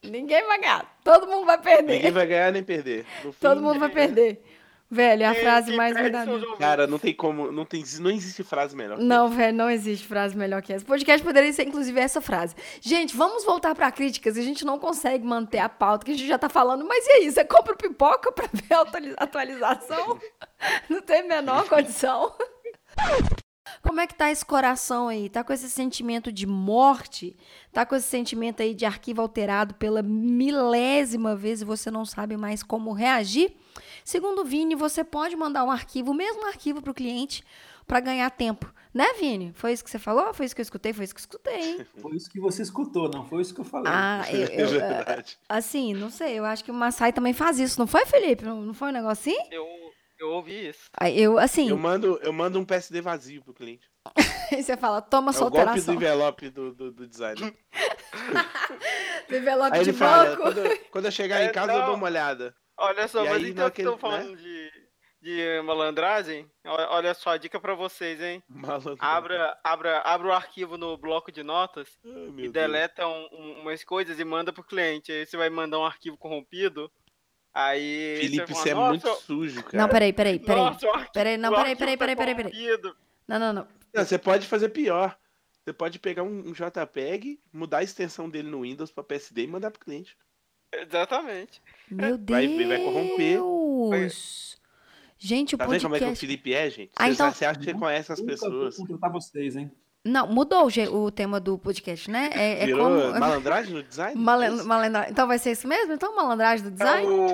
ninguém vai ganhar. Todo mundo vai perder. Ninguém vai ganhar nem perder. No [laughs] Todo fim, mundo vai perder. Velho, é a frase mais verdadeira. Cara, não tem como. Não, tem, não existe frase melhor. que Não, velho, não existe frase melhor que essa. O podcast poderia ser, inclusive, essa frase. Gente, vamos voltar pra críticas. A gente não consegue manter a pauta que a gente já tá falando. Mas e aí? Você compra pipoca pra ver a atuali- atualização? [laughs] Não tem a menor condição. [laughs] Como é que tá esse coração aí? Tá com esse sentimento de morte? Tá com esse sentimento aí de arquivo alterado pela milésima vez e você não sabe mais como reagir? Segundo o Vini, você pode mandar um arquivo, o mesmo arquivo para o cliente, para ganhar tempo. Né, Vini? Foi isso que você falou? Foi isso que eu escutei? Foi isso que eu escutei, hein? [laughs] Foi isso que você escutou, não foi isso que eu falei. Ah, [laughs] eu, É eu- verdade. assim, não sei, eu acho que o Massai também faz isso, não foi, Felipe? Não, não foi um negócio assim? Eu, eu ouvi isso. Aí Eu, assim, Eu mando, eu mando um PSD vazio pro cliente. [laughs] aí você fala, toma É sua o golpe do alteração. envelope do, do, do design. [laughs] Do envelope Aí de ele fala, banco. quando, quando eu chegar É, em casa eu não. dou uma olhada. Olha só, E mas aí, então que estão né? falando de, de malandragem, olha só a dica pra vocês, hein? Malandro. Abra, abra, abra o arquivo no bloco de notas Ai, e deleta um- um- umas coisas e manda pro cliente. Aí você vai mandar um arquivo corrompido. Aí. Felipe, você é falar, muito "Nossa, sujo, cara. Não, peraí, peraí, [laughs] peraí. nossa, Peraí, não, peraí, peraí, peraí, peraí, peraí. corrompido." Não, não, não. Não, você pode fazer pior. Você pode pegar um, um JPEG, mudar a extensão dele no Windows pra PSD e mandar pro cliente. Exatamente. Meu Vai- Deus. vai corromper. Gente, o Tá vendo como é que o podcast... Felipe é, gente? Ah, Você, então- você acha que você conhece as vou pessoas. contratar vocês, hein? Não, mudou o, o tema do podcast, né? É, é Virou como... malandragem no design? Malen- É malandra- Então vai ser isso mesmo? Então malandragem do design? O,